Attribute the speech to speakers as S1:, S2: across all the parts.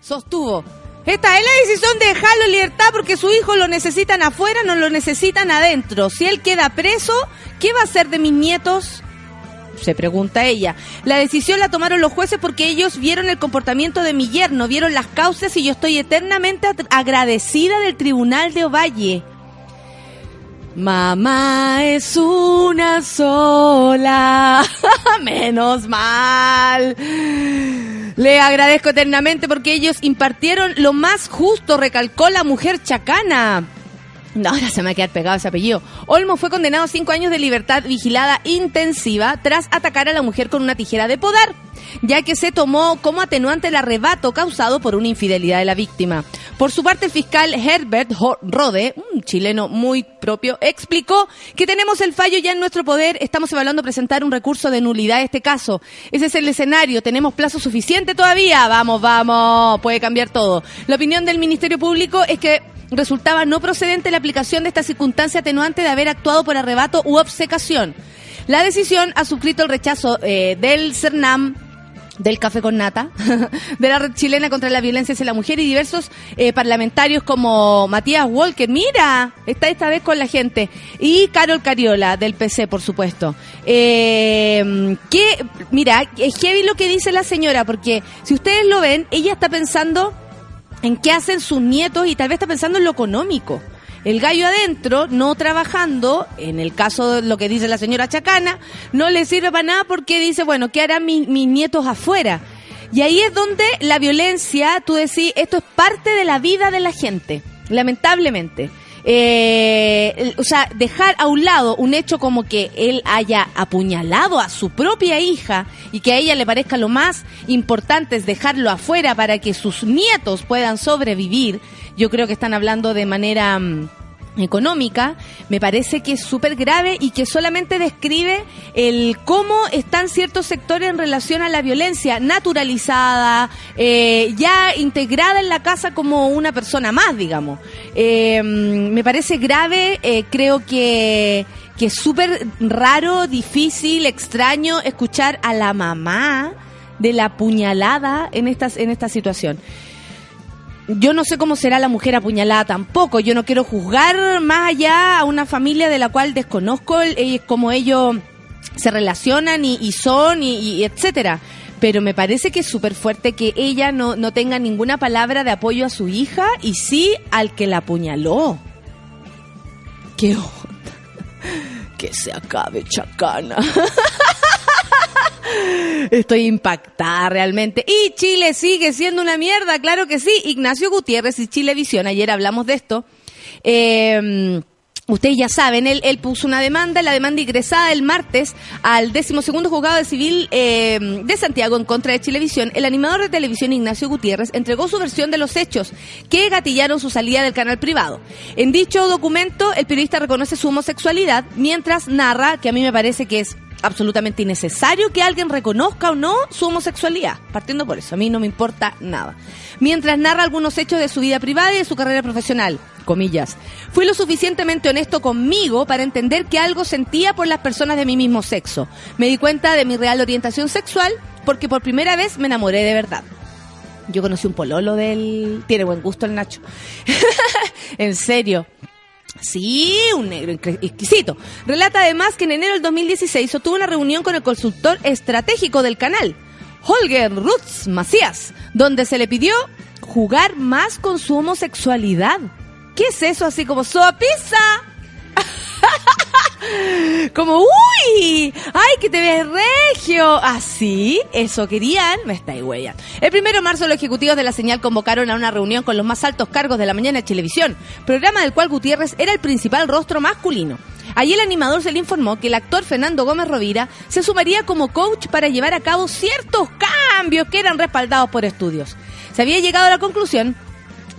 S1: sostuvo. Esta es la decisión de dejarlo en libertad porque su hijo lo necesitan afuera, no lo necesitan adentro. Si él queda preso, ¿qué va a hacer de mis nietos? Se pregunta ella. La decisión la tomaron los jueces porque ellos vieron el comportamiento de mi yerno, vieron las causas y yo estoy eternamente agradecida del tribunal de Ovalle. Mamá es una sola. Menos mal. Le agradezco eternamente porque ellos impartieron lo más justo, recalcó la mujer chacana. No, ahora se me va a quedar pegado ese apellido. Olmo fue condenado a cinco años de libertad vigilada intensiva tras atacar a la mujer con una tijera de podar, ya que se tomó como atenuante el arrebato causado por una infidelidad de la víctima. Por su parte, el fiscal Herbert Rode, un chileno muy propio, explicó que tenemos el fallo ya en nuestro poder, estamos evaluando presentar un recurso de nulidad a este caso. Ese es el escenario, tenemos plazo suficiente todavía, vamos, vamos, puede cambiar todo. La opinión del Ministerio Público es que resultaba no procedente la aplicación de esta circunstancia atenuante de haber actuado por arrebato u obsecación. La decisión ha suscrito el rechazo eh, del CERNAM, del Café con Nata, de la Red Chilena contra la Violencia hacia la Mujer y diversos eh, parlamentarios como Matías Walker, mira, está esta vez con la gente, y Carol Cariola del PC, por supuesto. Eh, que, mira, es heavy lo que dice la señora, porque si ustedes lo ven, ella está pensando en qué hacen sus nietos y tal vez está pensando en lo económico. El gallo adentro, no trabajando, en el caso de lo que dice la señora Chacana, no le sirve para nada porque dice, bueno, ¿qué harán mis, mis nietos afuera? Y ahí es donde la violencia, tú decís, esto es parte de la vida de la gente, lamentablemente eh, o sea, dejar a un lado un hecho como que él haya apuñalado a su propia hija y que a ella le parezca lo más importante es dejarlo afuera para que sus nietos puedan sobrevivir, yo creo que están hablando de manera... Económica, me parece que es súper grave y que solamente describe el cómo están ciertos sectores en relación a la violencia naturalizada, eh, ya integrada en la casa como una persona más, digamos. Eh, me parece grave, eh, creo que que es súper raro, difícil, extraño escuchar a la mamá de la puñalada en esta, en esta situación yo no sé cómo será la mujer apuñalada tampoco. Yo no quiero juzgar más allá a una familia de la cual desconozco el, cómo ellos se relacionan y, son y, etcétera. Pero me parece que es súper fuerte que ella no, no tenga ninguna palabra de apoyo a su hija y sí al que la apuñaló. ¿Qué onda? Que se acabe chacana. Estoy impactada realmente. Y Chile sigue siendo una mierda, claro que sí. Ignacio Gutiérrez y Chilevisión, ayer hablamos de esto. Eh, Ustedes ya saben, él, puso una demanda, la demanda ingresada el martes al decimosegundo juzgado de civil eh, de Santiago en contra de Chilevisión. El animador de televisión Ignacio Gutiérrez entregó su versión de los hechos que gatillaron su salida del canal privado. En dicho documento, el periodista reconoce su homosexualidad mientras narra, que a mí me parece que es absolutamente innecesario que alguien reconozca o no su homosexualidad. Partiendo por eso, a mí no me importa nada. Mientras narra algunos hechos de su vida privada y de su carrera profesional, comillas. Fui lo suficientemente honesto conmigo para entender que algo sentía por las personas de mi mismo sexo. Me di cuenta de mi real orientación sexual porque por primera vez me enamoré de verdad. Yo conocí un pololo del... Tiene buen gusto el Nacho. en serio. Sí, un negro exquisito. Relata además que en enero del 2016 sostuvo una reunión con el consultor estratégico del canal, Holger Rutz Macías, donde se le pidió jugar más con su homosexualidad. ¿Qué es eso así como soa pizza? Como, uy, ay, que te ves regio. Así, eso querían, me está huella. El primero de marzo los ejecutivos de la señal convocaron a una reunión con los más altos cargos de la mañana de televisión, programa del cual Gutiérrez era el principal rostro masculino. Allí el animador se le informó que el actor Fernando Gómez Rovira se sumaría como coach para llevar a cabo ciertos cambios que eran respaldados por estudios. Se había llegado a la conclusión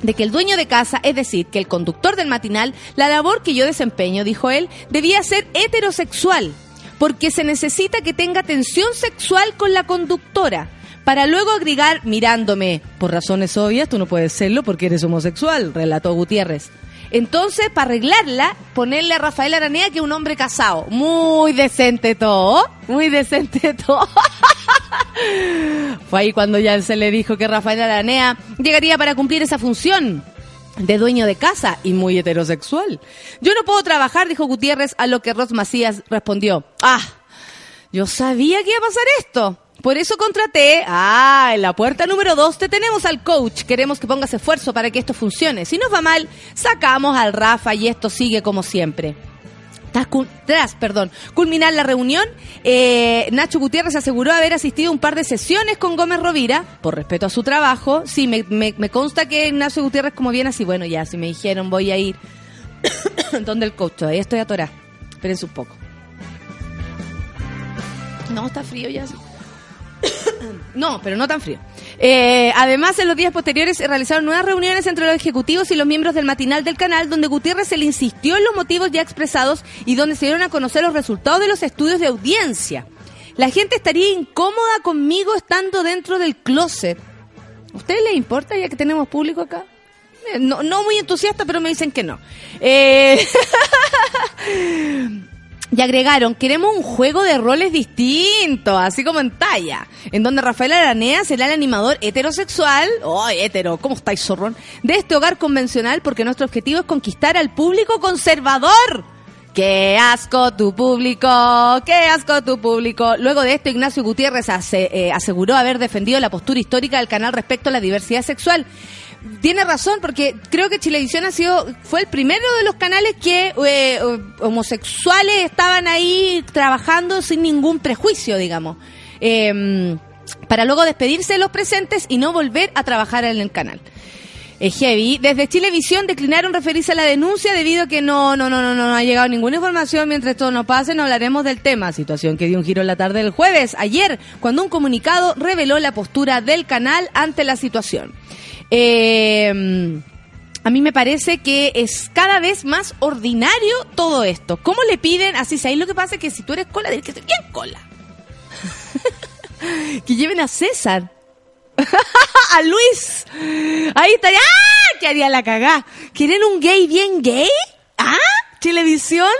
S1: de que el dueño de casa, es decir, que el conductor del matinal, la labor que yo desempeño, dijo él, debía ser heterosexual, porque se necesita que tenga tensión sexual con la conductora. Para luego agregar, mirándome, por razones obvias, tú no puedes serlo porque eres homosexual, relató Gutiérrez. Entonces, para arreglarla, ponerle a Rafael Aranea que es un hombre casado. Muy decente todo, muy decente todo. Fue ahí cuando ya se le dijo que Rafael Aranea llegaría para cumplir esa función de dueño de casa y muy heterosexual. Yo no puedo trabajar, dijo Gutiérrez, a lo que Ross Macías respondió, ah, yo sabía que iba a pasar esto. Por eso contraté, ah, en la puerta número dos te tenemos al coach. Queremos que pongas esfuerzo para que esto funcione. Si nos va mal, sacamos al Rafa y esto sigue como siempre. Tras, perdón, culminar la reunión, eh, Nacho Gutiérrez aseguró haber asistido a un par de sesiones con Gómez Rovira, por respeto a su trabajo. Sí, me, consta que Nacho Gutiérrez, como viene así, bueno, ya, si me dijeron voy a ir, donde el coach, todavía estoy atorada. Espérense un poco. No, está frío ya. No, pero no tan frío. Eh, además, en los días posteriores se realizaron nuevas reuniones entre los ejecutivos y los miembros del matinal del canal, donde Gutiérrez se le insistió en los motivos ya expresados y donde se dieron a conocer los resultados de los estudios de audiencia. La gente estaría incómoda conmigo estando dentro del closet. ¿A ustedes les importa ya que tenemos público acá? Eh, no, no muy entusiasta, pero me dicen que no. Eh... Y agregaron, queremos un juego de roles distinto, así como en talla, en donde Rafael Aranea será el animador heterosexual, oh, hetero, ¿cómo estáis, zorrón? De este hogar convencional, porque nuestro objetivo es conquistar al público conservador. ¡Qué asco tu público! ¡Qué asco tu público! Luego de esto, Ignacio Gutiérrez eh, aseguró haber defendido la postura histórica del canal respecto a la diversidad sexual tiene razón, porque creo que Chilevisión ha sido, fue el primero de los canales que eh, homosexuales estaban ahí trabajando sin ningún prejuicio, digamos. Em, para luego despedirse de los presentes y no volver a trabajar en el canal. Es heavy. Desde Chilevisión declinaron referirse a la denuncia debido a que no, no, no, no, no ha llegado ninguna información. Mientras esto no pase, no hablaremos del tema. Situación que dio un giro en la tarde del jueves, ayer, cuando un comunicado reveló la postura del canal ante la situación. Eh, a mí me parece que es cada vez más ordinario todo esto. ¿Cómo le piden? Así, ¿sabes lo que pasa? Que si tú eres cola, tienes que ser bien cola. que lleven a César. a Luis. Ahí estaría. ¡Ah! ¿Qué haría la cagá? ¿Quieren un gay bien gay? ¿Ah? ¿Televisión?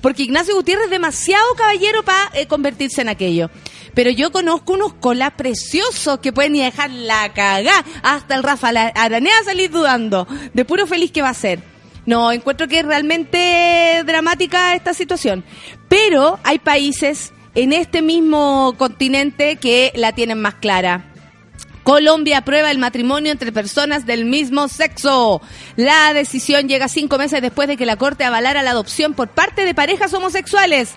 S1: Porque Ignacio Gutiérrez es demasiado caballero para eh, convertirse en aquello. Pero yo conozco unos colas preciosos que pueden dejar la cagá. Hasta el Rafa Aranea salir dudando de puro feliz que va a ser. No, encuentro que es realmente dramática esta situación. Pero hay países en este mismo continente que la tienen más clara. Colombia aprueba el matrimonio entre personas del mismo sexo. La decisión llega cinco meses después de que la Corte avalara la adopción por parte de parejas homosexuales.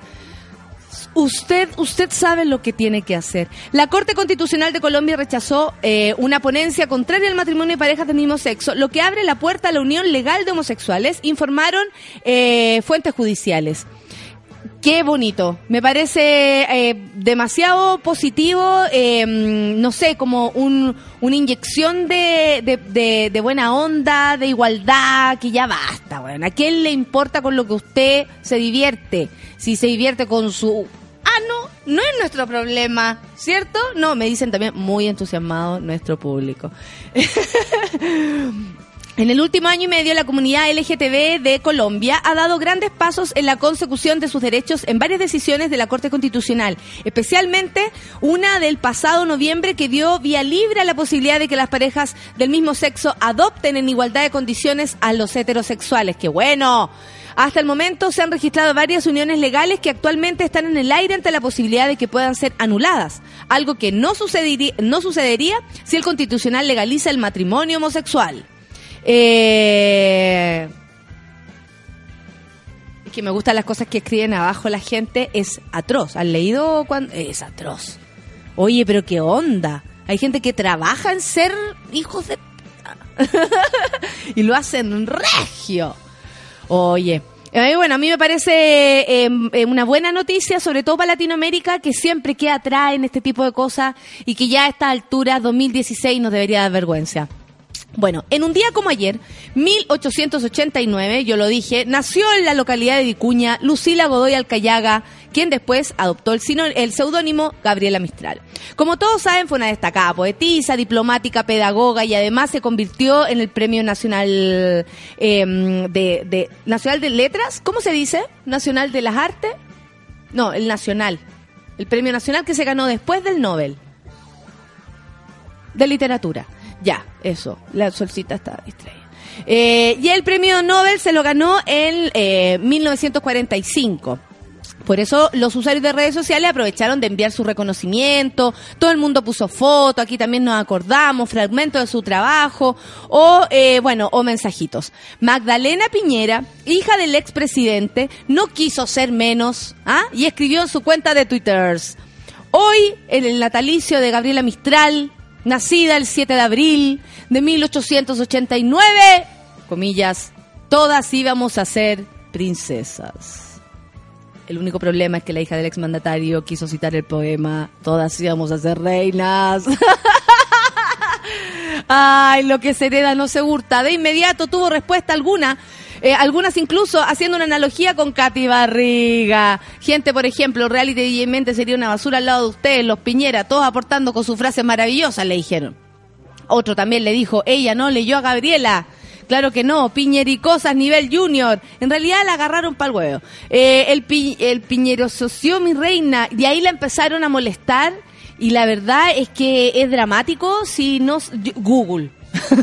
S1: Usted, usted sabe lo que tiene que hacer. La Corte Constitucional de Colombia rechazó eh, una ponencia contraria al matrimonio de parejas del mismo sexo, lo que abre la puerta a la unión legal de homosexuales, informaron eh, fuentes judiciales. Qué bonito. Me parece eh, demasiado positivo, no sé, como un, una inyección de, de, de, buena onda, de igualdad, que ya basta, bueno. ¿A quién le importa con lo que usted se divierte? Si se divierte con su ah, no, no es nuestro problema, ¿cierto? No, me dicen también muy entusiasmado nuestro público. En el último año y medio, la comunidad LGTB de Colombia ha dado grandes pasos en la consecución de sus derechos en varias decisiones de la Corte Constitucional, especialmente una del pasado noviembre que dio vía libre a la posibilidad de que las parejas del mismo sexo adopten en igualdad de condiciones a los heterosexuales. ¡Qué bueno! Hasta el momento se han registrado varias uniones legales que actualmente están en el aire ante la posibilidad de que puedan ser anuladas, algo que no sucedería, no sucedería si el constitucional legaliza el matrimonio homosexual. Eh, que me gustan las cosas que escriben abajo la gente, es atroz. ¿Han leído cuando? Es atroz. Oye, pero qué onda. Hay gente que trabaja en ser hijos de... y lo hacen regio. Oye, eh, bueno, a mí me parece em, eh, una buena noticia, sobre todo para Latinoamérica, que siempre queda atrás en este tipo de cosas y que ya a esta altura, 2016, nos debería dar vergüenza. Bueno, en un día como ayer, 1889, yo lo dije, nació en la localidad de Vicuña Lucila Godoy Alcayaga, quien después adoptó el, el seudónimo Gabriela Mistral. Como todos saben, fue una destacada poetisa, diplomática, pedagoga y además se convirtió en el Premio Nacional em, de, Nacional de Letras, ¿cómo se dice? Nacional de las Artes. No, el Nacional. El Premio Nacional que se ganó después del Nobel. de literatura. Ya, eso, la solcita está distraída. Eh, y el premio Nobel se lo ganó en eh, 1945. Por eso los usuarios de redes sociales aprovecharon de enviar su reconocimiento, todo el mundo puso foto, aquí también nos acordamos, fragmentos de su trabajo, o eh, bueno, o mensajitos. Magdalena Piñera, hija del expresidente, no quiso ser menos, ¿ah? y escribió en su cuenta de Twitter, hoy en el natalicio de Gabriela Mistral, nacida el 7 de abril de 1889, comillas, todas íbamos a ser princesas. El único problema es que la hija del exmandatario quiso citar el poema Todas íbamos a ser reinas. Ay, lo que se hereda no se hurta. De inmediato tuvo respuesta alguna. Eh, algunas incluso haciendo una analogía con Katy Barriga. Gente, por ejemplo, reality mente sería una basura al lado de ustedes, los Piñera, todos aportando con su frase maravillosa, le dijeron. Otro también le dijo, ella no leyó a Gabriela. Claro que no, Piñericosas nivel junior. En realidad la agarraron para huevo. Eh, el, pi, el Piñero soció mi reina. De ahí la empezaron a molestar. Y la verdad es que es dramático si no... Google.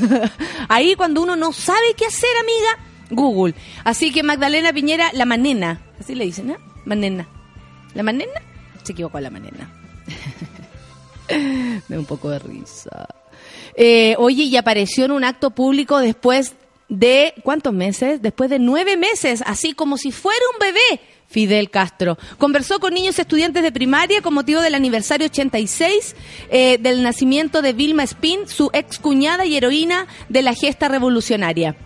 S1: ahí cuando uno no sabe qué hacer, amiga, Google. Así que Magdalena Piñera, la manena. Así le dicen, ¿no? Manena. ¿La manena? Se equivocó la manena. Me da un poco de risa. Eh, oye, y apareció en un acto público después de, ¿cuántos meses? Después de nueve meses, así como si fuera un bebé. Fidel Castro. Conversó con niños estudiantes de primaria con motivo del aniversario 86 eh, del nacimiento de Vilma Spin, su ex cuñada y heroína de la gesta revolucionaria.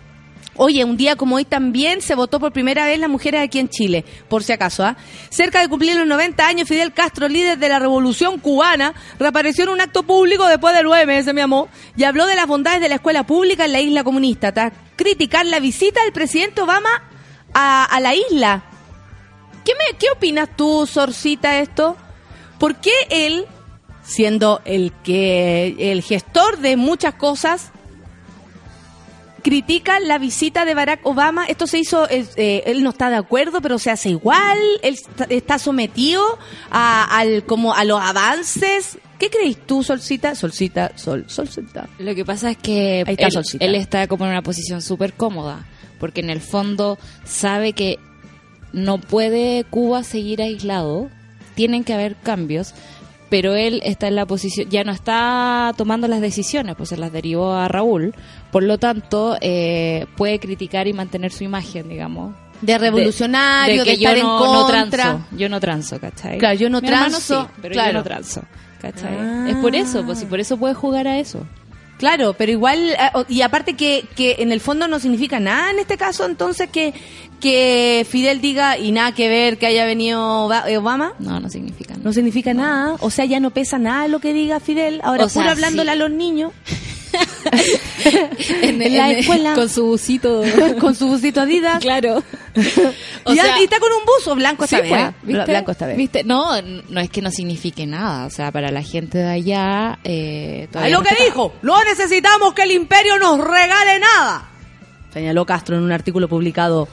S1: Oye, un día como hoy también se votó por primera vez las mujeres aquí en Chile, por si acaso. ¿ah? Cerca de cumplir los 90 años, Fidel Castro, líder de la revolución cubana, reapareció en un acto público después del 9 meses, mi amor, y habló de las bondades de la escuela pública en la isla comunista, tras criticar la visita del presidente Obama a, a la isla. ¿Qué, me, ¿Qué opinas tú, Sorcita, esto? ¿Por qué él, siendo el que el gestor de muchas cosas, critica la visita de Barack Obama. Esto se hizo, eh, él no está de acuerdo, pero se hace igual. Él está sometido a, al, como a los avances. ¿Qué crees tú, Solcita? Solcita, Sol, Solcita.
S2: Lo que pasa es que
S1: está
S2: él, él, está como en una posición súper cómoda, porque en el fondo sabe que no puede Cuba seguir aislado, tienen que haber cambios, pero él está en la posición, ya no está tomando las decisiones, pues se las derivó a Raúl, por lo tanto eh, puede criticar y mantener su imagen, digamos.
S1: De revolucionario, de, que estar
S2: yo
S1: no,
S2: en contra. No transo, yo no transo, ¿cachai?
S1: Claro, yo no
S2: Mi
S1: transo,
S2: sí, pero
S1: claro.
S2: yo no transo, ¿cachai? Ah. Es por eso, pues y por eso puede jugar a eso.
S1: Claro, pero igual, y aparte que, que en el fondo no significa nada en este caso, entonces que, que Fidel diga y nada que ver que haya venido Obama.
S2: No, no significa nada.
S1: No significa nada, o sea, ya no pesa nada lo que diga Fidel, ahora
S2: O sea,
S1: puro hablándole
S2: sí.
S1: a los niños.
S2: en,
S1: En la escuela.
S2: con su busito.
S1: con su busito Adidas.
S2: claro.
S1: y, está con un buzo blanco esta
S2: Sí,
S1: vez.
S2: pues,
S1: ¿ah?
S2: ¿viste?
S1: Blanco esta vez.
S2: ¿Viste? No, no es que no signifique nada. O sea, para la gente de allá. Eh,
S1: Es lo
S2: no
S1: que dijo, no necesitamos que el imperio nos regale nada. Señaló Castro en un artículo publicado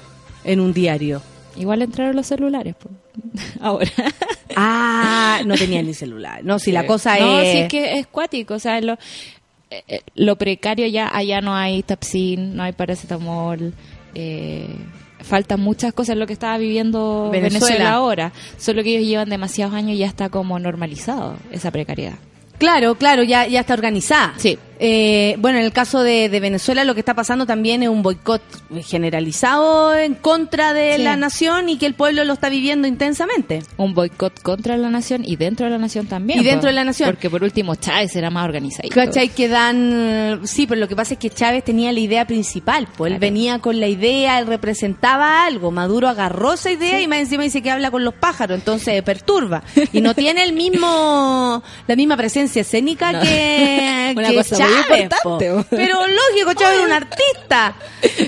S1: en un diario.
S2: Igual entraron los celulares. pues. Ahora.
S1: Ah, no tenía ni celular. No, si la cosa
S2: no,
S1: es...
S2: sí es que es cuático. O sea, lo, eh, eh, lo precario ya. Allá no hay Tapsin, no hay paracetamol. Eh, faltan muchas cosas lo que estaba viviendo
S1: Venezuela.
S2: Venezuela. ahora. Solo que ellos llevan demasiados años y ya está como normalizado esa precariedad.
S1: Claro, claro, ya, ya está organizada.
S2: Sí.
S1: Eh, bueno, en el caso de, de Venezuela lo que está pasando también es un boicot generalizado en contra de
S2: Sí.
S1: la nación y que el pueblo lo está viviendo intensamente.
S2: Un boicot contra la nación y dentro de la nación también.
S1: Y dentro de la nación.
S2: Porque por último Chávez era más organizado.
S1: ¿Cachai? Que dan... Sí, pero lo que pasa es que Chávez tenía la idea principal, pues él venía con la idea, él representaba algo. Maduro agarró esa idea y más encima dice que habla con los pájaros, entonces perturba. Y no tiene el mismo, la misma presencia escénica
S2: No.
S1: que, que
S2: muy
S1: Chávez,
S2: importante,
S1: po. Pero lógico, Chávez era un artista.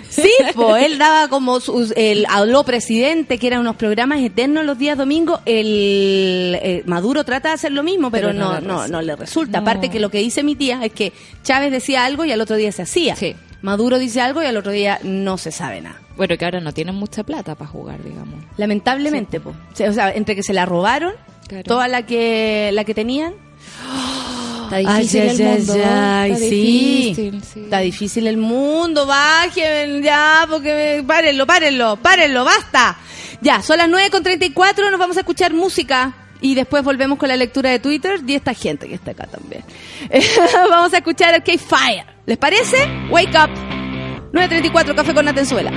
S1: Sí, po, él daba como sus, el habló presidente, que eran unos programas eternos los días domingos. El eh, Maduro trata de hacer lo mismo, pero,
S2: Pero no
S1: no,
S2: le
S1: no, le resulta.
S2: No.
S1: Aparte que lo que dice mi tía es que Chávez decía algo y al otro día se hacía.
S2: Sí.
S1: Maduro dice algo y al otro día no se sabe nada.
S2: Bueno, que ahora no tienen mucha plata para jugar, digamos.
S1: Lamentablemente, po. O sea, entre que se la robaron,
S2: Claro.
S1: toda la que la que tenían.
S2: Está difícil
S1: Ay,
S2: el
S1: ay,
S2: mundo.
S1: ay,
S2: Está
S1: sí.
S2: difícil, sí.
S1: Está difícil el mundo, bajen ya, porque me- párenlo, párenlo, párenlo, basta. Ya, son las 9 con 34, nos vamos a escuchar música y después volvemos con la lectura de Twitter y esta gente que está acá también. vamos a escuchar Arcade Fire. ¿Les parece? Wake up. 934, café con Atenzuela.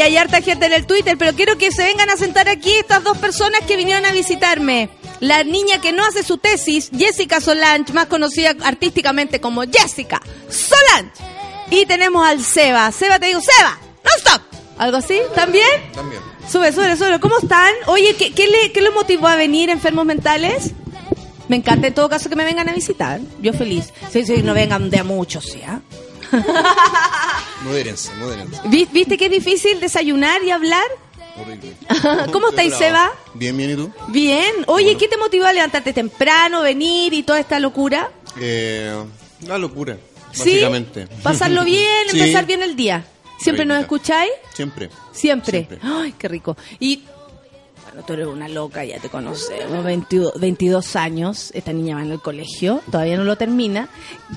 S1: Oye, hay harta gente en el Twitter, pero quiero que se vengan a sentar aquí estas dos personas que vinieron a visitarme. La niña que no hace su tesis, Jessica Solange, más conocida artísticamente como Jessica Solange. Y tenemos al Seba. Seba, te digo, Seba, no stop. ¿Algo así? ¿También?
S3: También.
S1: Sube, sube, sube. ¿Cómo están? Oye, ¿qué, qué le, ¿qué le motivó a venir enfermos mentales? Me encanta en todo caso que me vengan a visitar. Yo feliz. Sí, sí, no vengan de a muchos, ¿sí? ah?
S3: Modérense, modérense.
S1: ¿Vi- ¿Viste que es difícil desayunar y hablar?
S3: Horrible.
S1: ¿Cómo estáis, Seba?
S3: Bien, bien, ¿y tú?
S1: Bien. Oye, ¿qué te motivó a levantarte temprano, venir y toda esta locura?
S3: Eh, la locura,
S1: ¿Sí?
S3: básicamente.
S1: Pasarlo bien,
S3: Sí.
S1: empezar bien el día. ¿Siempre nos escucháis?
S3: Siempre.
S1: Siempre.
S3: Siempre.
S1: Ay, qué rico. Y, bueno, tú eres una loca, ya te conocemos. 22, 22 años, esta niña va en el colegio, todavía no lo termina.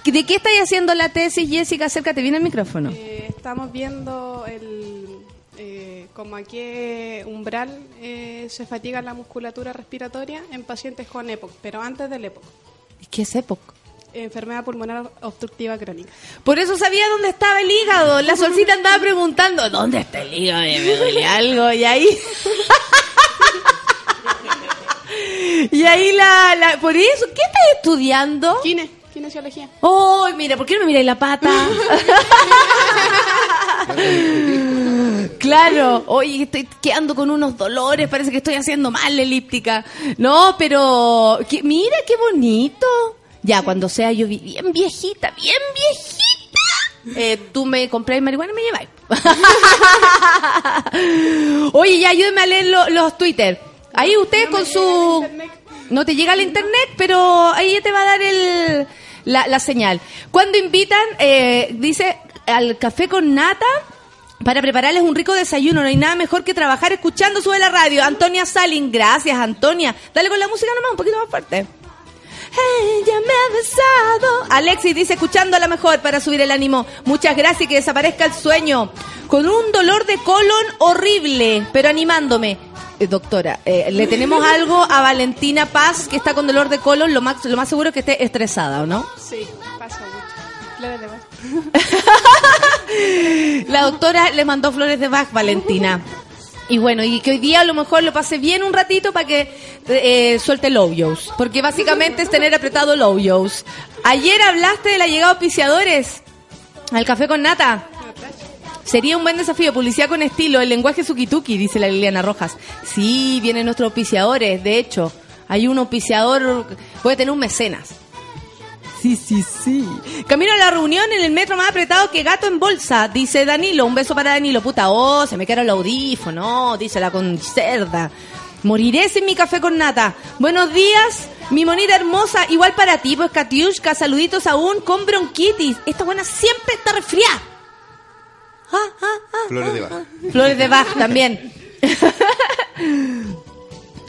S1: ¿De qué estáis haciendo la tesis, Jessica? Acércate bien al micrófono.
S4: Eh, estamos viendo el, eh, como a qué umbral eh, se fatiga la musculatura respiratoria en pacientes con EPOC, pero antes del EPOC,
S1: ¿Qué es época?
S4: enfermedad pulmonar obstructiva crónica.
S1: Por eso sabía dónde estaba el hígado. La solcita andaba preguntando, ¿dónde está el hígado? Me duele algo. Y ahí... y ahí la, la... Por eso, ¿qué estás estudiando?
S4: Kine, kinesiología.
S1: ¡Oh, mira! ¿Por qué no me miráis la pata? claro. Oye, estoy quedando con unos dolores. Parece que estoy haciendo mal la elíptica. No, pero... que- mira, qué bonito. Ya, cuando sea yo bien viejita, bien viejita. Eh, tú me compráis marihuana y me lleváis. Oye, ya ayúdeme a leer lo- los Twitter. Ahí usted con su... No te llega el internet, pero ahí te va a dar el, la, la señal. Cuando invitan, eh, dice, al café con nata para prepararles un rico desayuno. No hay nada mejor que trabajar escuchando sube la radio. Antonia Salin, gracias Antonia. Dale con la música nomás, un poquito más fuerte. Ella me ha besado. Alexis dice, escuchando a la mejor para subir el ánimo. Muchas gracias y que desaparezca el sueño. Con un dolor de colon horrible, pero animándome. Eh, doctora, eh, le tenemos algo a Valentina Paz, que está con dolor de colon. Lo más, lo más seguro es que esté estresada, ¿o no?
S4: Sí, pasa mucho. Flores de Bach.
S1: La doctora le mandó flores de Bach, Valentina. Y bueno, y que hoy día a lo mejor lo pase bien un ratito para que eh, suelte el Ouyos. Porque básicamente es tener apretado el Ouyos. Ayer hablaste de la llegada de auspiciadores al café con nata. Sería un buen desafío, publicidad con estilo, el lenguaje suki-tuki, dice la Liliana Rojas. Sí, vienen nuestros auspiciadores, de hecho. Hay un auspiciador, puede tener un mecenas. Sí, sí, sí. Camino a la reunión en el metro más apretado que gato en bolsa, dice Danilo. Un beso para Danilo. Puta, oh, se me quedaron el audífono, dice la concerda. Moriré sin mi café con nata. Buenos días, mi monita hermosa. Igual para ti, pues Katiushka. Saluditos aún con bronquitis. Esta buena siempre está resfriada. Ah, ah, ah,
S3: Flores de baja.
S1: Flores de Bach también.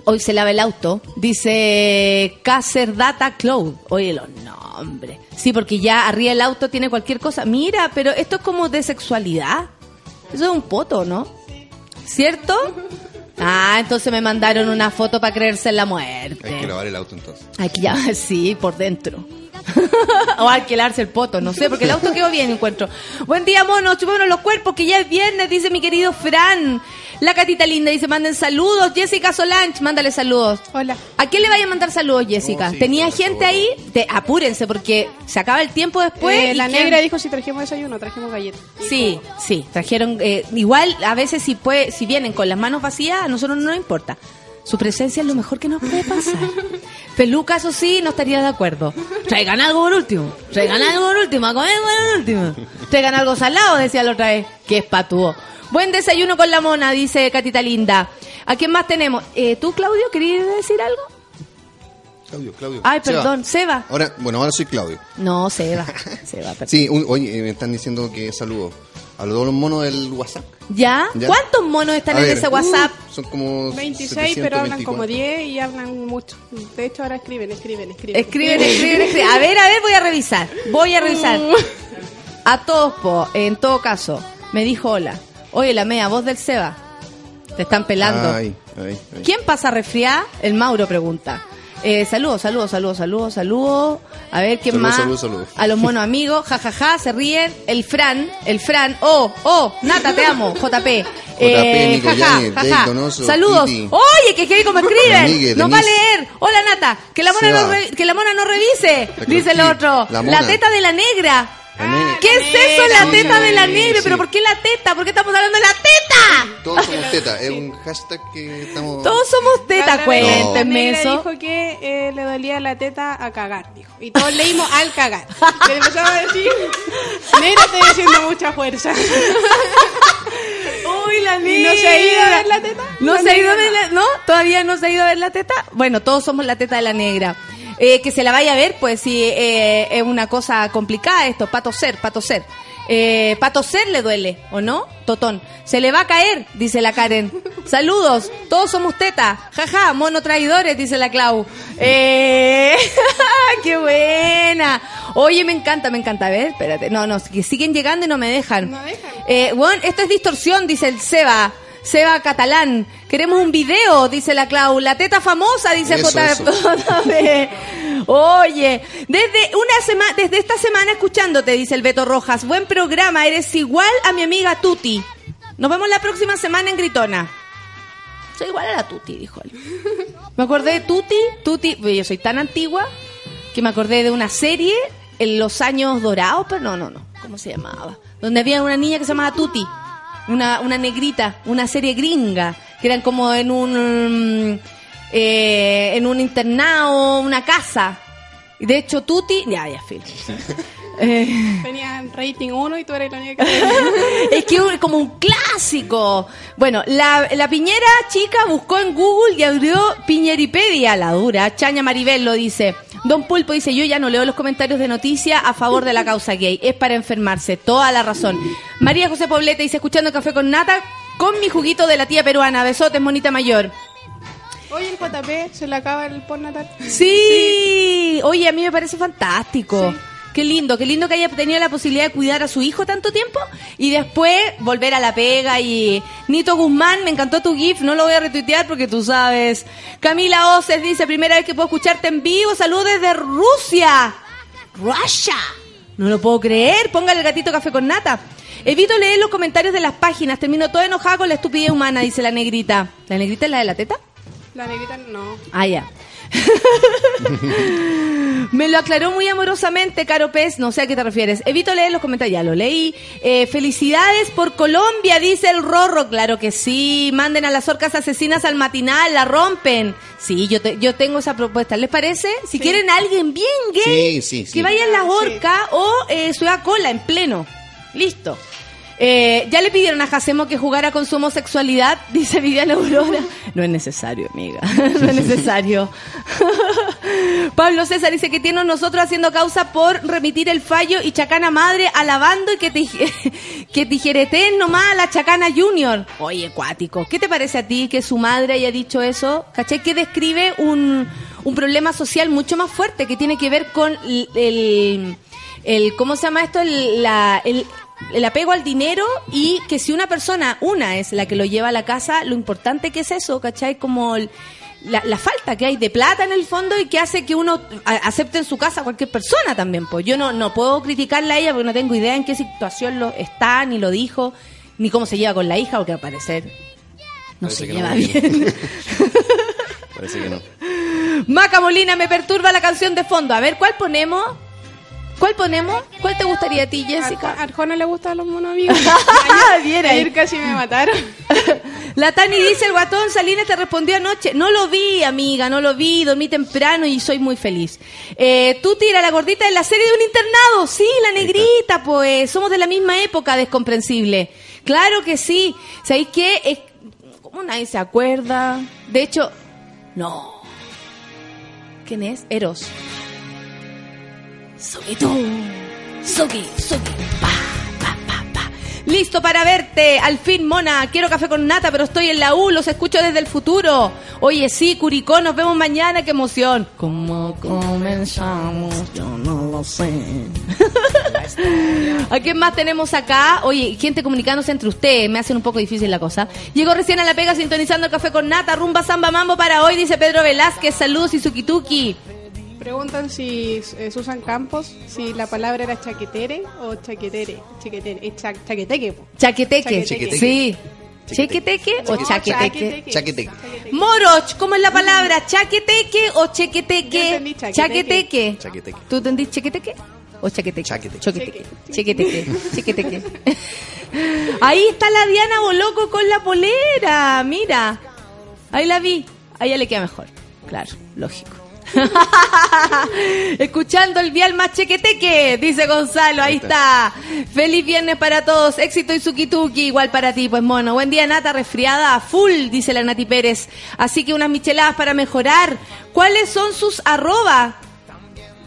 S1: Hoy se lava el auto. Dice Caser Data Cloud. Oye, los nombres. Sí, porque ya arriba el auto tiene cualquier cosa. Mira, pero esto es como de sexualidad. Eso es un poto, ¿no? ¿Cierto? Ah, entonces me mandaron una foto para creerse en la muerte.
S3: Hay que lavar el auto entonces.
S1: Hay que ya, sí, por dentro. o alquilarse el poto, no sé, porque el auto quedó bien, encuentro. Buen día, monos, chupémonos los cuerpos, que ya es viernes, dice mi querido Fran. La catita linda dice, manden saludos. Jessica Solange, mándale saludos.
S4: Hola.
S1: ¿A quién le vaya a mandar saludos, Jessica?
S3: Oh, sí,
S1: ¿Tenía gente ahí? Te, apúrense, porque se acaba el tiempo después.
S4: Eh,
S1: y
S4: la
S1: quién-
S4: negra dijo si trajimos desayuno, trajimos galletas.
S1: Sí, sí, trajeron. eh, igual, a veces, si, puede, si vienen con las manos vacías, a nosotros no nos importa. Su presencia es lo mejor que nos puede pasar. Peluca, eso sí, no estaría de acuerdo. Traigan algo por último. Traigan algo por último. A comer por último. Traigan algo salado, decía la otra vez. Que es patúo. Buen desayuno con la mona, dice Catita Linda. ¿A quién más tenemos? Eh, ¿Tú, Claudio, querías decir algo?
S3: Claudio, Claudio.
S1: Ay, perdón, Seba.
S3: Ahora, bueno, ahora soy Claudio.
S1: No, Seba. Seba, perdón.
S3: Sí, un- oye, eh, me están diciendo que saludo a los dos monos del WhatsApp.
S1: ¿Ya?
S3: Ya.
S1: ¿Cuántos monos están
S3: A
S1: en
S3: ver,
S1: ese WhatsApp?
S3: uh, son como
S4: 26, pero hablan
S3: 724.
S4: como 10 y hablan mucho. De hecho, ahora escriben, escriben, escriben.
S1: Escriben, escriben, escriben. A ver, a ver, voy a revisar. Voy a revisar. A todos, po, en todo caso, me dijo hola. Oye, la mea, voz del Seba. Te están pelando.
S3: Ay, ay, ay.
S1: ¿Quién pasa resfriada? El Mauro pregunta. Eh, saludos, saludos, saludos, saludos, saludos. A ver, ¿quién
S3: Saludos,
S1: más?
S3: saludos, saludos.
S1: A los monos amigos, jajaja, se ríen. El Fran, el Fran, oh, oh, Nata, te amo, JP.
S3: Nico Yáñez, Dave Donoso,
S1: Saludos.
S3: Titi.
S1: Oye, que heavy como escriben. Nos va a leer. Hola, Nata, que la mona, no, re- que la mona no revise, dice el otro.
S3: la.
S1: La teta de la negra.
S3: La negra.
S1: ¿Qué es eso, la teta de la negra?
S3: sí.
S1: ¿Pero por qué la teta? ¿Por qué estamos hablando de la teta?
S3: Todos somos teta. Es un hashtag que estamos.
S1: Todos somos teta,
S4: La- la- la
S1: cuéntenme
S4: negra
S1: eso.
S4: dijo que eh, le dolía la teta a cagar, dijo. Y todos leímos al cagar. Y le empezaba a decir, negra, estoy haciendo mucha fuerza.
S1: Uy, la
S4: ¿Y no se ha ido a ver la teta?
S1: ¿No
S4: La
S1: se ha ido a
S4: negra
S1: ver la, no? ¿Todavía no se ha ido a ver la teta? Bueno, todos somos la teta de la negra. Eh, que se la vaya a ver, pues sí, eh, es una cosa complicada esto, pato ser, pato ser. Eh, pato ser le duele, ¿o no? Totón. Se le va a caer, dice la Karen. Saludos, todos somos teta. Jaja, mono traidores, dice la Clau. Eh, ¡Qué buena! Oye, me encanta, me encanta. A ver, espérate. No, no, que siguen llegando y no me dejan.
S4: No dejan.
S1: Eh, bueno, esto es distorsión, dice el Seba. Seba Catalán. Queremos un video, dice la Clau. La teta famosa, dice
S3: Eso,
S1: J-
S3: eso.
S1: Oye, desde una semana, desde esta semana escuchándote, dice el Beto Rojas. Buen programa, eres igual a mi amiga Tuti. Nos vemos la próxima semana en Gritona. Soy igual a la Tuti, dijo él. Me acordé de Tuti, Tuti, yo soy tan antigua que me acordé de una serie en los años dorados, pero no, no, no, ¿cómo se llamaba? Donde había una niña que se llamaba Tuti, una, una negrita, una serie gringa, que eran como en un, mm, eh, en un internado, una casa. Y De hecho, Tuti, ya, ya, Phil. Eh,
S4: Tenía rating 1 y tú eres la única que...
S1: es que es como un clásico. Bueno, la, la piñera chica buscó en Google y abrió Piñeripedia, la dura. Chaña Maribel lo dice. Don Pulpo dice, yo ya no leo los comentarios de noticia a favor de la causa gay. Es para enfermarse. Toda la razón. María José Poblete dice, escuchando café con nata, con mi juguito de la tía peruana. Besotes, monita mayor.
S4: Oye, el JP se le acaba el postnatal.
S1: Sí. Oye, a mí me parece fantástico.
S4: Sí.
S1: Qué lindo, qué lindo que haya tenido la posibilidad de cuidar a su hijo tanto tiempo y después volver a la pega y Nito Guzmán, me encantó tu GIF, no lo voy a retuitear porque tú sabes. Camila Oces dice, primera vez que puedo escucharte en vivo, saludos desde Rusia. Russia. No lo puedo creer, póngale el gatito café con nata. Evito leer los comentarios de las páginas, termino toda enojada con la estupidez humana, dice la negrita. ¿La negrita es la de la teta?
S4: La negrita no.
S1: Ah, ya. Me lo aclaró muy amorosamente, Caro Pez, no sé a qué te refieres. Evito leer los comentarios, ya lo leí. Eh, felicidades por Colombia, dice el Rorro. Claro que sí, manden a las orcas asesinas al matinal, la rompen. Sí, yo, te- yo tengo esa propuesta. ¿Les parece? Si quieren a alguien bien gay,
S3: Sí, sí, sí.
S1: que vaya en la
S4: Ah, sí.
S1: orca o eh, Ciudad Cola en pleno. Listo. Eh, ya le pidieron a Jacemo que jugara con su homosexualidad, dice Viviana Aurora. No es necesario, amiga. No es necesario. Pablo César dice que tiene nosotros haciendo causa por remitir el fallo y Chacana Madre alabando y que, te, que nomás a la Chacana Junior. Oye, cuático. ¿Qué te parece a ti que su madre haya dicho eso? ¿Caché? Que describe un, un problema social mucho más fuerte que tiene que ver con el, el, ¿cómo se llama esto? El, el, el apego al dinero y que si una persona, una es la que lo lleva a la casa, lo importante que es eso, ¿cachai? Como el- la, la falta que hay de plata en el fondo y que hace que uno acepte en su casa a cualquier persona también. Pues yo no, no puedo criticarla a ella porque no tengo idea en qué situación lo está, ni lo dijo, ni cómo se lleva con la hija, porque al parecer no
S3: Parece
S1: se lleva
S3: no,
S1: bien.
S3: Parece que no.
S1: Maca Molina, me perturba la canción de fondo. A ver, ¿cuál ponemos? ¿Cuál ponemos? ¿Cuál te gustaría a ti,
S4: A
S1: Jessica?
S4: Arjona le gustan los monos amigos.
S1: Bien
S4: Ayer,
S1: ahí.
S4: ayer casi me mataron.
S1: La Tani dice, el guatón Salinas te respondió anoche. No lo vi, amiga, no lo vi. Dormí temprano y soy muy feliz. Eh, tú tira la gordita de la serie de un internado. Sí, la negrita, pues. Somos de la misma época, descomprensible. Claro que sí. ¿Sabéis qué? Es... ¿Cómo nadie se acuerda? De hecho, no. ¿Quién es? Eros. Soy tú. Sogi, sogi. Pa, pa, pa, pa. Listo para verte. Al fin, mona. Quiero café con nata, pero estoy en la U. Los escucho desde el futuro. Oye, sí, Curicó, nos vemos mañana. Qué emoción. ¿Cómo comenzamos? Yo no lo sé. ¿A quién más tenemos acá? Oye, gente comunicándose entre ustedes. Me hacen un poco difícil la cosa. Llegó recién a la pega sintonizando el café con nata. Rumba, samba, mambo para hoy, dice Pedro Velázquez. Saludos y suki-tuki.
S4: Preguntan si eh, Susan Campos, si la palabra era chaquetere o chaquetere. Chaquetere, es cha- chaqueteque.
S1: Chaqueteque.
S4: Chaqueteque.
S1: Sí. ¿Chequeteque o chaqueteque?
S3: Chaqueteque.
S1: Moroch, ¿cómo es la palabra? ¿Chaqueteque o chequeteque?
S4: Chaqueteque.
S1: Chaqueteque.
S3: Chaqueteque.
S1: ¿Tú entendís chequeteque? ¿O chaqueteque?
S3: Chaqueteque.
S1: Choqueteque. Chequeteque. Chequeteque. Ahí está la Diana Boloco con la polera. Mira. Ahí la vi. A ella le queda mejor. Claro, lógico. Escuchando el vial más chequeteque, dice Gonzalo, ahí está. Feliz viernes para todos, éxito y suki-tuki, igual para ti, pues mono. Buen día, Nata, resfriada a full, dice la Nati Pérez. Así que unas micheladas para mejorar. ¿Cuáles son sus arroba?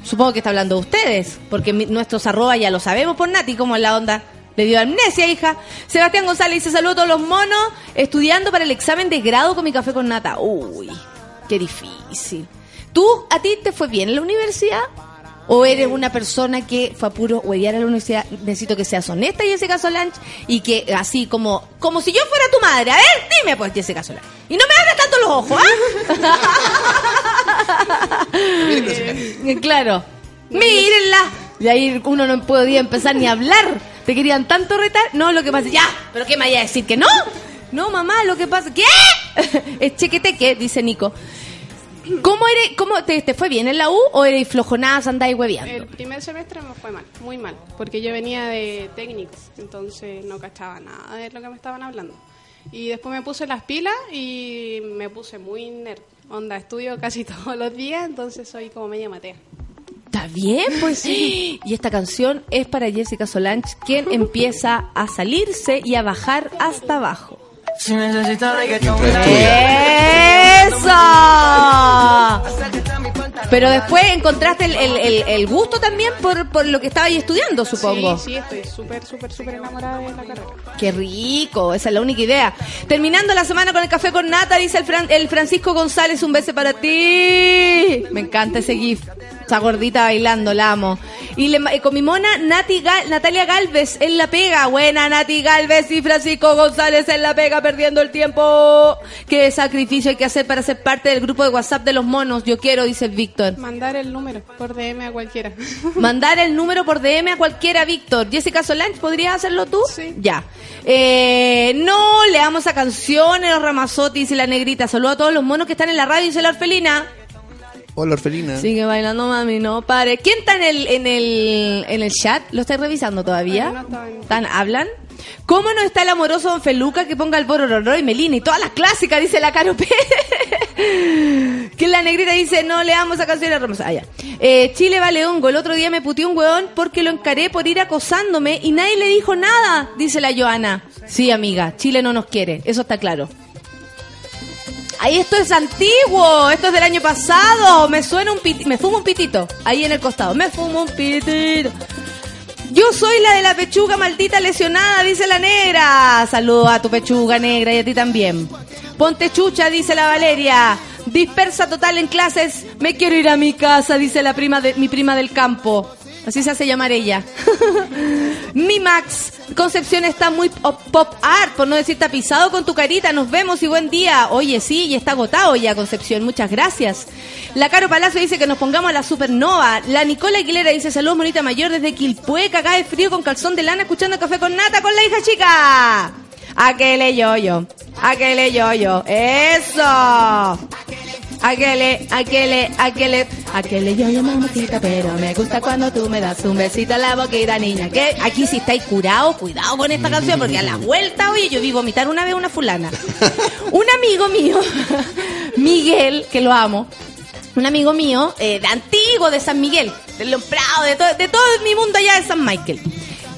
S1: Supongo que está hablando de ustedes, porque nuestros arroba ya lo sabemos por Nati, como es la onda. Le dio amnesia, hija. Sebastián González dice, saludos a todos los monos, estudiando para el examen de grado con mi café con nata. Uy, qué difícil. ¿Tú, a ti te fue bien en la universidad? ¿O eres una persona que fue a puro huevear a la universidad? Necesito que seas honesta, Jessica Solange, y que así como, como si yo fuera tu madre. A ver, dime pues, Jessica Solange. Y no me abras tanto los ojos, ¿ah? Eh, Claro. Mírenla. Y ahí uno no podía empezar ni a hablar. Te querían tanto retar. No, lo que pasa. Ya, pero ¿qué me vaya a decir que no? No, mamá, lo que pasa. ¿Qué? es chequeteque, dice Nico. ¿Cómo eres, cómo te, te fue bien en la U o eres flojonada, andáis hueveando?
S4: El primer semestre me fue mal, muy mal, porque yo venía de técnico, entonces no cachaba nada de lo que me estaban hablando. Y después me puse las pilas y me puse muy nerd. Onda, estudio casi todos los días, entonces soy como media matea.
S1: Está bien, pues sí. Y esta canción es para Jessica Solange, quien empieza a salirse y a bajar hasta abajo.
S3: Mientras estudia.
S1: ¡Eso! Pero después encontraste el, el- el- el gusto también por, por lo que estaba ahí estudiando, supongo.
S4: Sí, sí, estoy súper, súper, súper enamorada de la carrera.
S1: Qué rico, esa es la única idea. Terminando la semana con el café con nata, dice el, Fran- el Francisco González, un beso para ti. Me encanta ese gif. Esa gordita bailando, la amo. Y le- eh, con mi mona Nati Gal- Natalia Galvez en la pega. Buena Nati Galvez y Francisco González en la pega perdiendo el tiempo. Qué sacrificio hay que hacer para ser parte del grupo de WhatsApp de los monos. Yo quiero, dice Víctor.
S4: Mandar el número por DM a cualquiera.
S1: Mandar el número por DM a cualquiera, Víctor. Jessica Solange, ¿podrías hacerlo tú?
S4: Sí.
S1: Ya. Eh, no, le damos a canciones, los Ramazotti y la negrita. Saludos a todos los monos que están en la radio, dice la orfelina.
S3: Hola, Orfelina.
S1: Sigue bailando, mami, no pare. ¿Quién está en el, en el, en el chat? ¿Lo estáis revisando todavía?
S4: No
S1: ¿Están, ¿Hablan? ¿Cómo no está el amoroso Don Feluca que ponga el borororo y Melina y todas las clásicas? Dice la Caro que la negrita dice, no le damos a canciones Ramos. Ah, ya. Eh, Chile vale hongo. El otro día me puteó un hueón porque lo encaré por ir acosándome y nadie le dijo nada, dice la Joana. Sí, amiga, Chile no nos quiere. Eso está claro. Ahí esto es antiguo, esto es del año pasado. Me suena un piti- me fumo un pitito ahí en el costado. Me fumo un pitito. Yo soy la de la pechuga maldita lesionada, dice la negra. Saludo a tu pechuga negra y a ti también. Ponte chucha, dice la Valeria. Dispersa total en clases. Me quiero ir a mi casa, dice la prima de mi prima del campo. Así se hace llamar ella. mi Max. Concepción está muy pop art, por no decir tapizado con tu carita. Nos vemos y buen día. Oye, sí, y está agotado ya, Concepción. Muchas gracias. La Caro Palacio dice que nos pongamos a la supernova. La Nicola Aguilera dice saludos, monita mayor desde Quilpue, cagada de frío con calzón de lana, escuchando café con nata con la hija chica. Aquele yo-yo. Aquele yo-yo. Eso. Aquele, aquele, aquele, aquele yo yo mamacita, pero me gusta cuando tú me das un besito en la boquita, niña. Que aquí si estáis curados, cuidado con esta canción, porque a la vuelta, oye, yo vi vomitar una vez una fulana. Un amigo mío, Miguel, que lo amo, un amigo mío, eh, de antiguo, de San Miguel, de León Prado, de, to- de todo mi mundo allá de San Michael.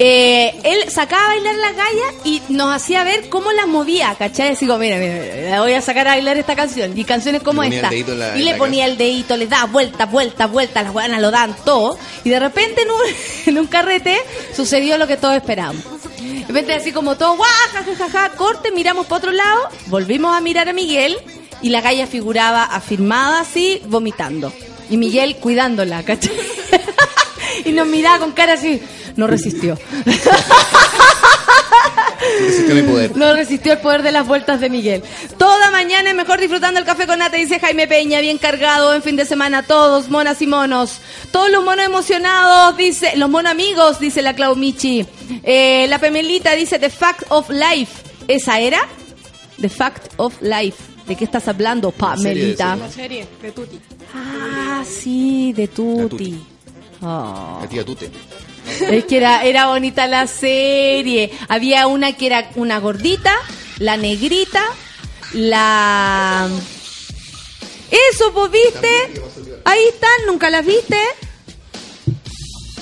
S1: Eh, él sacaba a bailar la galla y nos hacía ver cómo las movía, ¿cachai? Así como, mira, mira, voy a sacar a bailar esta canción. Y canciones como
S3: Le
S1: esta.
S3: la-
S1: y le ponía el dedito, le daba vueltas, vueltas, vueltas, las buenas lo dan todo. Y de repente en un, en un carrete sucedió lo que todos esperábamos. De repente así como todo, guau, jajajaja, corte, miramos para otro lado, volvimos a mirar a Miguel y la galla figuraba afirmada así, vomitando. Y Miguel cuidándola, ¿cachai? y nos miraba con cara así, no resistió.
S3: Resistió mi poder.
S1: No resistió el poder de las vueltas de Miguel. Toda mañana es mejor disfrutando el café con nata, dice Jaime Peña, bien cargado en fin de semana, todos, monas y monos. Todos los monos emocionados, dice, los monos amigos, dice la Clau Michi. Eh, la Pemelita dice The Fact of Life. ¿Esa era? The Fact of Life. ¿De qué estás hablando, Pamelita?
S4: La serie de Tuti.
S1: Ah, sí, de Tuti. Oh.
S3: La tía Tute.
S1: Es que era, era bonita la serie. Había una que era una gordita, la negrita, la... Eso, pues, ¿viste? Ahí están, ¿nunca las viste?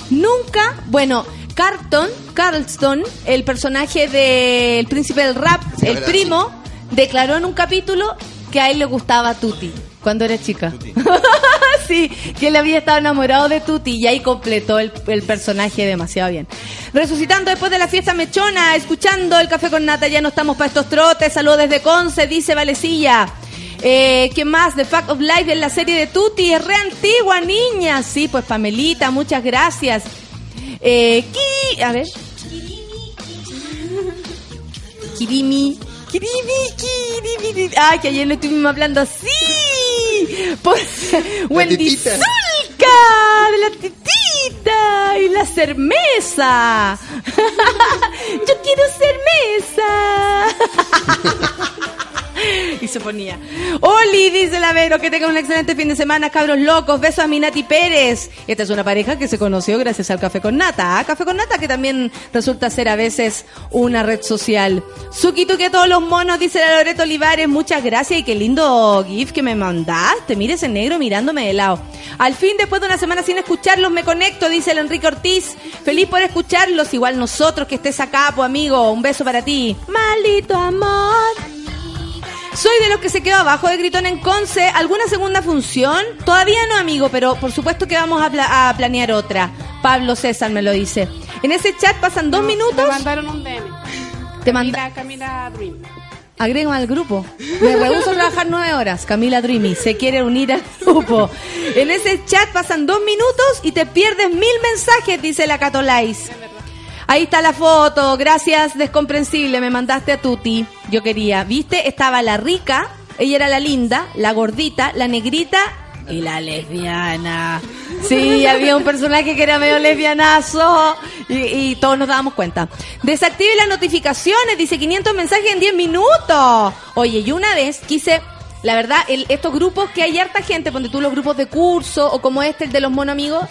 S1: Nunca. Bueno, Carlton, Carlston, el personaje del príncipe del rap,
S3: Sí,
S1: el
S3: verdad,
S1: primo, declaró en un capítulo que a él le gustaba Tuti cuando era chica. sí, que él había estado enamorado de Tuti y ahí completó el, personaje demasiado bien. Resucitando después de la fiesta mechona, escuchando el café con nata, ya no estamos para estos trotes. Saludos desde Conce, dice Valecilla. Eh, ¿Qué más? The Fact of Life en la serie de Tuti. Es re antigua, niña. Sí, pues Pamelita, muchas gracias. Eh, a ver. Kirimi. Kirimi, kirimi. Ay, que ayer lo estuvimos hablando así. Por Wendy. Zulka, de la titita y la cermesa. Yo quiero cermesa. Y se ponía. Oli, dice la Vero, que tenga un excelente fin de semana, cabros locos. Besos a Minati Pérez. Esta es una pareja que se conoció gracias al Café con Nata. ¿ah? Café con Nata que también resulta ser a veces una red social. Suki, tú que todos los monos, dice la Loreto Olivares. Muchas gracias y qué lindo GIF que me mandaste. Mire ese negro mirándome de lado. Al fin, después de una semana sin escucharlos, me conecto, dice el Enrique Ortiz. Feliz por escucharlos, igual nosotros que estés acá, pues amigo. Un beso para ti. Maldito amor. Soy de los que se quedó abajo de Gritón en Conce. ¿Alguna segunda función? Todavía no, amigo, pero por supuesto que vamos a, pla- a planear otra. Pablo César me lo dice. En ese chat pasan dos
S4: Me
S1: minutos.
S4: mandaron un DM.
S1: Te.
S4: Camila, Camila Dream.
S1: Agrégame al grupo. Me rehuso a trabajar nueve horas. Camila Dreamy se quiere unir al grupo. En ese chat pasan dos minutos y te pierdes mil mensajes, dice la Catolais. Ahí está la foto. Gracias, descomprensible. Me mandaste a Tuti. Yo quería. ¿Viste? Estaba la rica. Ella era la linda, la gordita, la negrita y la lesbiana. Sí, había un personaje que era medio lesbianazo y, y todos nos dábamos cuenta. Desactive las notificaciones, dice 500 mensajes en 10 minutos. Oye, yo una vez quise, la verdad, el- estos grupos que hay harta gente, ponte tú los grupos de curso o como este, el de los mono amigos,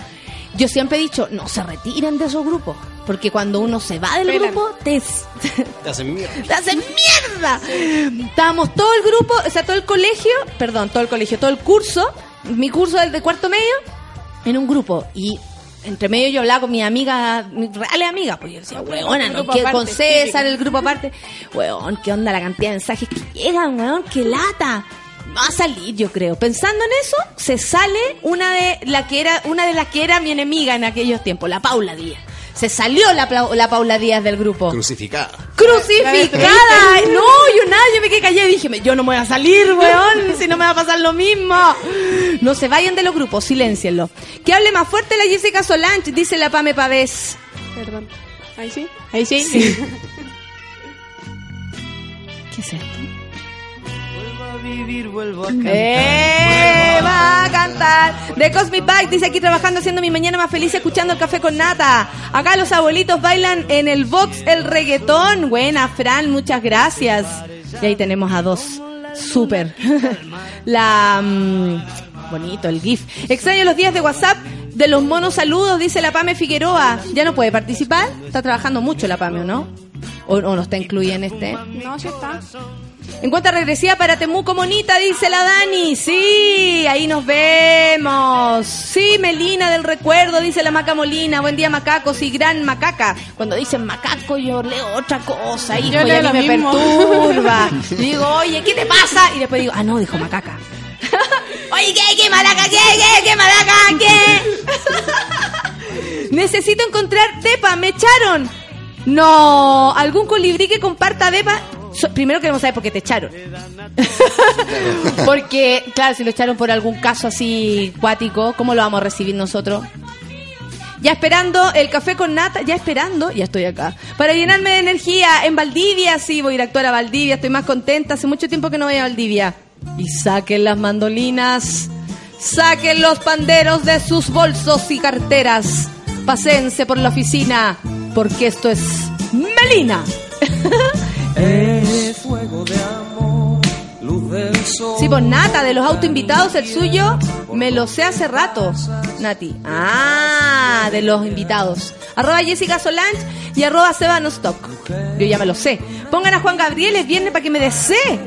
S1: yo siempre he dicho, no se retiren de esos grupos. Porque cuando uno se va del
S4: Pelan.
S1: grupo, te,
S3: Te hacen mierda.
S1: ¡Te hacen mierda! Estábamos todo el grupo, o sea, todo el colegio, perdón, todo el colegio, todo el curso, mi curso del de cuarto medio, en un grupo. Y entre medio yo hablaba con mi amiga, mis reales amigas, pues yo decía, weona, no quiero con César, el grupo aparte. Weón, ¿qué onda la cantidad de mensajes que llegan, weón? ¡Qué lata! Va a salir, yo creo. Pensando en eso, se sale una de la que era, una de las que era mi enemiga en aquellos tiempos, la Paula Díaz. Se salió la, la Paula Díaz del grupo
S3: Crucificada.
S1: crucificada. No, yo nada, yo me quedé callada y dije, yo no me voy a salir, weón, si no me va a pasar lo mismo. No se vayan de los grupos, siléncienlo. Que hable más fuerte la Jessica Solange, dice la Pame Pavés.
S4: Perdón. ¿Ahí sí? ¿Ahí sí?
S1: Sí. ¿Qué es esto? ¡Eh! Va a cantar. De Cosmic Bike dice aquí trabajando haciendo mi mañana más feliz escuchando el café con nata. Acá los abuelitos bailan en el box el reggaetón. Buena, Fran, muchas gracias. Y ahí tenemos a dos. Súper. La. mm, bonito, el GIF. Extraño los días de WhatsApp de los monos saludos, dice la Pame Figueroa. ¿Ya no puede participar? Está trabajando mucho la Pame, ¿o no? ¿O, o no está incluida en este?
S4: No, sí está.
S1: En cuenta regresiva para Temuco Monita, dice la Dani. Sí, ahí nos vemos. Sí, Melina del recuerdo, dice la Maca Molina. Buen día, macacos y gran macaca. Cuando dicen macaco, yo leo otra cosa, hijo,
S4: Yo
S1: y a
S4: leo
S1: mí
S4: lo
S1: me
S4: mismo.
S1: perturba. Digo, oye, ¿qué te pasa? Y después digo, ah, no, dijo macaca. oye, ¿qué, qué, malaca, qué, qué, qué, malaca, qué? Necesito encontrar Tepa, me echaron. No, algún colibrí que comparta depa. So- primero queremos saber por qué te echaron. Porque, claro, si lo echaron por algún caso así cuático, ¿cómo lo vamos a recibir nosotros? Ya esperando el café con nata, ya esperando, ya estoy acá. Para llenarme de energía en Valdivia, sí, voy a ir a actuar a Valdivia, estoy más contenta, hace mucho tiempo que no voy a Valdivia. Y saquen las mandolinas, saquen los panderos de sus bolsos y carteras, paséense por la oficina, porque esto es Melina.
S5: Fuego de amor, luz del sol.
S1: Sí, pues Nata, de los autoinvitados, el suyo me lo sé hace rato, Nati. Ah, de los invitados. Arroba Jessica Solange y arroba Seba No Stock. Yo ya me lo sé. Pongan a Juan Gabriel el viernes para que me desee.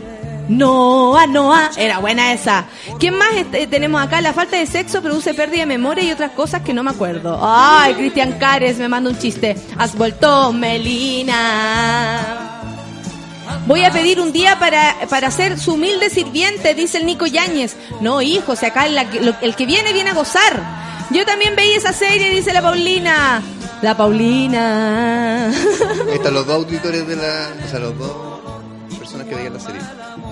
S1: Noa, Noa. Era buena esa. ¿Quién más este, tenemos acá? La falta de sexo produce pérdida de memoria y otras cosas que no me acuerdo. Ay, Cristian Cares me manda un chiste. Has vuelto, Melina. Voy a pedir un día para, para ser su humilde sirviente, dice el Nico Yáñez. No, hijo, si acá la que- lo- el que viene viene a gozar. Yo también veía esa serie, dice la Paulina. La Paulina.
S3: Ahí están los dos auditores de la. O sea, los dos personas que veían la serie.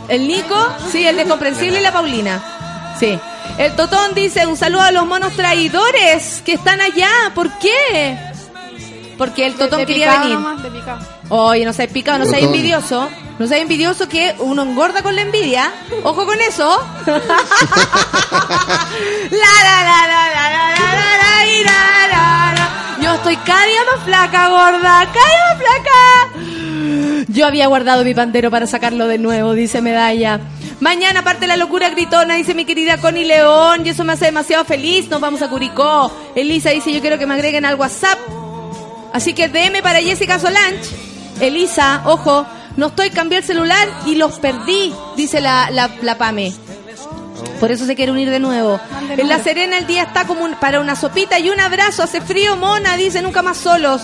S1: El Nico, sí, el de Comprensible y la Paulina. Sí. El Totón dice, un saludo a los monos traidores que están allá. ¿Por qué? Porque el Totón
S4: de
S1: quería
S4: picado
S1: venir.
S4: nomás, de.
S1: Oye, no seas picado, no seas envidioso. No seas envidioso que uno engorda con la envidia. Ojo con eso. la, la, la, la, la, la, la, la, la, y la, la, la. Yo estoy cada día más flaca, gorda. Cada día más flaca. Yo había guardado mi pandero para sacarlo de nuevo, dice Medalla. Mañana parte la locura gritona, dice mi querida Connie León, y eso me hace demasiado feliz. Nos vamos a Curicó. Elisa dice, yo quiero que me agreguen al WhatsApp. Así que DM para Jessica Solange. Elisa, ojo, no estoy, cambié el celular y los perdí, dice la, la, la Pame. Por eso se quiere unir de nuevo. En La Serena el día está como un- para una sopita y un abrazo. Hace frío, mona, dice, nunca más solos.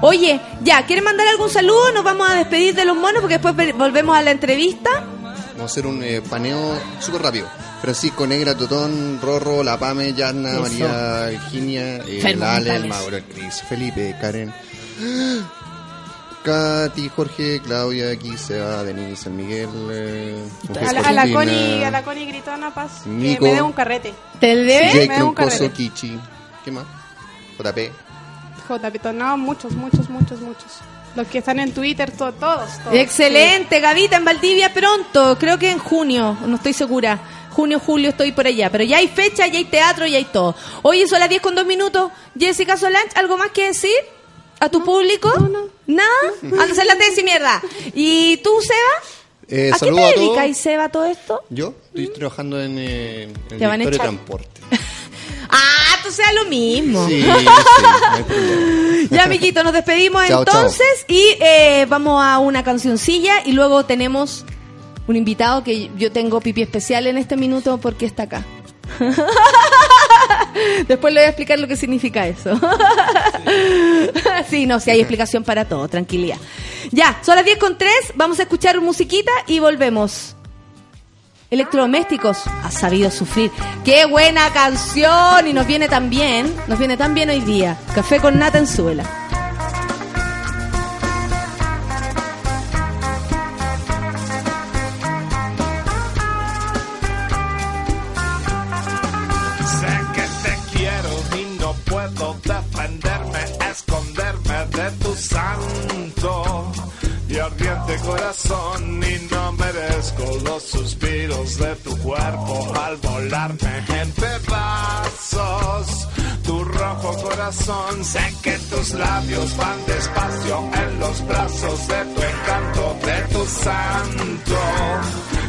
S1: Oye, ya, ¿quieren mandar algún saludo? Nos vamos a despedir de los monos porque después ve- volvemos a la entrevista.
S3: Vamos a hacer un eh, paneo súper rápido. Francisco, Negra, Totón, Rorro, La Pame, Yarna. María, Virginia, eh,
S1: Enfermos
S3: la Ale, el
S1: mentales.
S3: Mauro, el Cris, Felipe, Karen, Katy, Jorge, Claudia, aquí Seba, Denise, el Miguel, eh,
S4: A la, a la Connie, a la Connie Gritona, paz. Que
S3: Nico.
S4: me dé un carrete.
S1: ¿Te debe?
S3: Jake,
S4: Me
S3: Troncoso,
S4: carrete.
S3: Kichi, ¿qué más? JP.
S4: JP, no, muchos, muchos, muchos, muchos. Los que están en Twitter, to- todos, todos.
S1: Excelente, Gavita en Valdivia pronto, creo que en junio, no estoy segura. Junio, julio estoy por allá, pero ya hay fecha, ya hay teatro, ya hay todo. Oye, son las 10 con 2 minutos. Jessica Solange, ¿algo más que decir? ¿A tu público?
S4: no, no.
S1: ¿Nada? Anda a hacer la tesis, mierda. ¿Y tú, Seba?
S3: Eh,
S1: ¿A qué te dedicas, Seba, todo esto?
S3: Yo estoy trabajando en, eh, en el
S1: Te van
S3: de transporte.
S1: Ah, tú sea lo mismo.
S3: Sí, sí, no hay problema.
S1: Ya, amiguito, nos despedimos
S3: Chao,
S1: entonces y eh, vamos a una cancioncilla y luego tenemos un invitado que yo tengo pipi especial en este minuto porque está acá. Después le voy a explicar lo que significa eso. sí, no, si hay explicación para todo, tranquilidad. Ya, son las 10 con 3, vamos a escuchar musiquita y volvemos. Electrodomésticos, has sabido sufrir. Qué buena canción y nos viene tan bien, nos viene tan bien hoy día. Café con nata en suela.
S6: Al volarme en pedazos. Tu rojo corazón, sé que tus labios van despacio en los brazos de tu encanto, de tu santo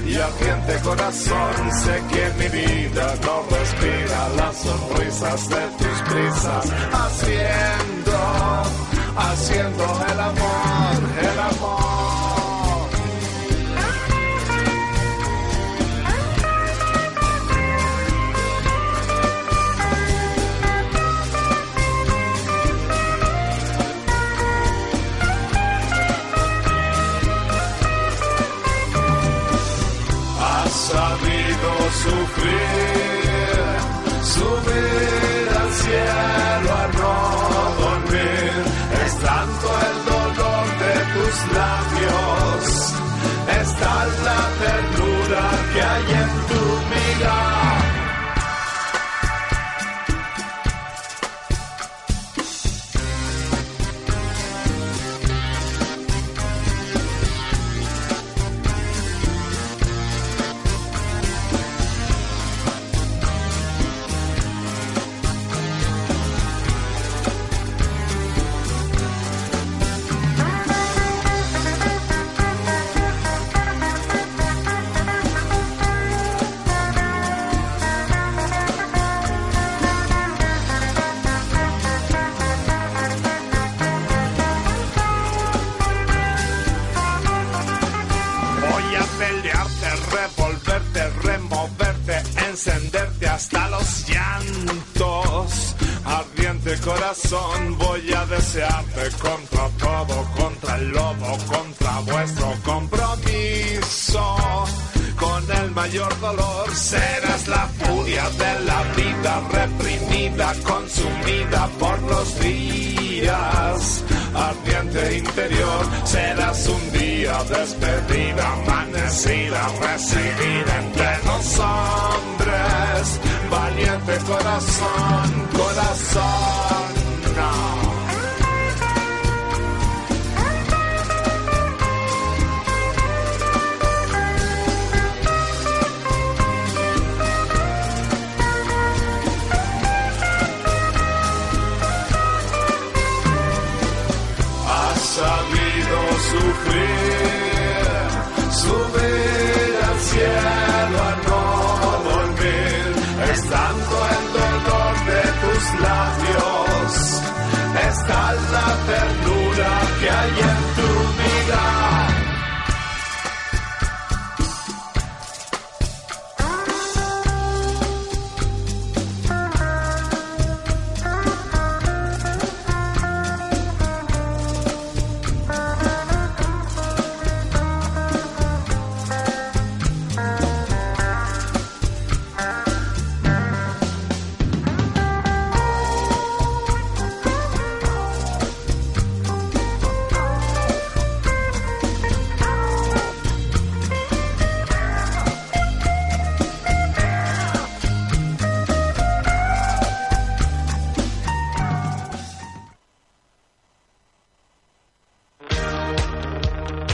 S6: y ardiente corazón, sé que mi vida no respira las sonrisas de tus prisas, haciendo, haciendo el amor, el amor. sufrir, subir al cielo a no dormir, es tanto el dolor de tus labios, es tal la ternura que hay en tu mirada. Recibida entre los hombres. Valiente corazón, corazón. No. has sabido sufrir, subir está la ternura que hay en tu vida.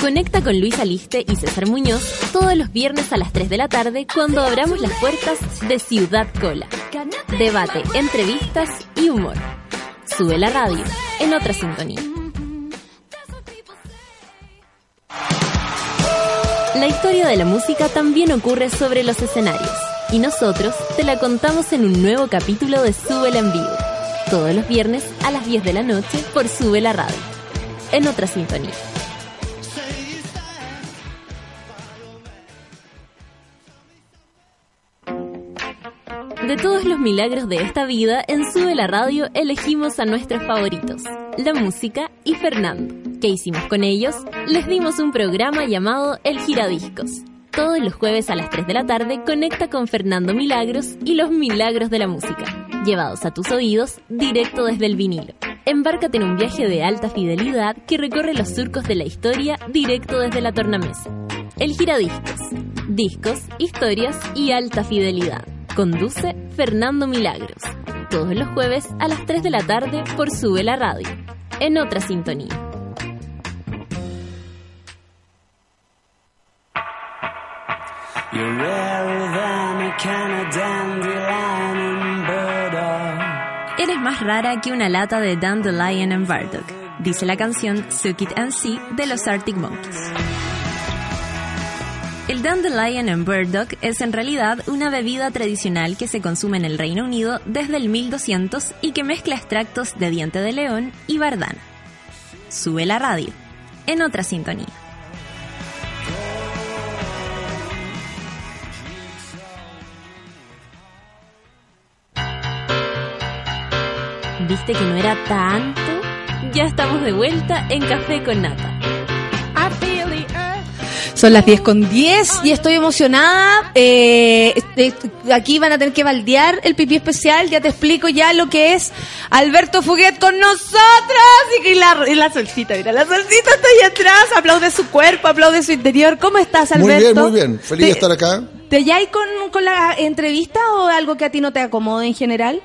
S7: Conecta con Luis Aliste y César Muñoz todos los viernes a las 3 de la tarde cuando abramos las puertas de Ciudad Cola. Debate, entrevistas y humor. Sube la radio en otra sintonía. La historia de la música también ocurre sobre los escenarios y nosotros te la contamos en un nuevo capítulo de Súbela en vivo. Todos los viernes a las 10 de la noche por Sube la radio. En otra sintonía. De todos los milagros de esta vida, en Sube la Radio elegimos a nuestros favoritos, la música y Fernando. ¿Qué hicimos con ellos? Les dimos un programa llamado El Giradiscos. Todos los jueves a las 3 de la tarde conecta con Fernando Milagros y los milagros de la música, llevados a tus oídos directo desde el vinilo. Embárcate en un viaje de alta fidelidad que recorre los surcos de la historia directo desde la tornamesa. El Giradiscos. Discos, historias y alta fidelidad. Conduce Fernando Milagros. Todos los jueves a las 3 de la tarde por Sube la Radio. En otra sintonía.
S5: You're rarer than a.
S7: Eres más rara que una lata de Dandelion and Bardock, dice la canción Suck It and See de los Arctic Monkeys. El Dandelion and Burdock es en realidad una bebida tradicional que se consume en el Reino Unido desde el 1200 y que mezcla extractos de diente de león y bardana. Sube la radio, en otra sintonía. ¿Viste que no era tanto? Ya estamos de vuelta en Café con Nata.
S1: Son las 10 con 10 y estoy emocionada. Eh, este, aquí van a tener que baldear el pipí especial. Ya te explico ya lo que es Alberto Fuguet con nosotras. Y, que la, y la solcita, mira, la solcita está ahí atrás. Aplaude su cuerpo, aplaude su interior. ¿Cómo estás,
S8: Muy
S1: Alberto?
S8: bien, muy bien. Feliz de
S1: ¿Te-
S8: estar acá.
S1: ¿Te halláis con, con la entrevista o algo que a ti no te acomode en general?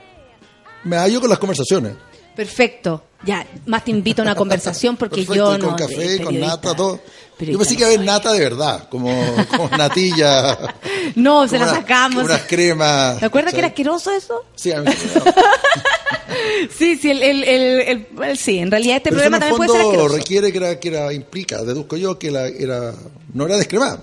S8: Me hallo con las conversaciones.
S1: Perfecto. Ya, más te invito a una conversación porque
S8: Perfecto,
S1: yo no.
S8: con café, con nata, todo. Yo pensé que
S1: no
S8: iba a haber
S1: soy.
S8: nata de verdad, como, como natilla.
S1: No, se la
S8: una-
S1: sacamos.
S8: unas cremas.
S1: ¿Te acuerdas que era asqueroso eso?
S8: Sí, a mí sí.
S1: Sí, sí, el, el, el, el- el- sí, en realidad este
S8: Pero eso en el
S1: también puede ser asqueroso.
S8: requiere que era, que era, implica, deduzco yo, que la, era, no era descremada.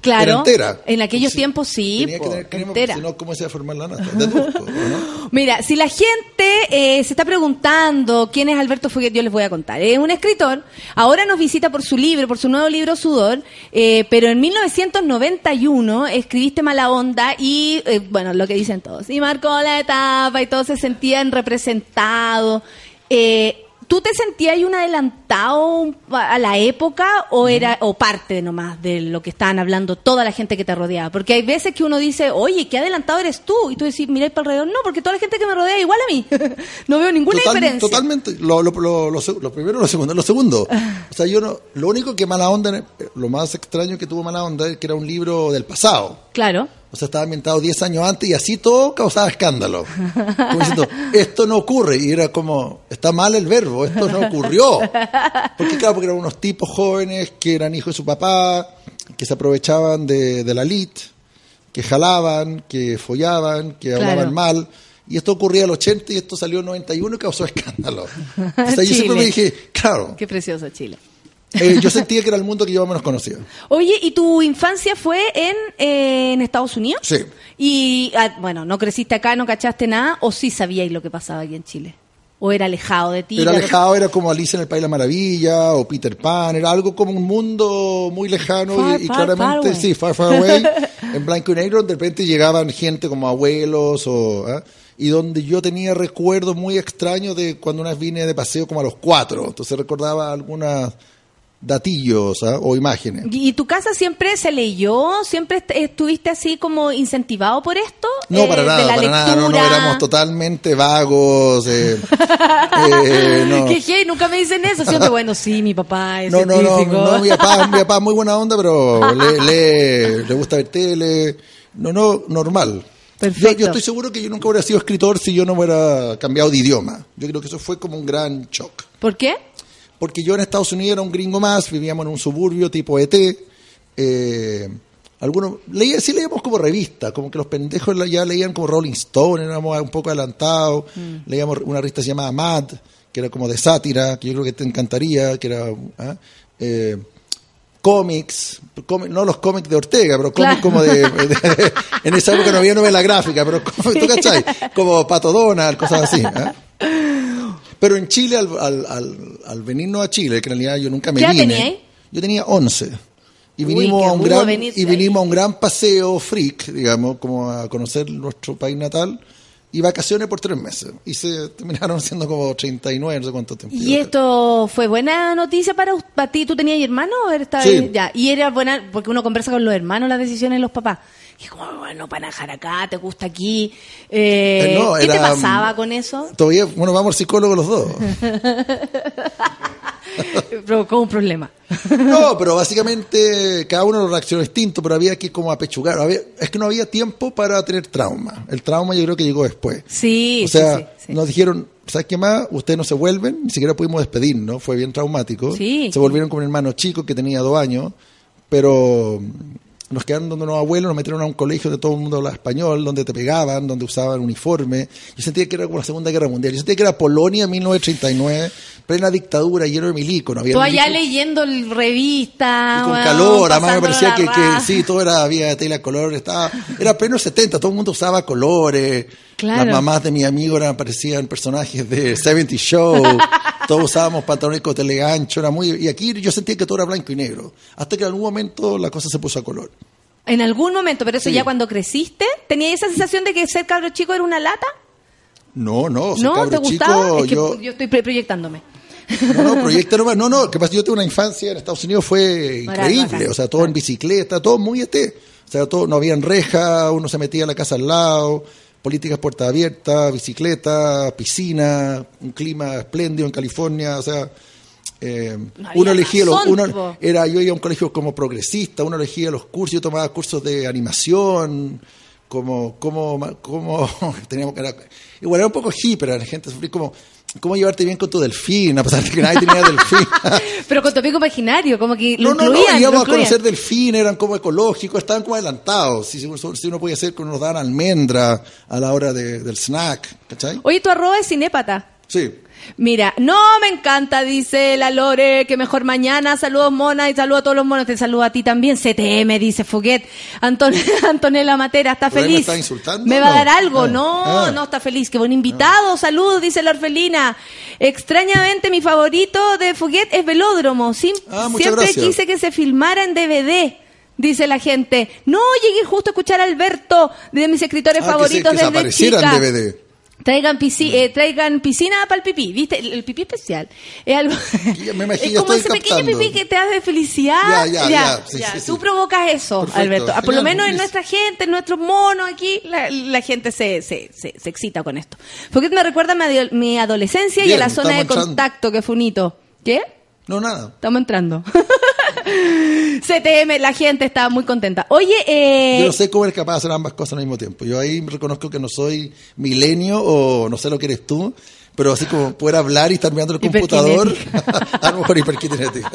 S1: Claro,
S8: Era entera.
S1: en aquellos
S8: Sí,
S1: tiempos sí,
S8: Tenía que
S1: po,
S8: tener crema,
S1: entera.
S8: ¿cómo se va a formar la nata? Deduzco, ¿o ¿no?
S1: Mira, si la gente eh, se está preguntando quién es Alberto Fuguet, yo les voy a contar. Es un escritor, ahora nos visita por su libro, por su nuevo libro Sudor, eh, pero en 1991 escribiste Mala Onda y, eh, bueno, lo que dicen todos, y marcó la etapa y todos se sentían representados. Eh, ¿Tú te sentías un adelantado a la época o era o parte nomás de lo que estaban hablando toda la gente que te rodeaba? Porque hay veces que uno dice, oye, qué adelantado eres tú. Y tú decís, miráis para alrededor. No, porque toda la gente que me rodea es igual a mí. no veo ninguna
S8: Total-
S1: diferencia.
S8: Totalmente. Lo, lo, lo, lo, primero, lo segundo. Lo segundo. O sea, yo no. Lo único que Mala Onda, lo más extraño que tuvo Mala Onda es que era un libro del pasado.
S1: Claro.
S8: O sea, estaba ambientado 10 años antes y así todo causaba escándalo. Como diciendo, esto no ocurre. Y era como, está mal el verbo, esto no ocurrió. Porque claro, porque eran unos tipos jóvenes que eran hijos de su papá, que se aprovechaban de, de la elite, que jalaban, que follaban, que
S1: Claro.
S8: hablaban mal. Y esto ocurría al 80 y esto salió en 91 y causó escándalo. O sea, yo siempre me dije, claro,
S1: Qué precioso Chile.
S8: Eh, yo sentía que era el mundo que yo menos conocía.
S1: Oye, ¿y tu infancia fue en, eh, en Estados Unidos?
S8: Sí.
S1: Y, ah, bueno, ¿no creciste acá, no cachaste nada? ¿O sí sabíais lo que pasaba aquí en Chile? ¿O era alejado de ti?
S8: Era alejado, era como Alicia en el País de la Maravilla o Peter Pan, era algo como un mundo muy lejano
S1: Far,
S8: y, y
S1: far, far
S8: claramente, sí, far, far away. en blanco y negro, de repente llegaban gente como abuelos o... ¿ah? Y donde yo tenía recuerdos muy extraños de cuando una vez vine de paseo como a los cuatro. Entonces recordaba algunos datillos ¿ah? o imágenes.
S1: ¿Y tu casa siempre se leyó? ¿Siempre est- estuviste así como incentivado por esto?
S8: No,
S1: Eh,
S8: para
S1: de
S8: nada, para nada. No, no, éramos totalmente vagos. eh, eh, no.
S1: Nunca me dicen eso. Siempre, bueno, sí, mi papá es
S8: No, no, no,
S1: científico.
S8: no, mi papá, mi papá muy buena onda, pero le, le, le gusta ver tele. No, no, normal. Yo, yo estoy seguro que yo nunca hubiera sido escritor si yo no hubiera cambiado de idioma. Yo creo que eso fue como un gran shock.
S1: ¿Por qué?
S8: Porque yo en Estados Unidos era un gringo más, vivíamos en un suburbio tipo ET. Eh, algunos, leía, sí leíamos como revistas, como que los pendejos ya leían como Rolling Stone, éramos un poco adelantados. Leíamos una revista llamaba Mad, que era como de sátira, que yo creo que te encantaría, que era... ¿ah? Eh, cómics, cómic- no los cómics de Ortega, pero cómics
S1: Claro.
S8: como de, de- En esa época no había novela gráfica, pero cómics, ¿tú cachai? Como Pato Donald, cosas así. ¿ah? Pero en Chile, al, al, al, al venirnos a Chile, que en realidad yo nunca me
S1: ¿Qué
S8: vine.
S1: teníais?
S8: Yo tenía 11. Y vinimos, a un gran, y
S1: ahí.
S8: vinimos a un gran paseo freak, digamos, como a conocer nuestro país natal. Y vacaciones por tres meses. Y se terminaron siendo como 39, no sé cuánto tiempo.
S1: ¿Y esto fue buena noticia para, para ti? ¿Tú tenías hermanos? o
S8: Sí.
S1: Ya. Y era buena, porque uno conversa con los hermanos las decisiones de los papás. Y como, bueno, para dejar acá, te gusta aquí. Eh,
S8: Eh, no,
S1: ¿Qué te
S8: era,
S1: pasaba
S8: mm,
S1: con eso?
S8: Todavía, bueno, vamos al psicólogo los dos.
S1: Provocó un problema.
S8: No, pero básicamente cada uno lo reaccionó distinto, pero había que como apechugar. Había- es que no había tiempo para tener trauma. El trauma yo creo que llegó después.
S1: Sí,
S8: o sea,
S1: sí, sí, sí.
S8: nos dijeron, ¿sabes qué más? Ustedes no se vuelven, ni siquiera pudimos despedirnos, fue bien traumático.
S1: Sí.
S8: Se volvieron con un hermano chico que tenía dos años, pero mm, nos quedaron donde unos abuelos, nos metieron a un colegio de todo el mundo hablaba español, donde te pegaban, donde usaban uniforme. Yo sentía que era como la Segunda Guerra Mundial. Yo sentía que era Polonia 1939, plena dictadura, lleno de milico. No había
S1: Tú allá
S8: milico.
S1: leyendo el revista.
S8: Y con calor, además me parecía que, que sí, todo era, había tela color, estaba, era pleno 70, todo el mundo usaba colores,
S1: Claro.
S8: las mamás de mi amigo eran, parecían personajes de 70 Show, todos usábamos pantalones con telegancho, era muy, y aquí yo sentía que todo era blanco y negro, hasta que en algún momento la cosa se puso a color.
S1: En algún momento, pero eso
S8: Sí.
S1: ya cuando creciste, ¿tenías esa sensación de que ser cabro chico era una lata?
S8: No, no, o sea,
S1: ¿No? ¿Te gustaba?
S8: chico,
S1: es que
S8: yo,
S1: yo estoy proyectándome.
S8: No, no, proyecta nomás. No, no, que pasa, yo tuve una infancia en Estados Unidos fue increíble. O sea, todo en bicicleta, todo muy ET. O sea, todo, no habían reja, uno se metía a la casa al lado, políticas puerta abierta, bicicleta, piscina, un clima espléndido en California, o sea, eh,
S1: No
S8: uno elegía los, uno era, yo iba a un colegio como progresista, uno elegía los cursos, yo tomaba cursos de animación, como, como, como teníamos que era, igual era un poco hippie, la gente sufrir como, cómo llevarte bien con tu delfín, a pesar de que nadie tenía delfín.
S1: Pero con tu amigo imaginario, como que lo
S8: no, no,
S1: incluían.
S8: no, íbamos a conocer delfín, eran como ecológicos, estaban como adelantados. Si, si, si uno podía hacer que nos daban almendra a la hora de- del snack, ¿cachai?
S1: Oye, tu arroba es cinépata.
S8: Sí.
S1: Mira, no me encanta, dice la Lore, que mejor mañana. Saludos, Mona, y saludo a todos los monos. Te saludo a ti también. CTM, dice Fuguet. Anton, Antonella Matera, está
S8: ¿Por ahí me
S1: feliz.
S8: está insultando?
S1: ¿Me va a dar algo?
S8: Ah.
S1: No,
S8: Ah.
S1: no está feliz. Qué buen invitado. Saludos, dice la orfelina. Extrañamente, mi favorito de Fuguet es Velódromo. Sim-
S8: Ah,
S1: Siempre
S8: gracias.
S1: quise que se filmara en DVD. Dice la gente. No, llegué justo a escuchar a Alberto, de mis escritores
S8: Ah, que se,
S1: favoritos
S8: que se
S1: desde chica.
S8: en DVD.
S1: Traigan, pisci- eh, traigan piscina para el pipí, ¿viste? El, el pipí especial. Es algo.
S8: Me imagino,
S1: es como ese pequeño pipí que te hace felicidad.
S8: Ya, ya, ya, sí, sí,
S1: Tú provocas eso,
S8: Perfecto,
S1: Alberto. Ah, por lo menos en nuestra gente, en nuestros monos aquí, la, la gente se, se, se, se excita con esto. Porque me recuerda a mi, ado- mi adolescencia y a la zona de
S8: entrando.
S1: contacto, que fue un hito. ¿Qué?
S8: No, nada.
S1: Estamos entrando. CTM, la gente está muy contenta. Oye, eh,
S8: Yo no sé cómo eres capaz de hacer ambas cosas al mismo tiempo. Yo ahí reconozco que no soy milenio o no sé lo que eres tú, pero así como poder hablar y estar mirando el computador, a lo mejor hiperkinética.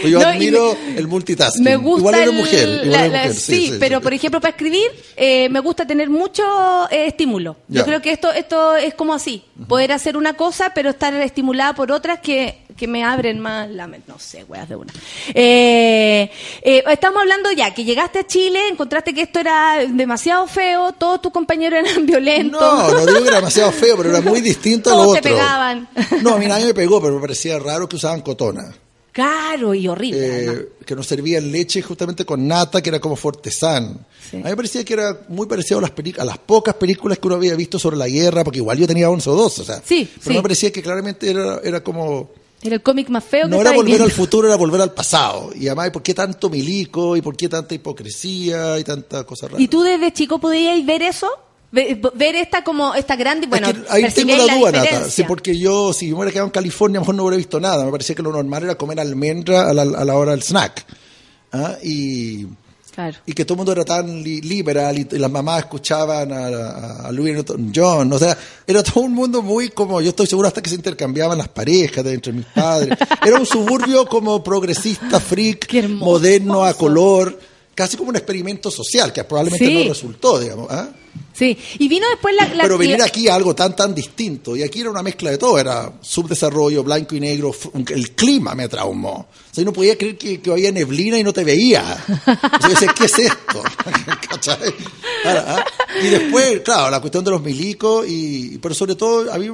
S8: Pues yo
S1: No,
S8: admiro
S1: me-
S8: el multitasking.
S1: Me gusta
S8: igual eres mujer. Igual
S1: la-
S8: mujer.
S1: sí, pero por ejemplo para escribir eh, me gusta tener mucho eh, estímulo. Yo creo que esto esto es como así, poder hacer una cosa pero estar estimulada por otras que, que me abren más la mente. No sé, weas de una. Eh, eh, estamos hablando ya que llegaste a Chile, encontraste que esto era demasiado feo, todos tus compañeros eran violentos.
S8: No, no digo que era demasiado feo, pero era muy distinto a lo otro.
S1: te pegaban.
S8: No, a mí nadie me pegó, pero me parecía raro que usaban cotona.
S1: Claro y horrible.
S8: eh, que nos servían leche justamente con nata, que era como fortesán.
S1: Sí.
S8: A mí me parecía que era muy parecido a las, a las pocas películas que uno había visto sobre la guerra, porque igual yo tenía 11 o 12, o sea.
S1: Sí,
S8: pero
S1: sí.
S8: me parecía que claramente era, era como...
S1: Era el cómic más feo que
S8: No era volver
S1: viendo.
S8: al futuro, era volver al pasado. Y además, ¿por qué tanto milico? ¿Y por qué tanta hipocresía? Y tanta cosa rara.
S1: ¿Y tú desde chico podías ver eso? Ve- Ver esta como esta grande, bueno,
S8: Es que ahí tengo
S1: percibíais
S8: la duda, Nata. Sí, porque yo, si me hubiera quedado en California, a lo mejor no hubiera visto nada. Me parecía que lo normal era comer almendra a la, a la hora del snack. ¿Ah? Y,
S1: Claro.
S8: y que todo el mundo era tan li- liberal y, y las mamás escuchaban a, a, Louis Newton-John. O sea, era todo un mundo muy como, yo estoy seguro hasta que se intercambiaban las parejas de entre mis padres. Era un suburbio como progresista, freak, moderno, a color, casi como un experimento social, que probablemente
S1: Sí.
S8: no resultó, digamos. ¿ah?
S1: Sí, y vino después la... la
S8: Pero venir aquí a algo tan, tan distinto. Y aquí era una mezcla de todo. Era subdesarrollo, blanco y negro. El clima me traumó. O sea, yo no podía creer que, que había neblina y no te veía. O sea, yo decía, ¿qué es esto? ¿ah? Y después, claro, la cuestión de los milicos. Y, pero sobre todo, a mí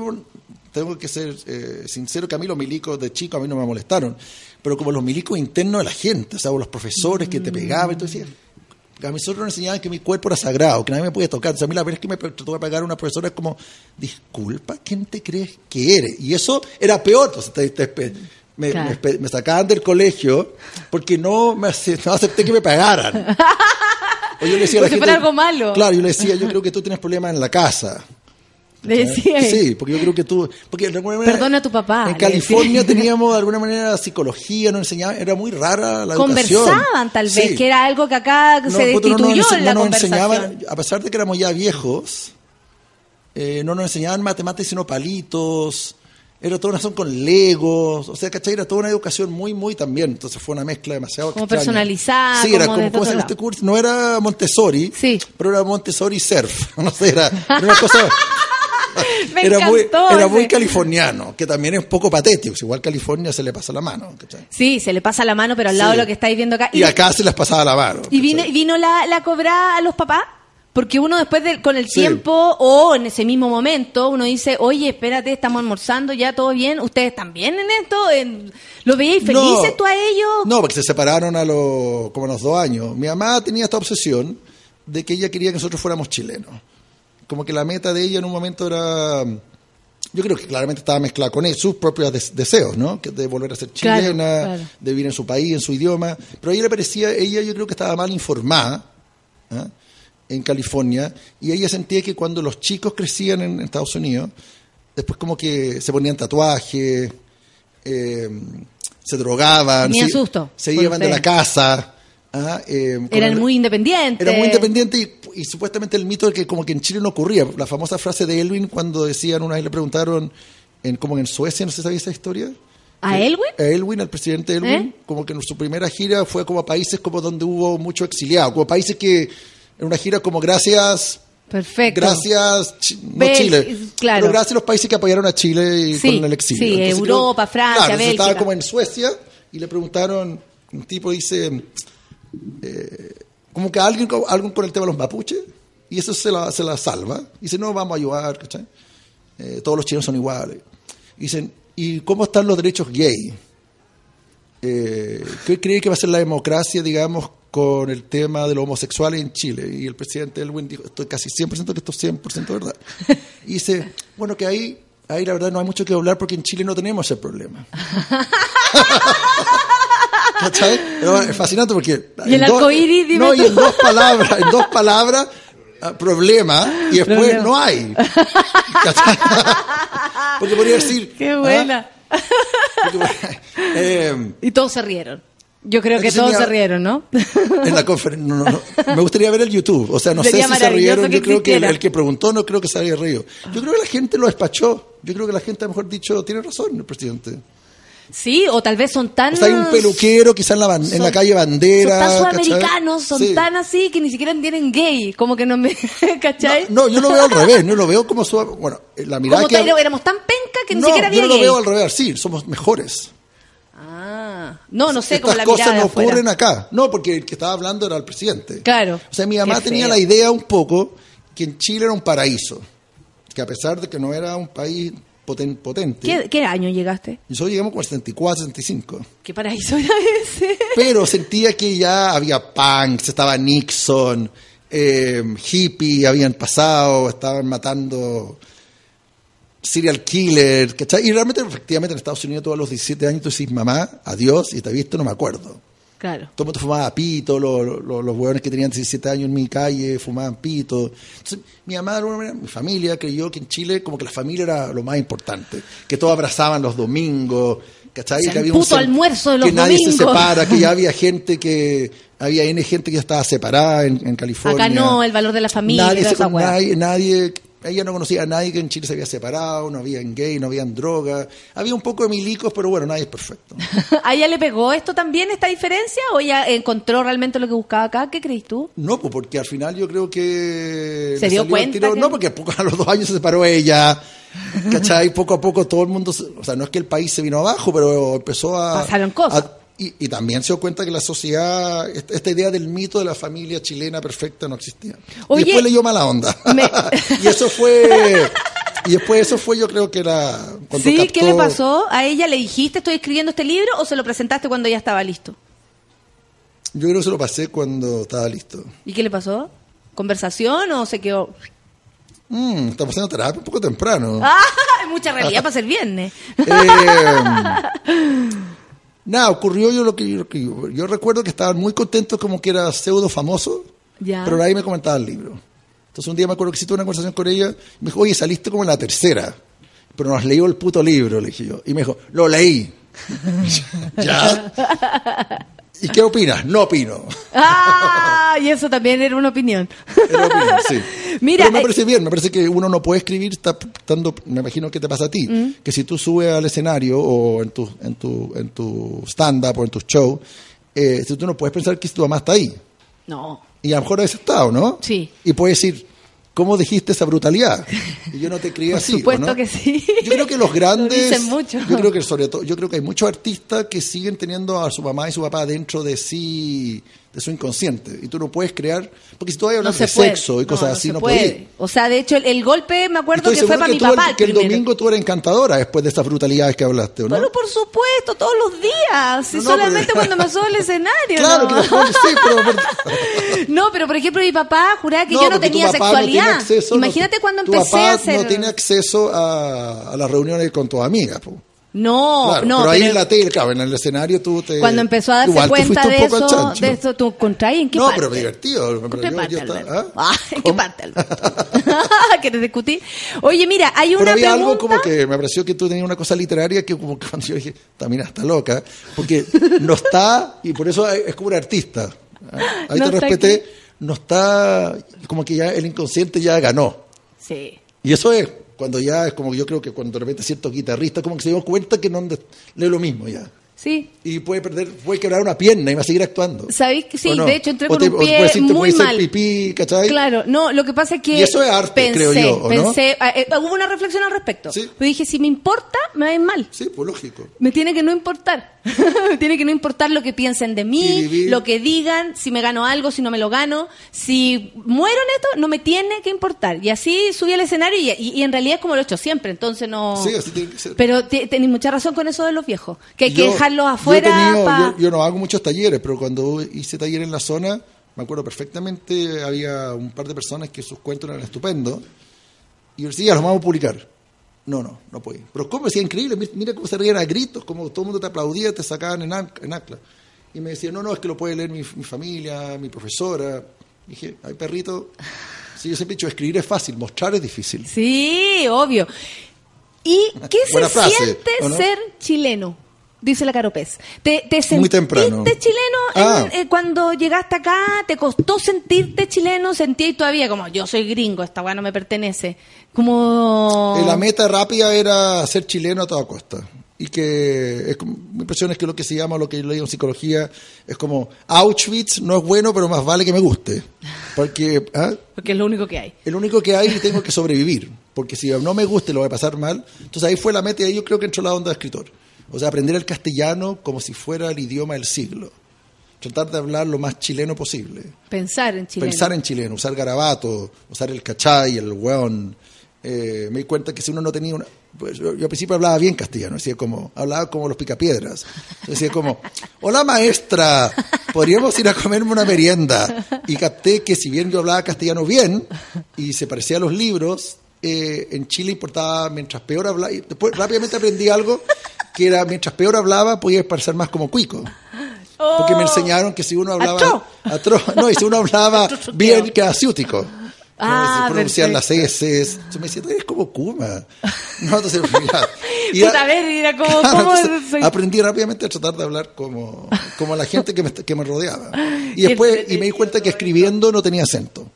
S8: tengo que ser eh, sincero que a mí los milicos de chico a mí no me molestaron. Pero como los milicos internos de la gente, o sea, los profesores que te pegaban, y tú decías, a nosotros nos enseñaban que mi cuerpo era sagrado, que nadie me podía tocar. O sea, a mí la vez que me trató de pagar una profesora es como, disculpa, ¿quién te crees que eres? Y eso era peor. Entonces, te- me,
S1: Claro.
S8: me- me sacaban del colegio porque no, me no acepté que me pagaran. O yo le decía a la
S1: fuera algo malo.
S8: Claro, yo le decía, yo creo que tú tienes problemas en la casa.
S1: Le decía,
S8: Sí, porque yo creo que tú... Porque de alguna manera,
S1: Perdona a tu papá,
S8: En California teníamos de alguna manera psicología, nos enseñaban, era muy rara la educación.
S1: conversaban tal vez,
S8: Sí.
S1: que era algo que acá
S8: No,
S1: se
S8: puto, no
S1: destituyó
S8: ense-
S1: en la
S8: no
S1: conversación.
S8: enseñaban, a pesar de que éramos ya viejos, eh, no nos enseñaban matemáticas sino palitos, era toda una son con legos, o sea, ¿cachai? Era toda una educación muy, muy también, entonces fue una mezcla demasiado
S1: Como
S8: extraña.
S1: personalizada,
S8: Sí, era
S1: como
S8: como,
S1: desde
S8: ¿cómo
S1: otro
S8: se llama
S1: lado.
S8: este curso? No era Montessori,
S1: Sí.
S8: pero era Montessori Surf, no sé, era, era una cosa...
S1: Me
S8: era muy, era muy californiano, que también es un poco patético. Igual California se le pasa la mano. ¿cachai?
S1: Sí, se le pasa la mano, pero al lado
S8: Sí.
S1: de lo que estáis viendo acá.
S8: Y acá se les pasaba la mano.
S1: ¿Y vino, vino la, la cobrada a los papás? Porque uno después de, con el
S8: Sí.
S1: tiempo o en ese mismo momento, uno dice, oye, espérate, estamos almorzando, ya todo bien, ¿ustedes también en esto? En- ¿Lo veíais felices
S8: No.
S1: tú a ellos?
S8: No, porque se separaron a los, como a los dos años. Mi mamá tenía esta obsesión de que ella quería que nosotros fuéramos chilenos. Como que la meta de ella en un momento era... Yo creo que claramente estaba mezclada con él, sus propios des- deseos, ¿no? Que de volver a ser chilena,
S1: claro.
S8: de vivir en su país, en su idioma. Pero a ella le parecía, ella yo creo que estaba mal informada ¿ah? en California y ella sentía que cuando los chicos crecían en Estados Unidos, después como que se ponían tatuajes, eh, se drogaban,
S1: Tenía
S8: se,
S1: susto
S8: se iban de la casa Ah, eh,
S1: Eran
S8: el-
S1: muy independientes.
S8: Era muy independiente y, y supuestamente el mito de que como que en Chile no ocurría. La famosa frase de Elwin cuando decían, una vez le preguntaron, en, como en Suecia, no si sabía esa historia.
S1: ¿A Elwin?
S8: A Elwin, al presidente Elwin,
S1: ¿Eh?
S8: como que en su primera gira fue como a países como donde hubo mucho exiliado, como países que en una gira como gracias,
S1: Perfecto.
S8: gracias, Chi- no
S1: Bel-
S8: Chile,
S1: claro.
S8: pero gracias a los países que apoyaron a Chile y
S1: Sí,
S8: con el exilio.
S1: sí,
S8: Entonces,
S1: Europa, Francia,
S8: claro,
S1: Bélgica.
S8: Estaba como en Suecia y le preguntaron, un tipo dice, eh, como que alguien, con- alguien con el tema de los mapuches, y eso se la, se la salva. Dice, no, vamos a ayudar, ¿cachai? Eh, todos los chilenos son iguales. Dicen, ¿y cómo están los derechos gay? Eh, ¿Qué cree que va a ser la democracia, digamos, con el tema de los homosexuales en Chile? Y el presidente Elwin dijo, estoy casi 100% que esto es 100% verdad. Y dice, bueno, que ahí, ahí la verdad no hay mucho que hablar porque en Chile no tenemos ese problema. ¿Cachai? Es fascinante porque...
S1: Y el arcoíris, dime
S8: No, y en dos palabras, en dos palabras, ah, problema, y después
S1: Problema.
S8: no hay. ¿Cachai? Porque podría decir...
S1: Qué
S8: ¿ah?
S1: buena.
S8: Porque, eh,
S1: Y todos se rieron. Yo creo que todos se rieron, ¿no?
S8: en la conferencia. No, no, no. Me gustaría ver el YouTube. O sea, no
S1: Sería
S8: sé si se rieron.
S1: que
S8: Yo creo que el, que preguntó no creo que se haya reído. Yo creo que la gente lo despachó. Yo creo que la gente, a lo mejor dicho, tiene razón el presidente.
S1: Sí, o tal vez son tan...
S8: O sea, hay un peluquero quizá en la, ban- en la
S1: Son-
S8: calle
S1: Son
S8: Bandera.
S1: tan
S8: ¿cachai?
S1: sudamericanos, son
S8: Sí.
S1: tan así que ni siquiera tienen gay. Como que no me... ¿Cachai?
S8: No, yo lo veo al revés. No lo veo como su. Bueno, la mirada
S1: Como
S8: que.
S1: tal, éramos tan penca que ni
S8: no,
S1: siquiera había
S8: yo no lo
S1: gay.
S8: veo al revés. Sí, somos mejores.
S1: Ah, no, no sé cómo
S8: Estas
S1: la
S8: cosas no
S1: afuera.
S8: ocurren acá. No, porque el que estaba hablando era el presidente.
S1: Claro.
S8: O sea, mi mamá tenía la idea un poco que en Chile era un paraíso. Que a pesar de que no era un país poten- potente.
S1: ¿Qué, qué año llegaste?
S8: Nosotros llegamos con 74, 75.
S1: ¿Qué paraíso era ese?
S8: Pero sentía que ya había punks, estaba Nixon, eh, hippie habían pasado, estaban matando serial killer, ¿cachai? Y realmente, efectivamente, en Estados Unidos, todos los 17 años, tú decís, mamá, adiós, y te he visto, no me acuerdo.
S1: Claro.
S8: Todo el mundo fumaba pito, los, los, los hueones que tenían 17 años en mi calle fumaban pito. Entonces, mi mamá, de alguna manera, mi familia creyó que en Chile como que la familia era lo más importante, que todos abrazaban los domingos, ¿cachai?
S1: O sea,
S8: que había un
S1: puto almuerzo de los
S8: Que nadie se separa, que ya había gente que, había N gente que ya estaba separada en, en California.
S1: Acá no, el valor de la familia.
S8: Nadie, se- nadie, nadie- ella no conocía a nadie que en Chile se había separado, no había gay, no habían droga. Había un poco de milicos, pero bueno, nadie es perfecto.
S1: ¿A ella le pegó esto también, esta diferencia? ¿O ella encontró realmente lo que buscaba acá? ¿Qué crees tú?
S8: No, pues porque al final yo creo que...
S1: ¿Se dio cuenta
S8: tiro-
S1: que-
S8: No, porque a, los dos años se separó ella. ¿Cachai? Poco a poco todo el mundo... se- O sea, no es que el país se vino abajo, pero empezó a...
S1: Pasaron cosas.
S8: a- y, y también se dio cuenta que la sociedad... Esta, idea del mito de la familia chilena perfecta no existía.
S1: Oye,
S8: y después leyó mala onda.
S1: me-
S8: y eso fue... Y después eso fue, yo creo que era... cuando
S1: ¿Sí? ¿Qué le pasó? ¿A ella le dijiste estoy escribiendo este libro o se lo presentaste cuando ya estaba listo?
S8: Yo creo que se lo pasé cuando estaba listo.
S1: ¿Y qué le pasó? ¿Conversación o se quedó?
S8: Mm, está pasando terapia un poco temprano.
S1: ¡Ah! Hay mucha realidad para ser viernes.
S8: Eh, nada, ocurrió yo lo que, lo que yo, yo recuerdo que estaban muy contentos como que era pseudo famoso,
S1: Ya.
S8: pero nadie me comentaba el libro. Entonces un día me acuerdo que sí tuve una conversación con ella, y me dijo, oye, saliste como en la tercera, pero no has leído el puto libro, le dije yo. Y me dijo, lo leí. ¿Ya? ¿Y qué opinas? No opino.
S1: ¡Ah! Y eso también era una opinión.
S8: Era opinión, sí.
S1: Mira,
S8: Pero me
S1: eh,
S8: parece bien, me parece que uno no puede escribir estando, me imagino que te pasa a ti,
S1: Mm.
S8: que si tú subes al escenario o en tu, en tu, en tu stand-up o en tu show, eh, si tú no puedes pensar que tu mamá está ahí.
S1: No.
S8: Y a lo mejor a veces está, ¿o no?
S1: Sí.
S8: Y puedes decir, ¿cómo dijiste esa brutalidad? Y yo no te
S1: Por
S8: así. ¿o
S1: supuesto
S8: no?
S1: que sí.
S8: Yo creo que los grandes,
S1: Lo dicen mucho.
S8: yo creo que sobre todo, yo creo que hay muchos artistas que siguen teniendo a su mamá y su papá dentro de sí, de su inconsciente. Y tú no puedes crear, porque si tú vas a hablar
S1: No
S8: de
S1: puede.
S8: sexo y cosas
S1: no
S8: así,
S1: se
S8: no
S1: puede.
S8: podías.
S1: O sea, de hecho, el, el golpe me acuerdo
S8: Estoy
S1: que fue para
S8: que,
S1: mi papá. el
S8: que el
S1: primero.
S8: domingo tú eras encantadora después de estas brutalidades que hablaste, ¿o ¿no?
S1: Pero por supuesto, todos los días. Si
S8: No, no,
S1: solamente
S8: pero-
S1: cuando me subo al escenario.
S8: Claro
S1: ¿no?
S8: que después, sí, pero...
S1: No, pero por ejemplo, mi papá juraba que
S8: No,
S1: yo no tenía
S8: no
S1: sexualidad.
S8: acceso, no-
S1: Imagínate cuando
S8: tu
S1: empecé
S8: papá
S1: a hacer.
S8: no tiene acceso a, a las reuniones con tus amigas, po.
S1: No,
S8: Claro,
S1: no,
S8: pero ahí
S1: pero
S8: en la tele, claro, en el escenario tú te...
S1: cuando empezó a darse
S8: igual te
S1: cuenta de eso, de eso, ¿tú contraí en qué
S8: no,
S1: parte?
S8: pero divertido.
S1: ¿En
S8: pero
S1: qué
S8: yo-
S1: parte,
S8: yo estaba-
S1: Alberto?
S8: ¿ah?
S1: Ah, ¿En qué
S8: ¿Cómo?
S1: parte, Alberto? ¿Quieres discutir? Oye, mira, hay una
S8: Pero había
S1: pregunta...
S8: algo como que me pareció que tú tenías una cosa literaria que como que cuando yo dije, también está loca, porque no está y por eso es como un artista. Ah, Ahí
S1: No
S8: te respeté. No está, como que ya el inconsciente ya ganó.
S1: Sí.
S8: Y eso es, cuando ya es como yo creo que cuando de repente ciertos guitarristas como que se dio cuenta que no lee lo mismo ya.
S1: Sí.
S8: Y puede perder, puede quebrar una pierna y va a seguir actuando.
S1: ¿Sabéis que sí?
S8: ¿O no?
S1: De hecho, entré con
S8: te-
S1: un pie muy mal.
S8: pipí, ¿cachai?
S1: Claro, no, lo que pasa es que.
S8: Y eso es arte,
S1: pensé,
S8: creo yo, ¿o no?
S1: Pensé, ah, eh, hubo una reflexión al respecto.
S8: Sí.
S1: Dije, si me importa, me va a ir mal.
S8: Sí, pues lógico.
S1: Me tiene que no importar. me tiene que no importar lo que piensen de mí, lo que digan, si me gano algo, si no me lo gano. Si muero en esto, no me tiene que importar. Y así subí al escenario y, y- y en realidad es como lo he hecho siempre. Entonces no.
S8: Sí, así tiene que ser.
S1: Pero te- tenéis mucha razón con eso de los viejos. Que hay que
S8: Yo-
S1: dejarlos
S8: yo
S1: afuera.
S8: tenido-
S1: pa-
S8: yo, yo no hago muchos talleres, pero cuando hice taller en la zona, me acuerdo perfectamente, había un par de personas que sus cuentos eran estupendos. Y yo decía, los vamos a publicar. No, no, no puede. Pero ¿cómo? Decía, increíble, mi- mira cómo se reían a gritos, como todo el mundo te aplaudía, te sacaban en, en acla. Y me decía, no, no, es que lo puede leer mi, mi familia, mi profesora. dije, ay, perrito, sí, yo siempre he dicho, escribir es fácil, mostrar es difícil.
S1: Sí, obvio. ¿Y qué se
S8: frase,
S1: siente ser chileno? Dice la Caropez. ¿Te, te
S8: Muy
S1: sentiste
S8: temprano.
S1: chileno en-
S8: Ah.
S1: eh, cuando llegaste acá? ¿Te costó sentirte chileno? ¿Sentías todavía como yo soy gringo, esta weá no me pertenece? Como...
S8: Eh, La meta rápida era ser chileno a toda costa. Y que es mi impresión es que lo que se llama, lo que yo leí en psicología, es como Auschwitz no es bueno, pero más vale que me guste. Porque ¿ah?
S1: Porque es lo único que hay.
S8: el único que hay y tengo que sobrevivir. Porque si no me guste, lo voy a pasar mal. Entonces ahí fue la meta y ahí yo creo que entró la onda de escritor. O sea, aprender el castellano como si fuera el idioma del siglo. Tratar de hablar lo más chileno posible.
S1: Pensar en chileno.
S8: Pensar en chileno, usar garabato, usar el cachay, el weón. Eh, me di cuenta que si uno no tenía una... Pues yo, yo al principio hablaba bien castellano, decía como, hablaba como los picapiedras. Decía como, hola maestra, podríamos ir a comerme una merienda. Y capté que si bien yo hablaba castellano bien y se parecía a los libros, eh, en Chile importaba mientras peor hablaba. Y después rápidamente aprendí algo que era mientras peor hablaba podía parecer más como cuico. Porque me enseñaron que si uno hablaba.
S1: Atro.
S8: atro- no, y si uno hablaba bien, queda ciútico.
S1: Ah,
S8: pronunciar las S. Entonces me decía, eres como Kuma. No, entonces, mira. Y
S1: a ver, era como,
S8: Claro,
S1: ¿cómo
S8: entonces,
S1: soy?
S8: aprendí rápidamente a tratar de hablar como, como la gente que me, que me rodeaba. Y después, y me di cuenta que escribiendo no tenía acento.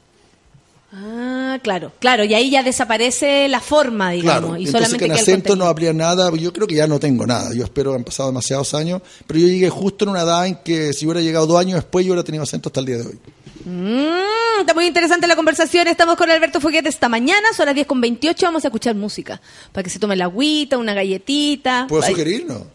S1: Ah, claro, claro. Y ahí ya desaparece la forma, digamos.
S8: Claro,
S1: y
S8: entonces
S1: solamente
S8: que en acento no habría nada, yo creo que ya no tengo nada, yo espero que han pasado demasiados años, pero yo llegué justo en una edad en que si hubiera llegado dos años después yo hubiera tenido acento hasta el día de hoy.
S1: Mm, está muy interesante la conversación. Estamos con Alberto Foguete esta mañana. Son las 10 con 28. Vamos a escuchar música. Para que se tome la agüita, una galletita.
S8: ¿Puedo
S1: Ay,
S8: sugerir? No.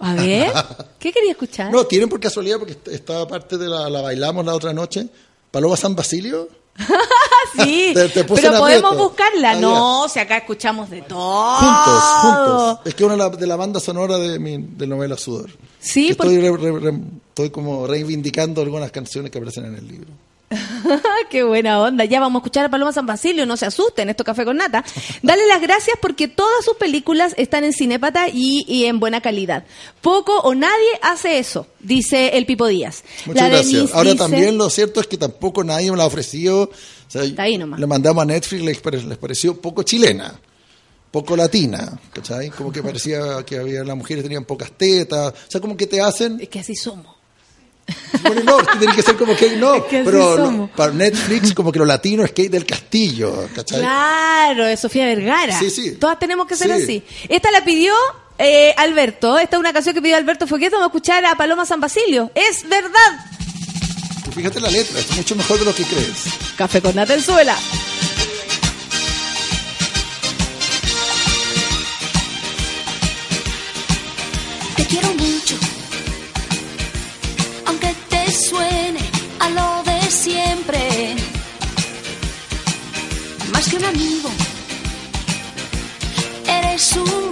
S1: A ver. ¿Qué quería escuchar?
S8: No, tienen por casualidad, porque est- estaba parte de la, la bailamos la otra noche, Paloma San Basilio.
S1: sí.
S8: Te- te puse
S1: pero podemos buscarla. No, si acá escuchamos de todo.
S8: Juntos, juntos. Es que una de la, de la banda sonora de mi de novela Sudor.
S1: Sí,
S8: estoy, re- re- re- estoy como reivindicando algunas canciones que aparecen en el libro.
S1: Qué buena onda. Ya vamos a escuchar a Paloma San Basilio, no se asusten, esto es Café con Nata. Dale las gracias porque todas sus películas están en Cinépata y, y en buena calidad. Poco o nadie hace eso, dice el Pipo Díaz.
S8: Muchas
S1: La
S8: gracias.
S1: Denise
S8: Ahora
S1: dice-
S8: también lo cierto es que tampoco nadie me la ha ofrecido. O sea,
S1: Está ahí nomás.
S8: Le mandamos a Netflix, les, pare- les pareció poco chilena, poco latina, ¿cachai? Como que parecía que había las mujeres tenían pocas tetas. O sea, como que te hacen...
S1: Es que así somos.
S8: Bueno, no, tiene que ser como que no.
S1: Es que
S8: pero lo- para Netflix, como que lo latino es Kate del Castillo, ¿cachai?
S1: Claro, es Sofía Vergara.
S8: Sí, sí.
S1: Todas tenemos que ser
S8: Sí.
S1: así. Esta la pidió eh, Alberto. Esta es una canción que pidió Alberto Fogueto. Vamos a escuchar a Paloma San Basilio. Es verdad.
S8: Y Fíjate la letra, es mucho mejor de lo que crees.
S1: Café con Nata
S9: un amigo, eres un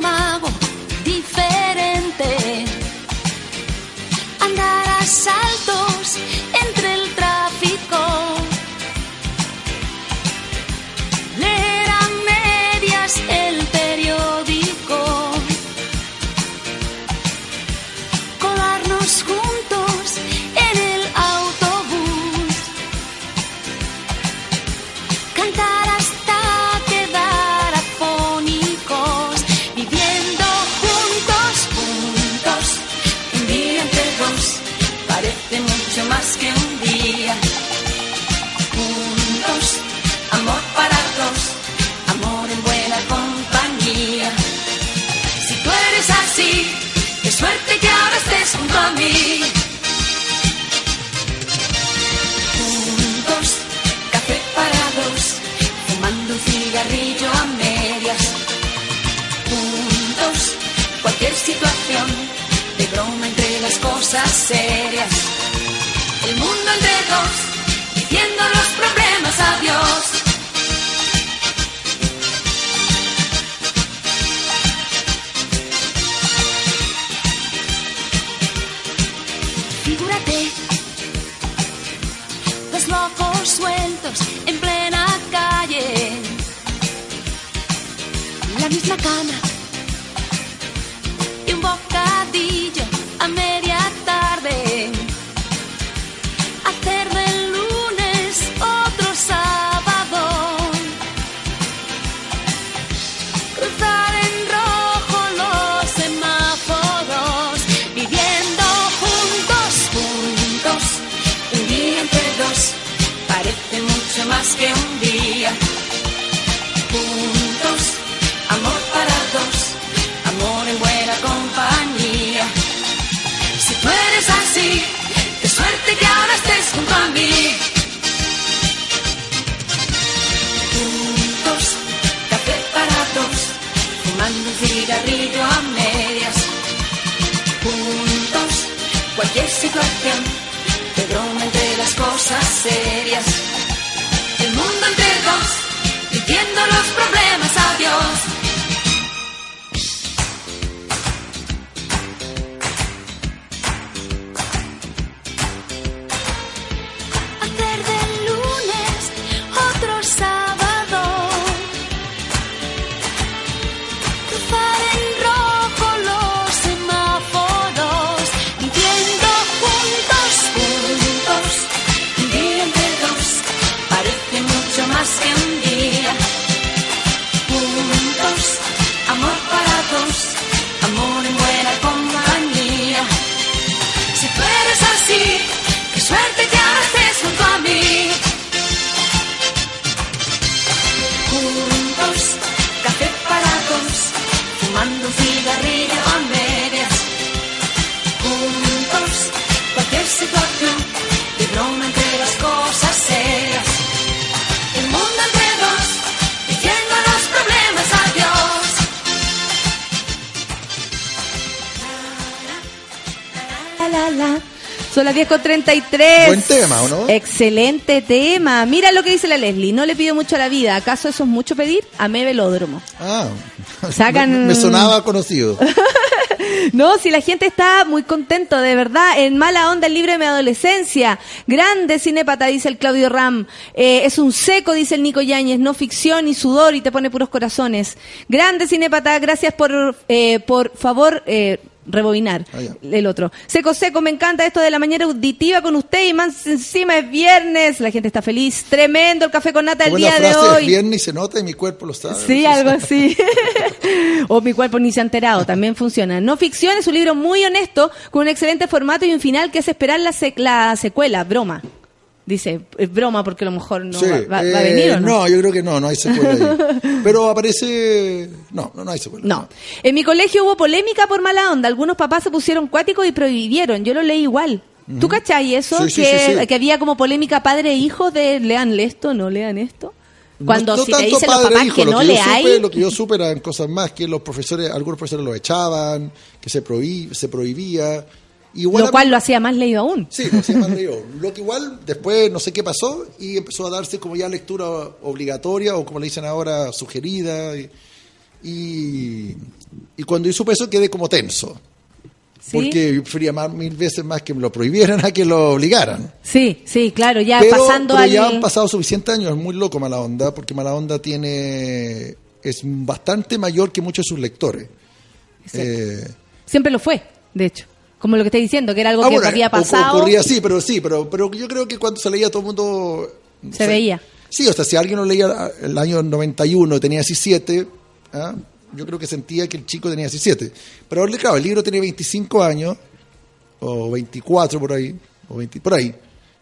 S9: a mí. Juntos, café para dos, fumando un cigarrillo a medias. Juntos, cualquier situación, de broma entre las cosas serias. El mundo entre dos, en plena calle, la misma cama cualquier situación, de broma entre las cosas serias. El mundo entre dos, diciendo los problemas adiós.
S1: 33.
S8: Buen tema, ¿o no?
S1: Excelente tema. Mira lo que dice la Leslie. No le pido mucho a la vida. ¿Acaso eso es mucho pedir? Amé velódromo.
S8: Ah,
S1: Sacan-
S8: me, me sonaba conocido.
S1: No, si la gente está muy contento, de verdad. En mala onda el libro de mi adolescencia. Grande cinépata, dice el Claudio Ram. Eh, es un seco, dice el Nico Yáñez. No ficción ni sudor y te pone puros corazones. Grande cinépata, gracias por, eh, por favor, eh, rebobinar
S8: Ah,
S1: el otro. Seco, seco, me encanta esto de la mañana auditiva con usted y más encima es viernes. La gente está feliz. Tremendo el café con nata el día de hoy.
S8: es viernes y se nota y mi cuerpo lo sabe.
S1: Sí,
S8: No
S1: algo así. o mi cuerpo ni se ha enterado, también funciona. No ficción es un libro muy honesto, con un excelente formato y un final que es esperar la, sec- la secuela, broma. Dice, es broma porque a lo mejor no
S8: Sí,
S1: va, va- va a
S8: eh,
S1: venir o no.
S8: yo creo que no, no hay secuela ahí. Pero aparece... No, no, no hay secuela.
S1: No. En mi colegio hubo polémica por mala onda. Algunos papás se pusieron cuáticos y prohibieron. Yo lo leí igual. ¿Tú cachai eso?
S8: Sí,
S1: que,
S8: sí,
S1: que había como polémica padre e hijo de leanle esto, no lean esto. Cuando
S8: no
S1: si te dicen los
S8: e
S1: papás
S8: hijo,
S1: que no
S8: que
S1: leáis.
S8: supe- lo que yo supe eran cosas más que los profesores, algunos profesores lo echaban, que se, se prohibía. Igual
S1: lo
S8: a-
S1: cual lo hacía más leído aún.
S8: Sí, lo hacía más leído. Lo que igual después no sé qué pasó y empezó a darse como ya lectura obligatoria o como le dicen ahora sugerida. Y, y, y cuando yo supe eso quedé como tenso.
S1: ¿Sí?
S8: Porque yo prefería más, mil veces más que me lo prohibieran a que lo obligaran.
S1: Sí, sí, claro, ya
S8: pero,
S1: pasando
S8: pero
S1: al...
S8: ya han pasado suficientes años, es muy loco Mala Onda, porque Mala Onda tiene es bastante mayor que muchos de sus lectores. Eh,
S1: Siempre lo fue, de hecho. Como lo que estoy diciendo, que era algo
S8: ah,
S1: que
S8: bueno,
S1: había
S8: ocu-
S1: pasado.
S8: Ocurría así, pero sí, pero, pero yo creo que cuando se leía todo el mundo...
S1: Se
S8: sea,
S1: veía.
S8: Sí, o sea, si alguien lo leía el año 91 y tenía 17, ¿ah? yo creo que sentía que el chico tenía 17. Pero claro, el libro tiene 25 años, o 24 por ahí, o 20, por ahí.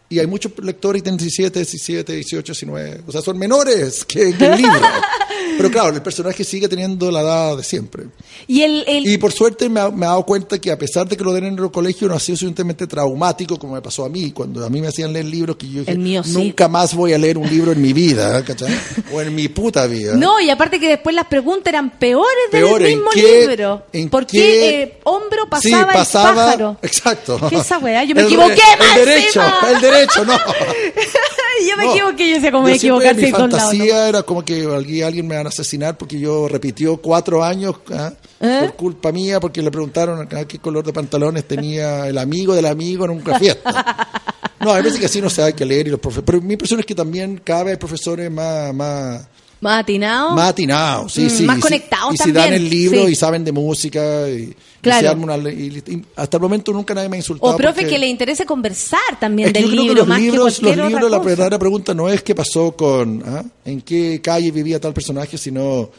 S8: Y hay muchos lectores que tienen 17, 17, 18, 19. O sea, son menores que, que el libro. Pero claro, el personaje sigue teniendo la edad de siempre.
S1: Y el, el-
S8: Y por suerte me, ha- me he dado cuenta que a pesar de que lo den en el colegio no ha sido suficientemente traumático como me pasó a mí, cuando a mí me hacían leer libros que yo dije,
S1: sí.
S8: nunca más voy a leer un libro en mi vida, ¿cachai? O en mi puta vida.
S1: No, y aparte que después las preguntas eran peores del
S8: Peores, ¿en
S1: mismo
S8: qué-
S1: libro.
S8: en
S1: ¿Por
S8: qué-
S1: qué eh, hombro
S8: Sí,
S1: pasaba,
S8: pasaba,
S1: el pájaro?
S8: exacto.
S1: ¿Qué esa weá? Yo me
S8: El
S1: equivoqué más
S8: El derecho, el derecho, no.
S1: yo me
S8: No.
S1: equivoqué, yo decía cómo me equivocarse
S8: Mi
S1: lados.
S8: fantasía era como que alguien, alguien me van a asesinar porque yo repitió cuatro años ¿ah?
S1: ¿Eh?
S8: por culpa mía porque le preguntaron ¿ah, qué color de pantalones tenía el amigo del amigo en una fiesta. No, a veces que así no se hay que leer y los profesores. Pero mi impresión es que también cada vez profesores más, más,
S1: Más atinado.
S8: más atinados, sí,
S1: Mm,
S8: sí.
S1: más
S8: y si-
S1: conectados
S8: Y si dan
S1: también,
S8: el libro
S1: sí.
S8: y saben de música y, y
S1: Claro.
S8: se arma una y- y hasta el momento nunca nadie me ha insultado.
S1: o profe que le interese conversar también del
S8: yo creo
S1: libro,
S8: que los
S1: más
S8: libros,
S1: que
S8: los libros
S1: otra
S8: la verdadera pregunta no es qué pasó con, ¿ah? en qué calle vivía tal personaje, sino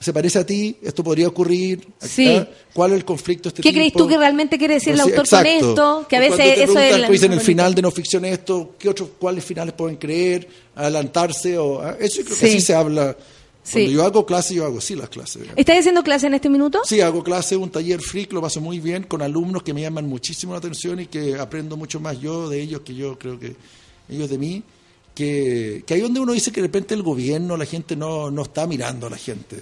S8: se parece a ti, esto podría ocurrir,
S1: Sí.
S8: ¿cuál es el conflicto este
S1: ¿Qué crees tú que realmente quiere decir el
S8: Pues sí,
S1: autor
S8: exacto.
S1: con esto? Que a veces
S8: te
S1: eso es...
S8: pues, dicen el final de no ficción esto, ¿qué otros, cuáles finales pueden creer? Adelantarse o ¿ah? eso creo que
S1: Sí.
S8: así se habla.
S1: Sí.
S8: Cuando yo hago clase, yo hago así las clases.
S1: ¿Estás haciendo clase en este minuto?
S8: Sí, hago clase, un taller freak, lo paso muy bien con alumnos que me llaman muchísimo la atención y que aprendo mucho más yo de ellos que yo creo que ellos de mí. Que, que ahí donde uno dice que de repente el gobierno, la gente no, no está mirando a la gente.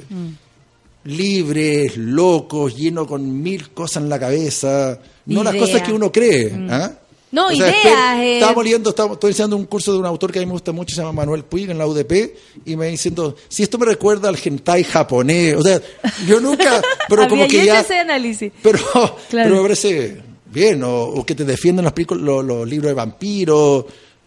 S8: Libres, locos, llenos con mil cosas en la cabeza. No las cosas que uno cree. ¿ah?
S1: No,
S8: O sea,
S1: ideas, eh.
S8: Estábamos leyendo, estábamos- estoy enseñando un curso de un autor que a mí me gusta mucho, se llama Manuel Puig en la UDP, y me diciendo, si esto me recuerda al hentai japonés, o sea, yo nunca, pero como que ya,
S1: ese análisis.
S8: pero,
S1: Claro.
S8: pero me parece bien, o, o que te defienden películas, los, los libros de vampiros,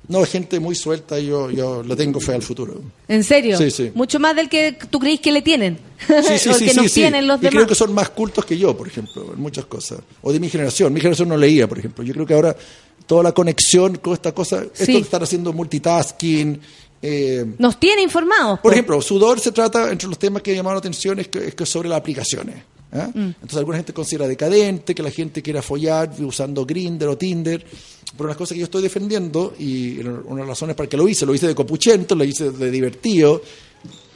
S8: no, gente muy suelta, y yo, yo le tengo fe al futuro.
S1: ¿En serio?
S8: Sí, sí.
S1: Mucho más del que tú creís que le tienen.
S8: Sí, sí,
S1: o
S8: sí,
S1: que
S8: sí,
S1: nos
S8: sí.
S1: tienen los
S8: y
S1: demás.
S8: creo que son más cultos que yo, por ejemplo, en muchas cosas. O de mi generación. Mi generación no leía, por ejemplo. Yo creo que ahora toda la conexión con esta cosa, esto de estar haciendo multitasking. eh,
S1: Nos tiene informados.
S8: por
S1: po.
S8: ejemplo, sudor se trata, entre los temas que llamaron la atención, es que es que sobre las aplicaciones. ¿Ah?
S1: Mm.
S8: Entonces, alguna gente considera decadente, que la gente quiera follar usando Grindr o Tinder. Pero una cosa que yo estoy defendiendo, y una de las razones para que lo hice, lo hice de copuchento, lo hice de divertido,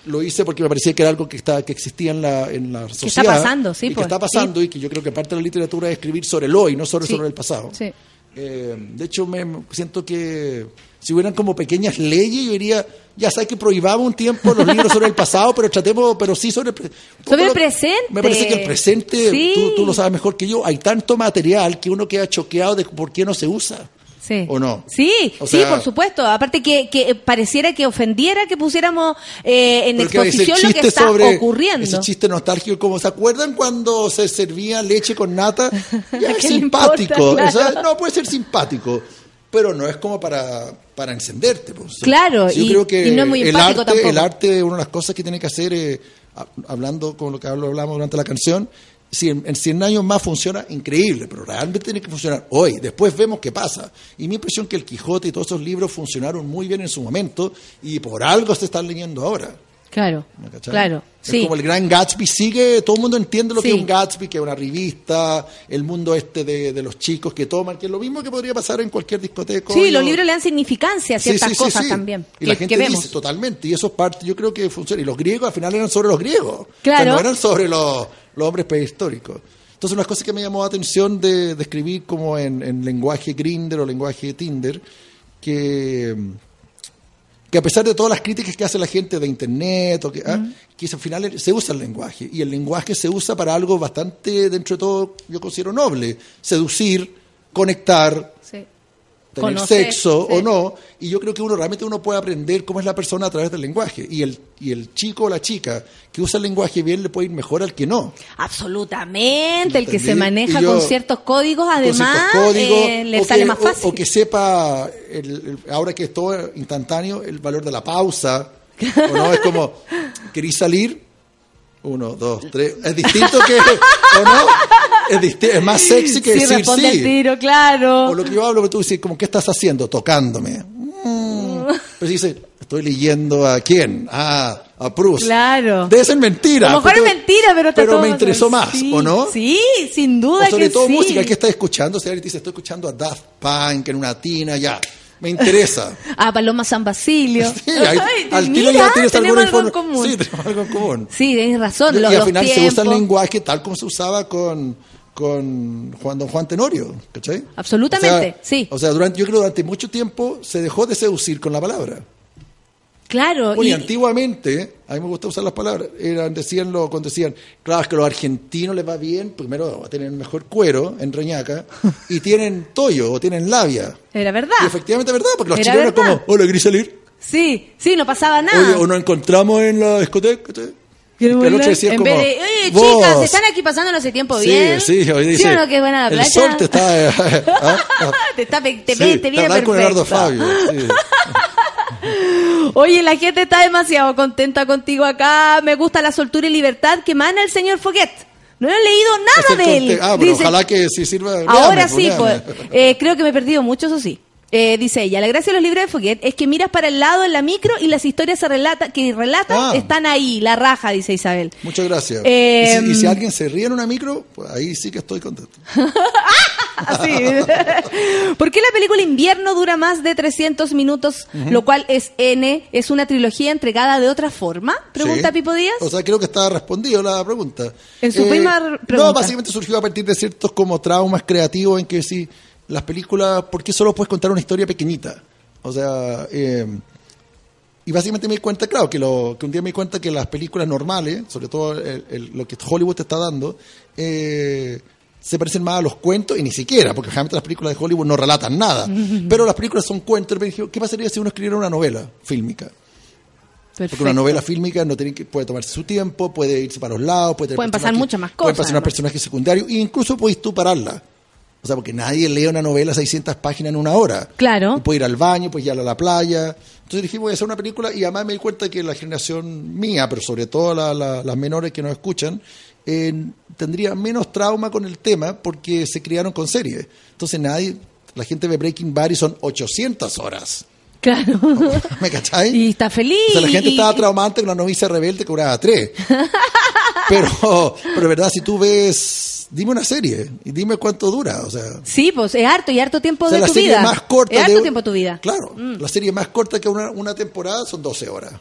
S8: lo hice porque me parecía que era algo que, está, que existía en la, en la sociedad.
S1: está pasando, sí,
S8: Y que
S1: pues,
S8: está pasando y que yo creo que parte de la literatura es escribir sobre el hoy, no sobre,
S1: Sí.
S8: sobre el pasado.
S1: Sí.
S8: Eh, de hecho, me siento que si hubieran como pequeñas leyes, yo diría, ya sabes que prohibamos un tiempo los libros sobre el pasado, pero tratemos, pero sí sobre el,
S1: presente.
S8: Me parece que el presente,
S1: Sí.
S8: tú, tú lo sabes mejor que yo, hay tanto material que uno queda choqueado de por qué no se usa.
S1: Sí.
S8: ¿O no?
S1: Sí,
S8: O
S1: sí, por supuesto. Aparte que, que pareciera que ofendiera que pusiéramos eh, en exposición lo que está
S8: sobre-
S1: ocurriendo.
S8: Ese chiste nostálgico, como ¿se acuerdan cuando se servía leche con nata? Ya es
S1: ¿Qué le
S8: simpático.
S1: importa?
S8: o sea,
S1: Claro.
S8: no puede ser simpático, pero no es como para, para encenderte. pues.
S1: Claro,
S8: yo
S1: y-
S8: creo que
S1: y no es muy
S8: el arte,
S1: tampoco.
S8: el arte, una de las cosas que tiene que hacer, eh, ha- hablando con lo que hablamos durante la canción, si en, en 100 años más funciona, increíble, pero realmente tiene que funcionar hoy. Después vemos qué pasa. Y mi impresión es que el Quijote y todos esos libros funcionaron muy bien en su momento y por algo se están leyendo ahora.
S1: Claro, claro,
S8: Es
S1: sí.
S8: como el gran Gatsby sigue, todo el mundo entiende lo
S1: Sí.
S8: que es un Gatsby, que es una revista, el mundo este de, de los chicos que toman, que es lo mismo que podría pasar en cualquier discoteca.
S1: Sí, los libros le dan significancia a ciertas
S8: sí,
S1: cosas también.
S8: Y
S1: que,
S8: la gente
S1: que vemos.
S8: dice totalmente, y eso es parte, yo creo que funciona. Y los griegos al final eran sobre los griegos.
S1: Claro.
S8: O sea, no eran sobre los, los hombres prehistóricos. Entonces, una cosa que me llamó la atención de, de escribir como en, en lenguaje Grindr o lenguaje Tinder, que, que a pesar de todas las críticas que hace la gente de Internet, o que, ah, que al final se usa el lenguaje. Y el lenguaje se usa para algo bastante, dentro de todo, yo considero noble. Seducir, conectar,
S1: Sí.
S8: Tener
S1: Conocer,
S8: sexo
S1: sí.
S8: o no, y yo creo que uno realmente uno puede aprender cómo es la persona a través del lenguaje, y el, y el chico o la chica que usa el lenguaje bien le puede ir mejor al que no.
S1: Absolutamente, el que se maneja
S8: yo-
S1: con ciertos códigos, además,
S8: ciertos códigos,
S1: eh, le sale
S8: que-
S1: más fácil.
S8: O, que sepa, el- el- ahora que es todo instantáneo, el valor de la pausa, o no, es como, ¿querís salir? Uno, dos, tres. Es distinto que, ¿o no? Es, disti- es más sexy que
S1: sí,
S8: decir
S1: responde
S8: sí.
S1: al tiro, claro.
S8: O lo que yo hablo, tú dices, como, ¿qué estás haciendo? Tocándome. Mm. Pero si dice, estoy leyendo a quién? Ah, a Proust.
S1: Claro.
S8: Debe ser mentira.
S1: a lo mejor es mentira, pero está
S8: Pero
S1: todo
S8: me interesó más,
S1: Sí,
S8: ¿o no?
S1: Sí, sin duda
S8: sobre
S1: que
S8: todo
S1: sí.
S8: música, ¿qué estás escuchando? Si alguien te dice, estoy escuchando a Daft Punk en una tina, ya. Me interesa.
S1: A Paloma San Basilio.
S8: Sí, ahí-
S1: Ay,
S8: al tiro
S1: mira,
S8: ya tienes
S1: tenemos
S8: alguna
S1: algo en común.
S8: Sí, tenemos algo en común.
S1: Sí, tenés razón.
S8: Y, al final se usa el
S1: tiempos.
S8: lenguaje tal como se usaba con, con Juan Don Juan Tenorio, ¿cachai?
S1: Absolutamente,
S8: O sea,
S1: sí.
S8: O sea, durante, yo creo que durante mucho tiempo se dejó de seducir con la palabra.
S1: Claro.
S8: Bueno, y,
S1: y-
S8: antiguamente, a mí me gusta usar las palabras, eran, decían lo, cuando decían, claro, es que a los argentinos les va bien, primero va a tener mejor cuero en Reñaca, y tienen toyo o tienen labia.
S1: Era verdad.
S8: Y efectivamente es verdad, porque los
S1: Era
S8: chilenos
S1: verdad.
S8: como, hola, ¿querés salir?
S1: Sí, sí, no pasaba nada.
S8: Oye, o nos encontramos en la discoteca. el otro
S1: bailar.
S8: decía
S1: en
S8: como,
S1: vez de, oye,
S8: "Vos".
S1: chicas, se están aquí pasando hace tiempo
S8: Sí,
S1: bien.
S8: sí, hoy dice,
S1: ¿Sí o no que es buena la
S8: el
S1: playa?
S8: sol te está... ¿ah? Ah.
S1: te está te,
S8: Sí,
S1: te viene
S8: está con Eduardo
S1: perfecto.
S8: Fabio. sí.
S1: Oye, la gente está demasiado contenta contigo acá. Me gusta la soltura y libertad que emana el señor Foguet. No he leído nada
S8: Ese
S1: de él.
S8: Ah, pero
S1: Dice-
S8: ojalá que sí sirva.
S1: Ahora sí, pues. Eh, creo que me he perdido mucho, eso sí. Eh, dice ella, la gracia de los libros de Foguet es que miras para el lado en la micro y las historias se relata, que relatan
S8: Ah.
S1: están ahí, la raja, dice Isabel.
S8: Muchas gracias.
S1: Eh,
S8: y, si, y si alguien se ríe en una micro, pues ahí sí que estoy contento.
S1: Así. ¿Por qué la película Invierno dura más de 300 minutos, lo cual es N, es una trilogía entregada de otra forma? Pregunta
S8: Sí.
S1: Pipo Díaz.
S8: O sea, creo que está respondido la pregunta. Eh,
S1: En su misma r- pregunta.
S8: No, básicamente surgió a partir de ciertos como traumas creativos en que si las películas, ¿por qué solo puedes contar una historia pequeñita? O sea, eh, y básicamente me di cuenta, claro, que, lo, que un día me di cuenta que las películas normales, sobre todo el- el- lo que Hollywood te está dando, eh, se parecen más a los cuentos, y ni siquiera, porque generalmente las películas de Hollywood no relatan nada, pero las películas son cuentos. Me dije, ¿qué pasaría si uno escribiera una novela fílmica? Porque una novela fílmica no tiene que, puede tomarse su tiempo, puede irse para los lados, puede tener
S1: Pueden pasar muchas más
S8: Pueden
S1: cosas,
S8: pasar unos personajes secundarios, e incluso podéis tú pararla. O sea, porque nadie lee una novela 600 páginas en una hora.
S1: Claro.
S8: Y puede ir al baño, puede ir a la playa. Entonces dije, voy a hacer una película y además me di cuenta que la generación mía, pero sobre todo la- la- las menores que nos escuchan, eh, tendría menos trauma con el tema porque se criaron con series. Entonces nadie, la gente ve Breaking Bad y son 800 horas.
S1: Claro.
S8: ¿Me cachai?
S1: y está feliz.
S8: O sea, la gente
S1: y-
S8: estaba traumante con la novicia rebelde que cobraba tres. pero, pero verdad, si tú ves, dime una serie y dime cuánto dura. O sea,
S1: Sí, pues es harto y harto tiempo
S8: o sea,
S1: de
S8: la
S1: tu
S8: serie
S1: vida.
S8: más corta
S1: es harto
S8: de
S1: tiempo de tu vida.
S8: Claro,
S1: Mm.
S8: la serie más corta que una, una temporada son 12 horas.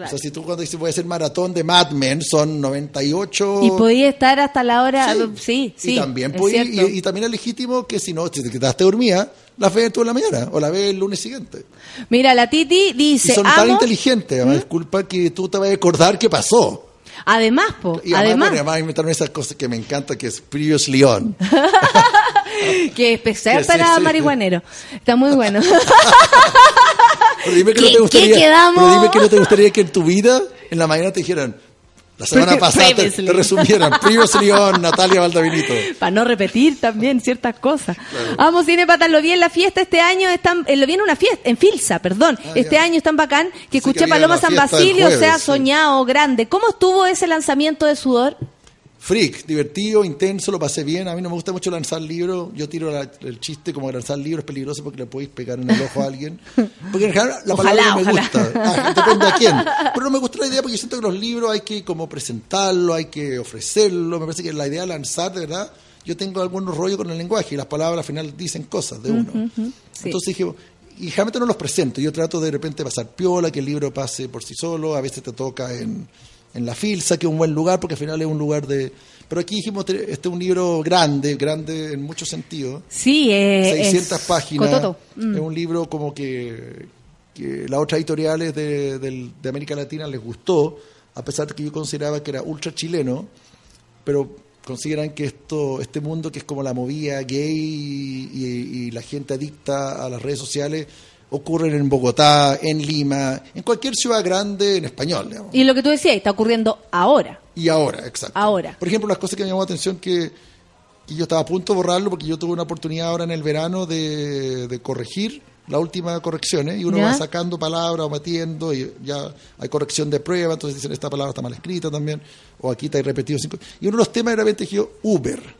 S1: Claro.
S8: O sea, si tú cuando dices voy a hacer maratón de Mad Men son 98.
S1: Y podía estar hasta la hora. Sí, sí.
S8: y también
S1: es
S8: podía- y, y también es legítimo que si no, si te quedaste dormida, la ves tú en la mañana o la ves el lunes siguiente.
S1: Mira, la Titi dice.
S8: y son tan
S1: ¿Mm?
S8: inteligentes, además, disculpa que tú te vas a acordar qué pasó.
S1: Además, po,
S8: Y además,
S1: además,
S8: bueno, además inventaron esas cosas que me encanta, que es Previously On.
S1: que es especial
S8: sí,
S1: para
S8: sí.
S1: marihuanero. Está muy bueno.
S8: Pero dime que
S1: ¿Qué-
S8: no te
S1: qué
S8: gustaría,
S1: quedamos?
S8: pero dime que no te gustaría que en tu vida, en la mañana te dijeran, la semana pasada te, resumieran, Previously On, Natalia Valdavinito.
S1: Para no repetir también ciertas cosas. Amo Cine Patas, lo vi en la fiesta este año, están, eh, lo vi en una fiesta, en Filsa, perdón. este
S8: ya.
S1: año están bacán, que
S8: Ah, que
S1: escuché
S8: había
S1: Paloma San Basilio, o sea,
S8: sí.
S1: soñado, grande. ¿Cómo estuvo ese lanzamiento de Sudor?
S8: Freak, divertido, intenso, lo pasé bien. A mí no me gusta mucho lanzar libros. Yo tiro la- el chiste como lanzar libros es peligroso porque le podéis pegar en el ojo a alguien. Porque en general la
S1: Ojalá,
S8: palabra no me
S1: ojalá.
S8: gusta. Ah, depende a quién. Pero no me gusta la idea porque yo siento que los libros hay que como presentarlo, hay que ofrecerlo. Me parece que la idea de lanzar, de verdad, yo tengo algunos rollos con el lenguaje y las palabras al final dicen cosas de uno.
S1: Sí.
S8: Entonces dije, y generalmente no los presento. Yo trato de repente pasar piola, que el libro pase por sí solo. A veces te toca en, en la filsa, que es un buen lugar, porque al final es un lugar de... Pero aquí dijimos, te- este es un libro grande, grande en muchos sentidos.
S1: Sí, eh,
S8: 600
S1: es
S8: páginas.
S1: Mm.
S8: Es un libro como que, que las otras editoriales de, del- de América Latina les gustó, a pesar de que yo consideraba que era ultra chileno, pero consideran que esto este mundo que es como la movida gay y, y la gente adicta a las redes sociales ocurren en Bogotá, en Lima, en cualquier ciudad grande en español. digamos.
S1: Y lo que tú decías, está ocurriendo ahora.
S8: Y ahora, exacto.
S1: Ahora.
S8: Por ejemplo, las cosas que me llamó la atención que, que yo estaba a punto de borrarlo porque yo tuve una oportunidad ahora en el verano de, de corregir las últimas correcciones y uno
S1: ¿Ya?
S8: va sacando palabras o metiendo y ya hay corrección de prueba, entonces dicen esta palabra está mal escrita también o aquí está repetido cinco. Y uno de los temas era repente Uber.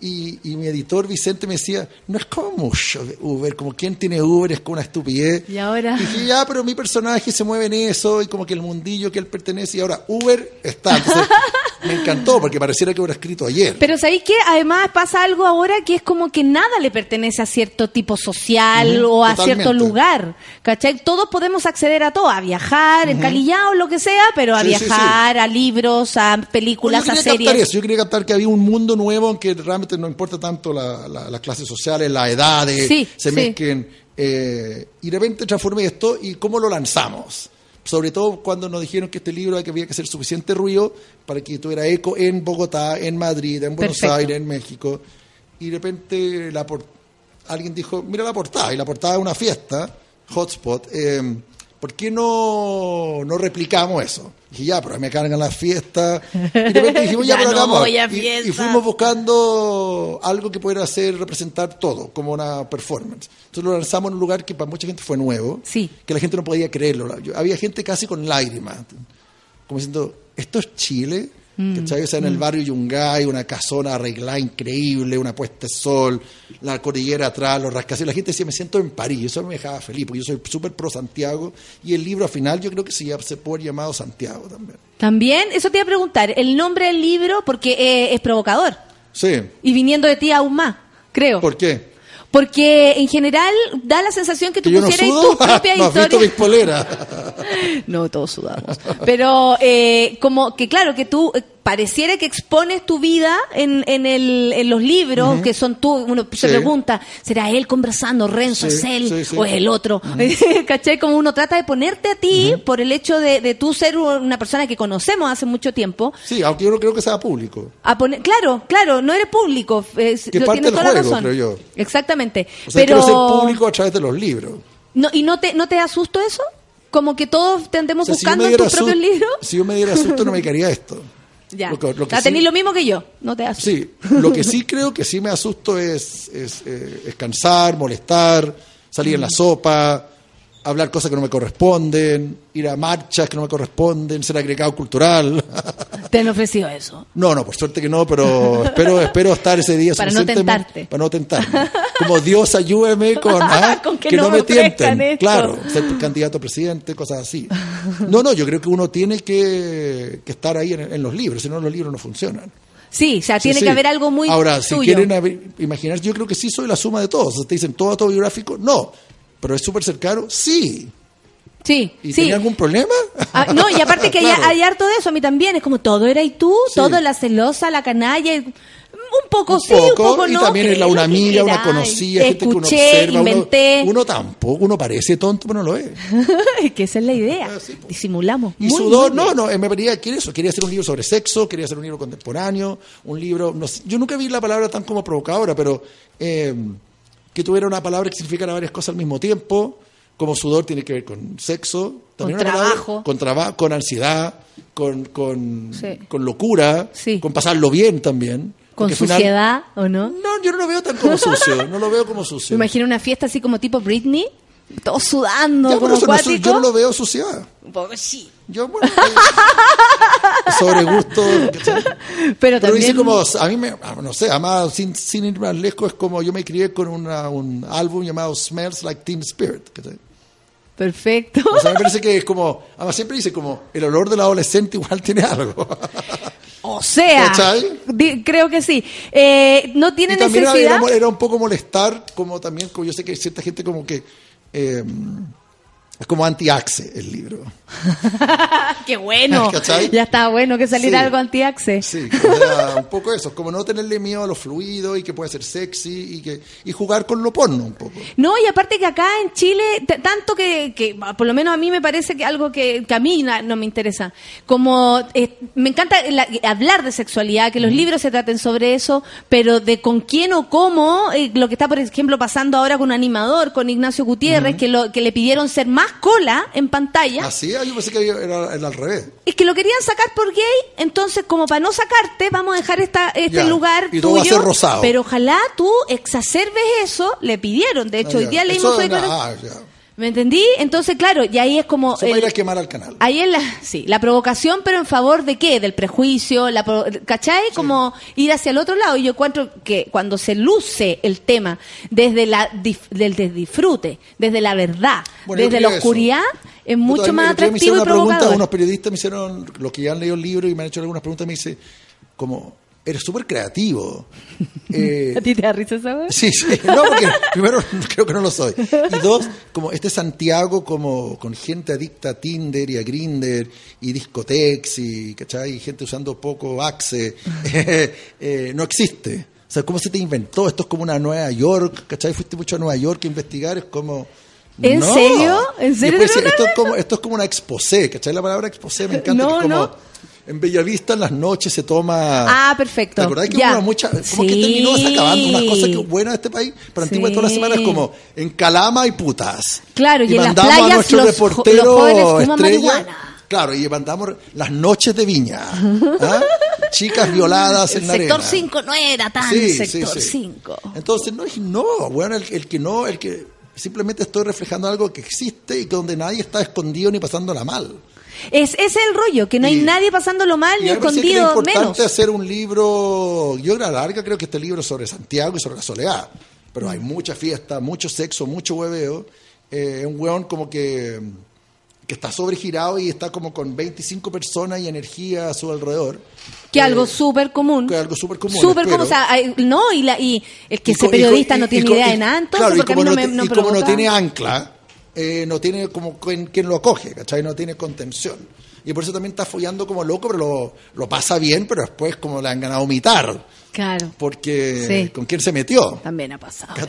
S8: Y, y mi editor Vicente me decía, no es como mucho Uber, como quien tiene Uber es como una estupidez.
S1: Y ahora.
S8: Y dije, ya, pero mi personaje se mueve en eso y como que el mundillo que él pertenece y ahora Uber está. Entonces, me encantó porque pareciera que hubiera escrito ayer.
S1: Pero ¿sabéis que Además pasa algo ahora que es como que nada le pertenece a cierto tipo social o a
S8: totalmente.
S1: cierto lugar. ¿Cachai? Todos podemos acceder a todo, a viajar, encalillado, lo que sea, pero a
S8: Sí, sí, sí.
S1: viajar, a libros, a películas,
S8: Yo
S1: a series.
S8: eso, yo quería captar que había un mundo nuevo en que realmente no importa tanto la- la- las clases sociales, las edades, se mezclen. eh, y de repente transformé esto y cómo lo lanzamos. Sobre todo cuando nos dijeron que este libro había que- había que hacer suficiente ruido para que tuviera eco en Bogotá, en Madrid, en Buenos
S1: Perfecto.
S8: Aires, en México. Y de repente la por- alguien dijo, mira la portada, y la portada es una fiesta, hotspot, eh, ¿por qué no, no replicamos eso? Dije, ya, pero me cargan las fiestas. Y de repente dijimos, ya,
S1: Ya
S8: pero
S1: no voy a
S8: Y- y, fuimos buscando algo que pudiera hacer, representar todo, como una performance. Entonces lo lanzamos en un lugar que para mucha gente fue nuevo,
S1: Sí.
S8: que la gente no podía creerlo. Yo- había gente casi con lágrimas, como diciendo, ¿esto es Chile?
S1: Mm.
S8: ¿Cachai? O sea, en el barrio Yungay, una casona arreglada increíble, una puesta de sol, la cordillera atrás, los rascacielos. La gente decía, me siento en París. Eso me dejaba feliz, porque yo soy súper pro Santiago. Y el libro al final yo creo que se, se puede haber llamado Santiago también.
S1: También, eso te iba a preguntar, el nombre del libro, porque eh, es provocador.
S8: Sí.
S1: Y viniendo de ti aún más, creo.
S8: ¿Por qué?
S1: Porque en general da la sensación que tú
S8: ¿Que yo no
S1: pusieras
S8: sudo?
S1: tus propias
S8: ¿No mis
S1: historias.
S8: poleras?
S1: No, todos sudamos. Pero eh, como que claro, que tú pareciera que expones tu vida en, en, el, en los libros, que son tú, uno se
S8: Sí.
S1: pregunta, ¿será él conversando, Renzo,
S8: Sí,
S1: es él
S8: sí,
S1: o es el otro? ¿Cachai? Como uno trata de ponerte a ti por el hecho de, de tú ser una persona que conocemos hace mucho tiempo.
S8: Sí, aunque yo no creo que sea público.
S1: A poner, claro, claro, no eres público. es-
S8: Que
S1: lo
S8: parte
S1: tienes
S8: del
S1: toda la
S8: juego,
S1: razón.
S8: creo yo.
S1: Exactamente.
S8: O sea,
S1: Pero
S8: ser público a través de los libros.
S1: no, ¿Y no te, no te asusto eso? Como que todos te andemos
S8: O sea,
S1: buscando en tus propios libros.
S8: Si yo me diera susto, no me quedaría esto.
S1: Ya.
S8: Lo que- lo que
S1: O sea,
S8: sí-
S1: tenés lo mismo que yo. No te asusto.
S8: Sí, lo que sí creo que sí me asusto es, es, eh, es cansar, molestar, salir en la sopa, hablar cosas que no me corresponden, ir a marchas que no me corresponden, ser agregado cultural.
S1: Te han ofrecido eso.
S8: No, no, por suerte que no, pero espero, espero estar ese día
S1: Para no tentarte.
S8: Para no tentarme. Como Dios ayúdeme con, ah,
S1: Con que
S8: que,
S1: no
S8: no
S1: me
S8: me tienten.
S1: esto.
S8: Claro, ser candidato a presidente, cosas así. No, no, yo creo que uno tiene que, que estar ahí en, en los libros, si no los libros no funcionan.
S1: Sí, o sea, tiene
S8: sí.
S1: que haber algo muy
S8: Ahora, si quieren imaginar, yo creo que sí soy la suma de todos. Te dicen todo autobiográfico, no. Pero es súper cercano, sí.
S1: Sí,
S8: ¿Y
S1: sí.
S8: tenía algún problema?
S1: Ah, no, y aparte que hay,
S8: Claro.
S1: hay harto de eso a mí también. Es como todo era y tú,
S8: Sí.
S1: todo la celosa, la canalla. Un poco
S8: Un
S1: sí, un
S8: poco, y
S1: no.
S8: también es la, una amiga, una conocida, gente que uno observa. uno-
S1: inventé.
S8: Uno, tampoco, uno parece tonto, pero no lo es.
S1: que esa es la idea.
S8: Ah, sí, po.
S1: Disimulamos.
S8: Y
S1: Muy,
S8: sudor,
S1: muy
S8: no, no, me quería, quiere eso, quería hacer un libro sobre sexo, quería hacer un libro contemporáneo, un libro, no sé, yo nunca vi la palabra tan como provocadora, pero eh, que tuviera una palabra que significara varias cosas al mismo tiempo, como sudor tiene que ver con sexo, también
S1: Con
S8: una palabra-
S1: trabajo.
S8: con trabajo, con ansiedad, con, con,
S1: Sí.
S8: con locura,
S1: Sí.
S8: con pasarlo bien también.
S1: Con
S8: final-
S1: suciedad, ¿o no?
S8: no, yo no lo veo tan como sucio, no lo veo como
S1: Me
S8: sucio.
S1: imagino una fiesta así como tipo Britney, todos sudando,
S8: Ya,
S1: como
S8: eso no yo no lo veo suciedad.
S1: Un poco sí.
S8: Yo, bueno, eh, sobre gusto. ¿cachai?
S1: Pero
S8: Pero
S1: también...
S8: dice como, a mí me, ah, no sé, además sin, sin ir más lejos, es como yo me crié con una, un álbum llamado Smells Like Teen Spirit. ¿cachai?
S1: Perfecto.
S8: O sea, me parece que es como, además siempre dice como, el olor del adolescente igual tiene algo.
S1: O sea, di- creo que sí. Eh, no tiene
S8: y también era,
S1: necesidad.
S8: era- era un poco molestar, como también, como yo sé que hay cierta gente como que, eh, es como anti-axe el libro.
S1: Qué bueno.
S8: ¿Cachai?
S1: Ya está bueno que saliera
S8: Sí.
S1: algo anti-axe.
S8: Sí, un poco eso, como no tenerle miedo a lo fluido y que puede ser sexy y que y jugar con lo porno un poco.
S1: No, y aparte que acá en Chile, tanto que, que, por lo menos a mí me parece que algo que, que a mí no me interesa, como eh, me encanta la- hablar de sexualidad, que los libros se traten sobre eso, pero de con quién o cómo, eh, lo que está por ejemplo pasando ahora con un animador, con Ignacio Gutiérrez, que, lo, que le pidieron ser más cola en pantalla.
S8: Así, ah, yo pensé que era, era al revés.
S1: Es que lo querían sacar por gay, entonces como para no sacarte, vamos a dejar esta, este
S8: Ya,
S1: lugar
S8: y todo va a
S1: tuyo.
S8: ser rosado.
S1: Pero ojalá tú exacerbes eso, le pidieron. De hecho,
S8: Ah,
S1: hoy día leímos su declaración.
S8: ah.
S1: ¿Me entendí? Entonces, claro, y ahí es como...
S8: Eso va a ir a quemar al canal.
S1: Ahí es la, sí, la provocación, pero en favor de qué? Del prejuicio, la, ¿cachai? Como ir hacia el otro lado. Y yo encuentro que cuando se luce el tema desde la del disfrute, desde la verdad,
S8: Bueno,
S1: desde la
S8: creo eso.
S1: oscuridad, es mucho
S8: Puta,
S1: más
S8: día me
S1: atractivo
S8: hicieron
S1: y
S8: una pregunta,
S1: provocador.
S8: unos periodistas me hicieron, los que ya han leído el libro y me han hecho algunas preguntas, me dice, como, eres súper creativo. Eh,
S1: ¿A ti te da risa esa wea?
S8: Sí, sí. No, porque primero creo que no lo soy. Y dos, como este Santiago como con gente adicta a Tinder y a Grinder y discotex y, ¿cachai? Y gente usando poco Axe, eh, eh, no existe. O sea, ¿cómo se te inventó? Esto es como una Nueva York, ¿cachai? Fuiste mucho a Nueva York a investigar, es como...
S1: ¿En
S8: no.
S1: serio? ¿En serio
S8: decía, esto, es como, esto es como una exposé, ¿cachai? La palabra exposé me encanta.
S1: No,
S8: que es como,
S1: no.
S8: En Bellavista en las noches se toma...
S1: Ah, perfecto.
S8: ¿Te acordás que
S1: Ya.
S8: hubo mucha, como que
S1: Sí.
S8: terminó acabando unas cosas que buenas de este país? Pero antiguamente todas las
S1: Sí.
S8: semanas como en Calama y putas.
S1: Claro, y en las
S8: mandamos
S1: playas
S8: a nuestro
S1: los
S8: reportero
S1: los jóvenes fuman
S8: estrella,
S1: marihuana.
S8: Claro, y mandamos las noches de viña. ¿ah? Chicas violadas
S1: El
S8: en la
S1: sector
S8: arena.
S1: 5 no era tan
S8: Sí, sí,
S1: sector
S8: sí.
S1: 5.
S8: Entonces, no no, bueno, el, el que no, el que simplemente estoy reflejando algo que existe y que donde nadie está escondido ni pasándola mal.
S1: Es, ese es el rollo, que no hay
S8: Y-
S1: nadie pasándolo mal ni
S8: parecía que
S1: escondido
S8: importante
S1: menos.
S8: hacer un libro, yo a la larga creo que este libro es sobre Santiago y sobre la soledad, pero hay mucha fiesta, mucho sexo, mucho hueveo, eh, un weón como que, que está sobregirado y está como con 25 personas y energía a su alrededor.
S1: Que
S8: Eh,
S1: algo súper común.
S8: que algo súper común,
S1: Súper común. O sea, no, y, la, y el que
S8: Y
S1: ese periodista
S8: y-
S1: no tiene idea de nada, entonces,
S8: claro,
S1: porque a mí no
S8: no
S1: me no
S8: y como no tiene ancla, eh, no tiene como quien, lo acoge, ¿cachai? No tiene contención. Y por eso también está follando como loco, pero lo, lo pasa bien, pero después como le han ganado mitar,
S1: Claro,
S8: porque
S1: Sí.
S8: con quién se metió.
S1: también ha pasado.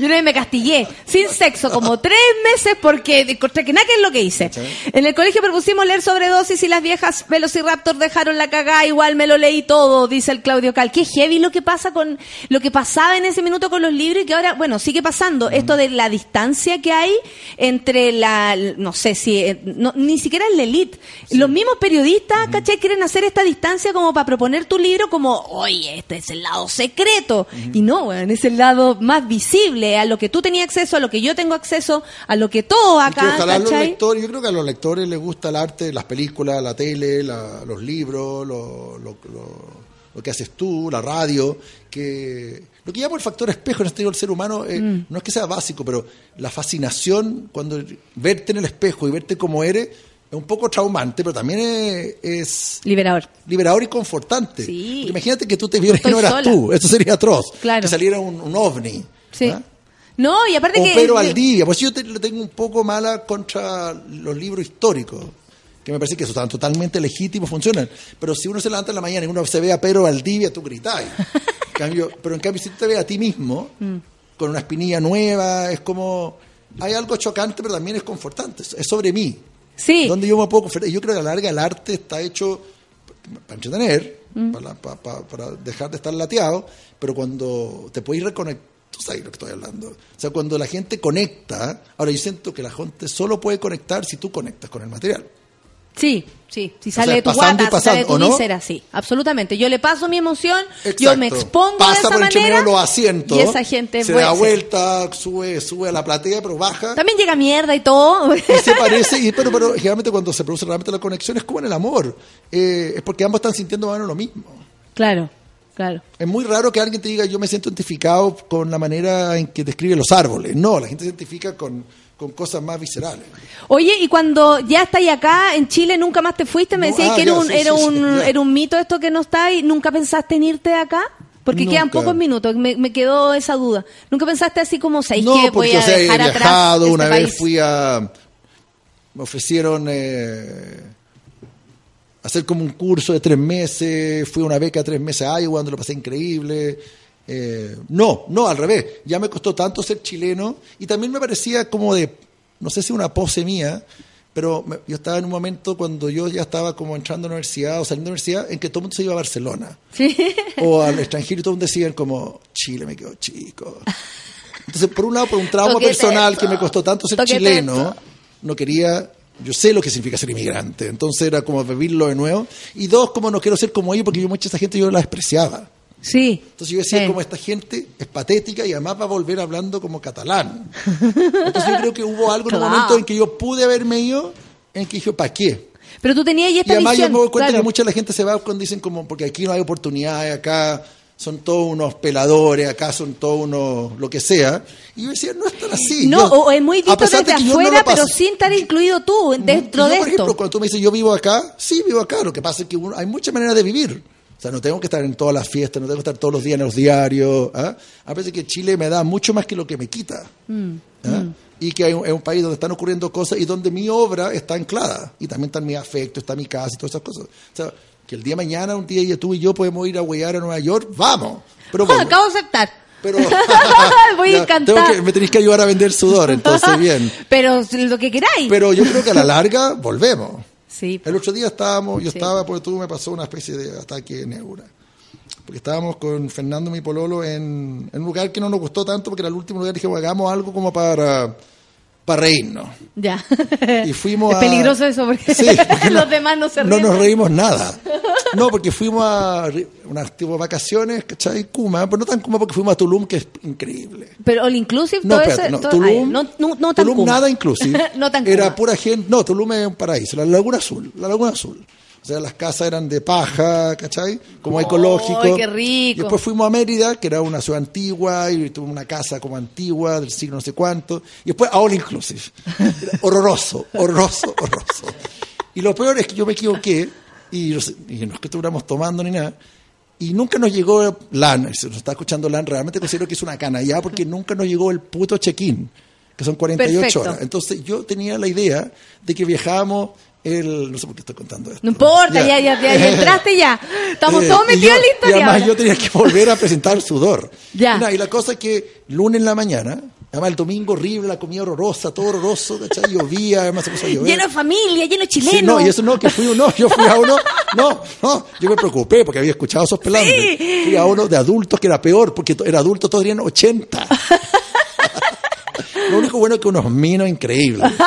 S1: Yo una vez me castigué sin sexo como tres meses porque encontré que nada que es lo que hice. En el colegio propusimos leer sobredosis y las viejas Velociraptor dejaron la cagada, igual me lo leí todo, dice el Claudio Cal. Qué heavy lo que pasa con, lo que pasaba en ese minuto con los libros y que ahora, bueno, sigue pasando. Esto de la distancia que hay entre la, no sé si, eh, no, ni siquiera en la elite. Los mismos periodistas, ¿cachai? Quieren hacer esta distancia como para proponer tu libro como, oye, este es el lado secreto. Y no, weón, es el lado más visible, a lo que tú tenías acceso, a lo que yo tengo acceso, a lo que todo acá,
S8: ojalá los lectores, yo creo que a los lectores les gusta el arte, las películas, la tele, la- los libros, lo, lo- lo- lo que haces tú, la radio, que lo que llamo el factor espejo en este del ser humano eh,
S1: Mm.
S8: no es que sea básico, pero la fascinación cuando verte en el espejo y verte como eres es un poco traumante, pero también es, es
S1: Liberador.
S8: liberador y confortante.
S1: Sí.
S8: Imagínate que tú te vieras y no eras
S1: sola.
S8: tú, eso sería atroz.
S1: Claro.
S8: Que saliera un, un ovni.
S1: Sí. No, y aparte
S8: o
S1: que...
S8: Pedro Valdivia. Pues yo te- le tengo un poco mala contra los libros históricos, que me parece que son totalmente legítimos, funcionan. Pero si uno se levanta en la mañana y uno se ve a Pedro Valdivia, tú gritáis. Cambio, pero en cambio, si tú te ves a ti mismo,
S1: Mm.
S8: con una espinilla nueva, es como... Hay algo chocante, pero también es confortante. Es sobre mí.
S1: Sí.
S8: Donde yo me puedo Yo creo que a la larga el arte está hecho para entretener,
S1: Mm.
S8: para- para- para dejar de estar lateado, pero cuando te puedes reconectar, tú sabes lo que estoy hablando. O sea, cuando la gente conecta, ahora yo siento que la gente solo puede conectar si tú conectas con el material.
S1: Sí, sí, si
S8: sea,
S1: sale de tu
S8: pasando
S1: guata, si sale de tu
S8: ¿o no?
S1: sí, absolutamente. Yo le paso mi emoción, yo me expongo
S8: Pasa
S1: de esa
S8: por medio
S1: manera
S8: los asientos,
S1: y esa gente
S8: se da vuelta, sube, sube a la platea, pero baja.
S1: También llega mierda y todo.
S8: y se parece, y, pero, pero generalmente cuando se produce realmente la conexión es como en el amor. Eh, es porque ambos están sintiendo más o menos lo mismo.
S1: claro, claro.
S8: Es muy raro que alguien te diga yo me siento identificado con la manera en que describe los árboles. No, la gente se identifica con, con cosas más viscerales.
S1: Oye, y cuando ya estáis acá en Chile, nunca más te fuiste, me
S8: No,
S1: decías
S8: ah,
S1: que era
S8: ya,
S1: un,
S8: sí,
S1: era,
S8: sí,
S1: un, era un mito esto que no está y nunca pensaste en irte de acá. Porque quedan pocos minutos, me, me quedó esa duda. ¿Nunca pensaste así como, ¿sabéis
S8: No,
S1: que voy a
S8: o sea, he
S1: dejar atrás este
S8: una
S1: país?
S8: vez fui a... Me ofrecieron eh, hacer como un curso de tres meses, fui a una beca de tres meses a Iowa, donde lo pasé increíble. Eh, no, no, al revés. Ya me costó tanto ser chileno y también me parecía como de, no sé si una pose mía, pero me- yo estaba en un momento cuando yo ya estaba como entrando a la universidad o saliendo de la universidad en que todo el mundo se iba a Barcelona
S1: Sí.
S8: o al extranjero y todo el mundo decían como Chile me quedó chico. Entonces, por un lado, por un trauma
S1: Toquete
S8: personal que me costó tanto ser
S1: Toquete
S8: chileno, no quería, yo sé lo que significa ser inmigrante, entonces era como vivirlo de nuevo. Y dos, como no quiero ser como ellos, porque yo mucha esa gente yo la despreciaba.
S1: Sí.
S8: Entonces yo decía
S1: Sí.
S8: como esta gente es patética y además va a volver hablando como catalán. Entonces yo creo que hubo algo en un momento en que yo pude haberme ido, en que dije, ¿para qué?
S1: Pero tú tenías ahí
S8: Y
S1: esta
S8: además
S1: visión.
S8: yo me doy cuenta
S1: claro.
S8: que mucha de la gente se va cuando dicen como, porque aquí no hay oportunidades, acá son todos unos peladores, acá son todos unos lo que sea. Y yo decía, no es tan así.
S1: No,
S8: Yo-
S1: o es muy visto desde
S8: de no
S1: afuera, pero sin estar incluido tú dentro
S8: yo,
S1: de
S8: por
S1: esto.
S8: ejemplo, cuando tú me dices yo vivo acá, sí vivo acá. Lo que pasa es que uno- hay muchas maneras de vivir. Sea, no tengo que estar en todas las fiestas, no tengo que estar todos los días en los diarios. ¿ah? A veces que Chile me da mucho más que lo que me quita.
S1: Mm,
S8: ¿ah? Y que hay un- es un país donde están ocurriendo cosas y donde mi obra está anclada. Y también está mi afecto, está mi casa y todas esas cosas. O sea, que el día de mañana, un día y tú y yo podemos ir a huear a Nueva York, vamos. Pero bueno,
S1: acabo de aceptar.
S8: pero
S1: Voy
S8: que- me tenéis que ayudar a vender sudor, entonces bien.
S1: Pero lo que queráis.
S8: Pero yo creo que a la larga volvemos.
S1: Sí.
S8: El otro día estábamos, yo
S1: Sí.
S8: estaba, porque tú me pasó una especie de ataque neura. Porque estábamos con Fernando, mi pololo, en, en un lugar que no nos gustó tanto, porque era el último lugar, dijimos, hagamos algo como para, para reírnos.
S1: Ya.
S8: Y fuimos
S1: es
S8: a-
S1: peligroso eso porque,
S8: Sí, porque
S1: los demás no se
S8: No
S1: ríen.
S8: nos reímos nada. No, porque fuimos a unas tipo vacaciones, ¿cachai? Kuma, pero no tan Kuma porque fuimos a Tulum, que es increíble.
S1: Pero all inclusive,
S8: No,
S1: todo
S8: espérate,
S1: ese.
S8: no, Tulum,
S1: ay, no, no, no tan
S8: Tulum
S1: Kuma.
S8: nada inclusive.
S1: no tan
S8: Era
S1: Kuma.
S8: pura gente. No, Tulum es un paraíso. La Laguna Azul. La Laguna Azul. O sea, las casas eran de paja, ¿cachai? Como ecológico.
S1: ¡Ay, qué rico!
S8: Y después fuimos a Mérida, que era una ciudad antigua, y tuvo una casa como antigua, del siglo no sé cuánto. Y después a All Inclusive. Era horroroso, horroroso, horroroso. Y lo peor es que yo me equivoqué, y, no sé- y no es que estuviéramos tomando ni nada, y nunca nos llegó LAN, si nos está escuchando LAN, realmente considero que es una canallada porque nunca nos llegó el puto check-in, que son 48
S1: Perfecto.
S8: horas. Entonces yo tenía la idea de que viajábamos el... No sé por qué estoy contando esto.
S1: No importa, ya, ya, ya, ya entraste ya. Estamos
S8: Eh,
S1: todos metidos
S8: yo-
S1: en la historia.
S8: Y además
S1: ahora.
S8: yo tenía que volver a presentar sudor.
S1: Ya.
S8: Y, la cosa es que lunes en la mañana, además el domingo horrible, la comida horrorosa, todo horroroso, ¿cachai? Llovía, además se puso a llover.
S1: Lleno de familia, lleno de
S8: Sí,
S1: chilenos.
S8: no, y eso no, que fui uno, yo fui a uno, no, no, yo me preocupé porque había escuchado esos pelantes. Fui a uno de adultos que era peor, porque era adulto, todos tenían 80. Lo único bueno es que unos minos increíbles.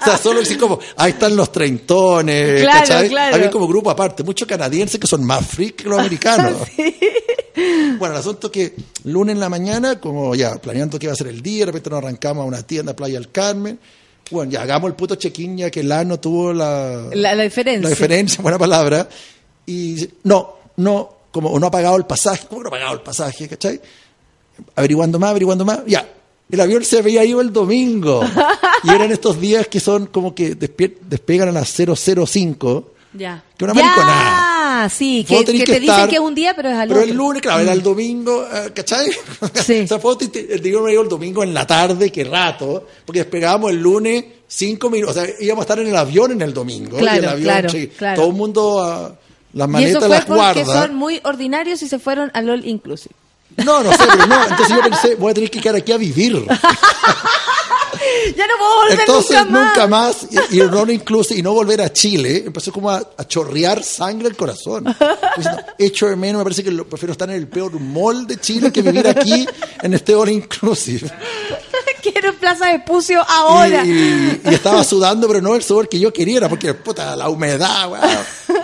S8: o sea, solo así como, ahí están los treintones,
S1: Claro,
S8: ¿cachai?
S1: claro.
S8: Había como grupo aparte, muchos canadienses que son más freak que los americanos. Bueno, el asunto es que lunes en la mañana, como ya planeando que iba a ser el día, de repente nos arrancamos a una tienda, Playa del Carmen. Bueno, ya hagamos el puto check-in ya que LAN no tuvo la,
S1: La, la diferencia.
S8: la diferencia, buena palabra. Y no, no, como no ha pagado el pasaje, ¿cómo no ha pagado el pasaje? ¿Cachai? Averiguando más, averiguando más, ya. El avión se había ido el domingo. Y eran estos días que son como que despier- despegan a las 005.
S1: Ya.
S8: Que una mariconada.
S1: sí, que, que
S8: que
S1: te dicen
S8: estar-
S1: que es un día, pero es al
S8: Pero
S1: otro.
S8: el lunes, claro, era el domingo, eh, ¿cachai?
S1: Sí.
S8: o sea, fue, el digo me el domingo en la tarde, qué rato, porque despegábamos el lunes cinco minutos, o sea, íbamos a estar en el avión en el domingo. y
S1: Claro,
S8: el avión,
S1: claro,
S8: sí,
S1: claro.
S8: todo el mundo, ah, las
S1: Y eso
S8: maletas
S1: fue
S8: las
S1: porque
S8: guarda.
S1: son muy ordinarios y se fueron al All Inclusive.
S8: No, no sé, pero no, entonces yo pensé, voy a tener que quedar aquí a vivir.
S1: Ya no puedo volver
S8: Entonces
S1: nunca más.
S8: y, y no incluso y no volver a Chile, empezó como a, a chorrear sangre al corazón. Diciendo, Hecho de menos, me parece que lo, prefiero estar en el peor mall de Chile que vivir aquí en este all inclusive.
S1: Quiero Plaza de Pucio ahora.
S8: Y, y- y estaba sudando, pero no el sudor que yo quería, era porque puta, la humedad, weón.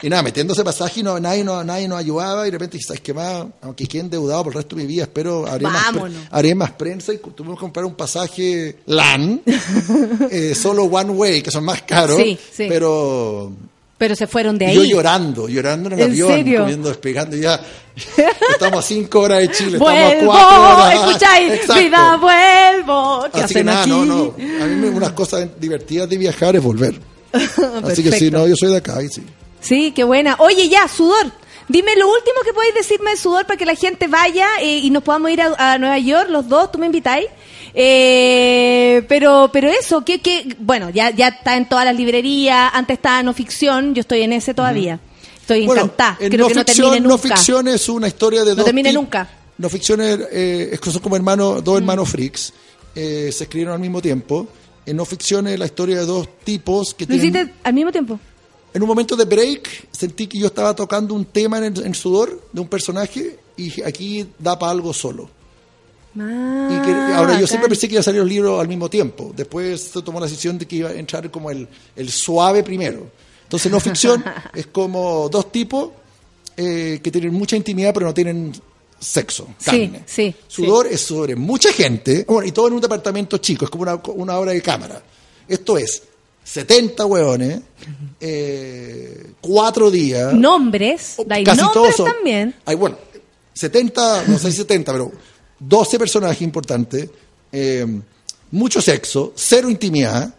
S8: Y nada, metiéndose pasaje y no, nadie, no, nadie nos ayudaba y de repente, ¿sabes qué más? Aunque quede endeudado por el resto de mi vida, espero haré, más, haré más prensa y tuvimos que comprar un pasaje LAN, eh, solo one way, que son más caros,
S1: Sí, sí.
S8: pero
S1: Pero se fueron de ahí.
S8: yo llorando, llorando en el
S1: ¿En
S8: avión,
S1: serio?
S8: comiendo, despegando ya. Estamos a cinco horas de Chile,
S1: Vuelvo,
S8: estamos a cuatro horas.
S1: escucháis,
S8: Exacto.
S1: vida, vuelvo. ¿Qué
S8: Así que
S1: hacen
S8: nada,
S1: aquí?
S8: no, no. A mí me- unas cosas divertidas de viajar es volver. Así que sí, no, yo soy de acá y sí.
S1: Sí, qué buena. Oye, ya, sudor. Dime lo último que podéis decirme de sudor para que la gente vaya eh, y nos podamos ir a, a Nueva York, los dos, tú me invitáis. Eh, pero, pero eso, que, que, bueno, ya, ya está en todas las librerías, antes estaba no ficción, yo estoy en ese todavía. Estoy
S8: Bueno,
S1: encantada.
S8: en
S1: Creo
S8: no
S1: que no
S8: ficción,
S1: termine
S8: no ficción es una historia de
S1: No
S8: dos
S1: termine
S8: tip-
S1: nunca.
S8: No ficción es, eh, son como hermanos, dos
S1: Mm.
S8: hermanos freaks. eh, se escribieron al mismo tiempo. En no ficción es la historia de dos tipos que
S1: ¿Lo
S8: tienen...
S1: hiciste al mismo tiempo?
S8: En un momento de break sentí que yo estaba tocando un tema en, en sudor de un personaje y aquí da para algo solo.
S1: Ah,
S8: Y que- ahora yo siempre pensé que iba a salir los libros al mismo tiempo. Después se tomó la decisión de que iba a entrar como el, el suave primero. Entonces no ficción es como dos tipos eh, que tienen mucha intimidad pero no tienen sexo,
S1: Sí,
S8: carne.
S1: sí,
S8: Sudor es sobre mucha gente, bueno, y todo en un departamento chico, es como una, una obra de cámara. Esto es 70 hueones, eh, cuatro días.
S1: Nombres, dais
S8: Casi
S1: nombres
S8: todos
S1: también.
S8: Hay, bueno, 70, no sé si 70, pero 12 personajes importantes, eh, mucho sexo, cero intimidad,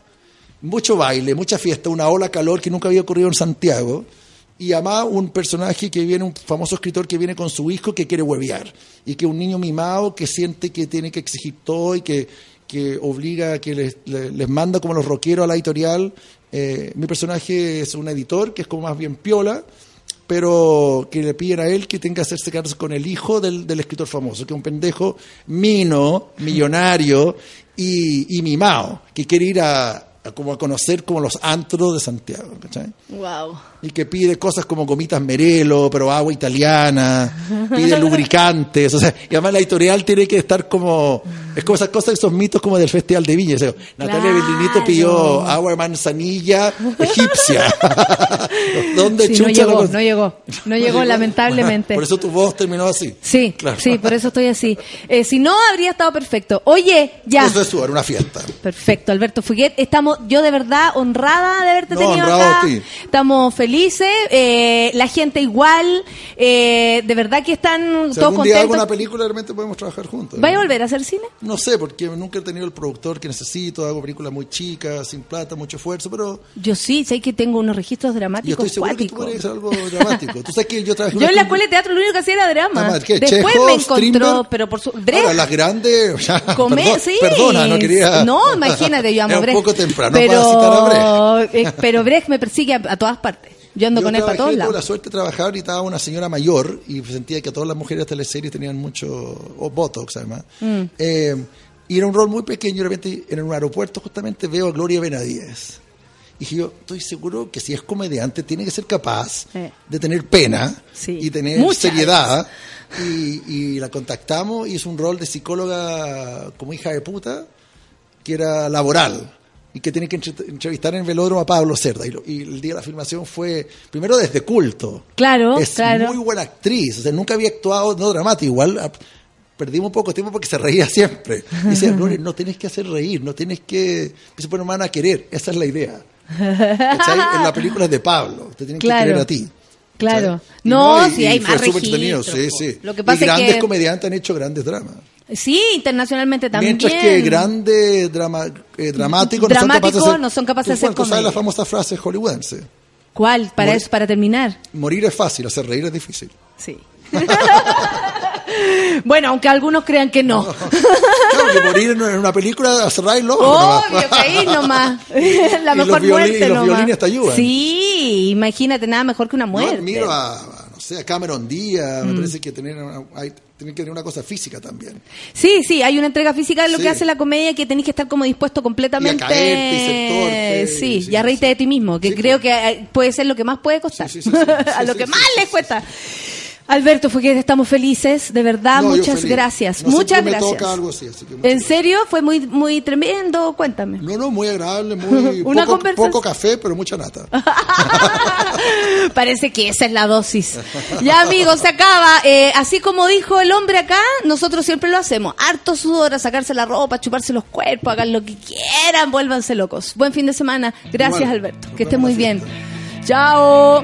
S8: mucho baile, mucha fiesta, una ola calor que nunca había ocurrido en Santiago. Y además un personaje que viene, un famoso escritor que viene con su hijo que quiere huevear. Y que un niño mimado que siente que tiene que exigir todo y que, que obliga, que les, le- les manda como los rockeros a la editorial. Eh, mi personaje es un editor que es como más bien piola, pero que le piden a él que tenga que hacerse cargo con el hijo del, del escritor famoso, que es un pendejo mino, millonario y, y mimado, que quiere ir a, a como a conocer como los antros de Santiago, ¿cachai?
S1: Wow.
S8: Y que pide cosas como gomitas merelo, pero agua italiana, pide lubricantes, o sea, y además la editorial tiene que estar como, es como esas cosas, esos mitos como del Festival de Viña, o sea, Natalia. Berlinito pidió agua de manzanilla egipcia. ¿Dónde
S1: Sí, no
S8: chucha
S1: llegó, no llegó, no llegó lamentablemente.
S8: Por eso tu voz terminó así.
S1: Sí,
S8: Claro.
S1: sí, por eso estoy así. Eh, si no, habría estado perfecto. Oye, ya.
S8: Eso es una fiesta.
S1: Perfecto, Alberto Fuguet. Estamos, yo de verdad honrada de haberte
S8: No,
S1: tenido acá.
S8: a ti.
S1: Estamos felices, eh, la gente igual, eh, de verdad que están
S8: Si
S1: todos
S8: algún día hago
S1: contentos.
S8: una película, realmente podemos trabajar juntos.
S1: ¿Vaya a volver a hacer cine?
S8: No sé, porque nunca he tenido el productor que necesito, hago películas muy chicas, sin plata, mucho esfuerzo, pero
S1: Yo sí, sé que tengo unos registros
S8: yo
S1: dramáticos
S8: estoy seguro que tú
S1: cuáticos.
S8: podrías hacer algo dramático. Tú sabes que yo trabajé
S1: Yo en la escuela de teatro lo único que hacía era drama. Después
S8: Chekhov,
S1: me encontró, pero por su... Brecht,
S8: Ahora, las grandes. ya, perdón-
S1: sí.
S8: Perdona, no quería.
S1: No, imagínate, yo amo
S8: Era un
S1: Brecht.
S8: poco temprano
S1: pero,
S8: para citar a Brecht.
S1: eh, pero Brecht me persigue a, a todas partes. Yo ando
S8: Yo
S1: con él para todos
S8: tuve la
S1: lados.
S8: suerte de trabajar y estaba una señora mayor y sentía que todas las mujeres de teleseries tenían mucho o botox además.
S1: Mm.
S8: Eh, y era un rol muy pequeño y de repente en un aeropuerto justamente veo a Gloria Benadíez. Y dije yo, estoy seguro que si es comediante tiene que ser capaz
S1: Eh.
S8: de tener pena
S1: Sí.
S8: y tener
S1: Muchas
S8: seriedad. Y, y la contactamos y hizo un rol de psicóloga como hija de puta que era laboral y que tiene que entre- entrevistar en el velódromo a Pablo Cerda. Y, lo- y el día de la filmación fue, primero desde culto.
S1: Claro,
S8: es
S1: claro.
S8: muy buena actriz, o sea, nunca había actuado no dramático, igual a- perdimos poco tiempo porque se reía siempre. Y decía, no tienes que hacer reír, no tienes que, se pone van a querer, esa es la idea. ¿Cachai? En la película es de Pablo, te tienen
S1: Claro.
S8: que querer a ti.
S1: Claro.
S8: Y
S1: No,
S8: y-
S1: sí,
S8: y
S1: hay
S8: fue
S1: más
S8: sí, sí.
S1: Lo que
S8: y
S1: es
S8: grandes
S1: que-
S8: comediantes han hecho grandes dramas.
S1: Sí, internacionalmente también.
S8: Mientras que grandes drama, eh, dramáticos no son capaces de
S1: Dramáticos
S8: hacer,
S1: no son capaces de hacer
S8: tú sabes la famosa frase hollywoodense.
S1: ¿Cuál? Para
S8: Morir.
S1: eso, para terminar.
S8: Morir es fácil, hacer reír es difícil.
S1: Sí. bueno, aunque algunos crean que no.
S8: Claro, que morir en una película, el ojo. nomás.
S1: Obvio que ahí nomás. La
S8: Y los
S1: mejor muerte
S8: y los
S1: nomás.
S8: violines te ayudan.
S1: Sí, imagínate, nada mejor que una muerte.
S8: admiro a, a, no sé, a Cameron Díaz,
S1: Mm.
S8: me parece que tener una- hay, tienen que tener una cosa física también.
S1: Sí, sí, hay una entrega física de lo
S8: Sí.
S1: que hace la comedia que tenés que estar como dispuesto completamente.
S8: Y a caerte y ser torpe,
S1: Sí,
S8: sí,
S1: y a reírte de ti mismo, que
S8: Sí,
S1: creo
S8: pues.
S1: que eh, puede ser lo que más puede costar.
S8: Sí, sí, sí, sí.
S1: a
S8: Sí,
S1: lo
S8: sí,
S1: que
S8: sí,
S1: más
S8: sí,
S1: les
S8: sí.
S1: cuesta. Alberto, fue que estamos felices, de verdad,
S8: No,
S1: muchas gracias.
S8: No,
S1: muchas
S8: me
S1: gracias.
S8: toca algo así, así que muchas
S1: ¿En serio? Fue muy muy tremendo, cuéntame.
S8: No, no, muy agradable, muy
S1: Una
S8: poco, poco café, pero mucha nata.
S1: Parece que esa es la dosis. Ya, amigos, se acaba. Eh, así como dijo el hombre acá, nosotros siempre lo hacemos. Harto sudor, a sacarse la ropa, chuparse los cuerpos, hagan lo que quieran, vuélvanse locos. Buen fin de semana. Gracias. Alberto. Que esté muy bien. Chao.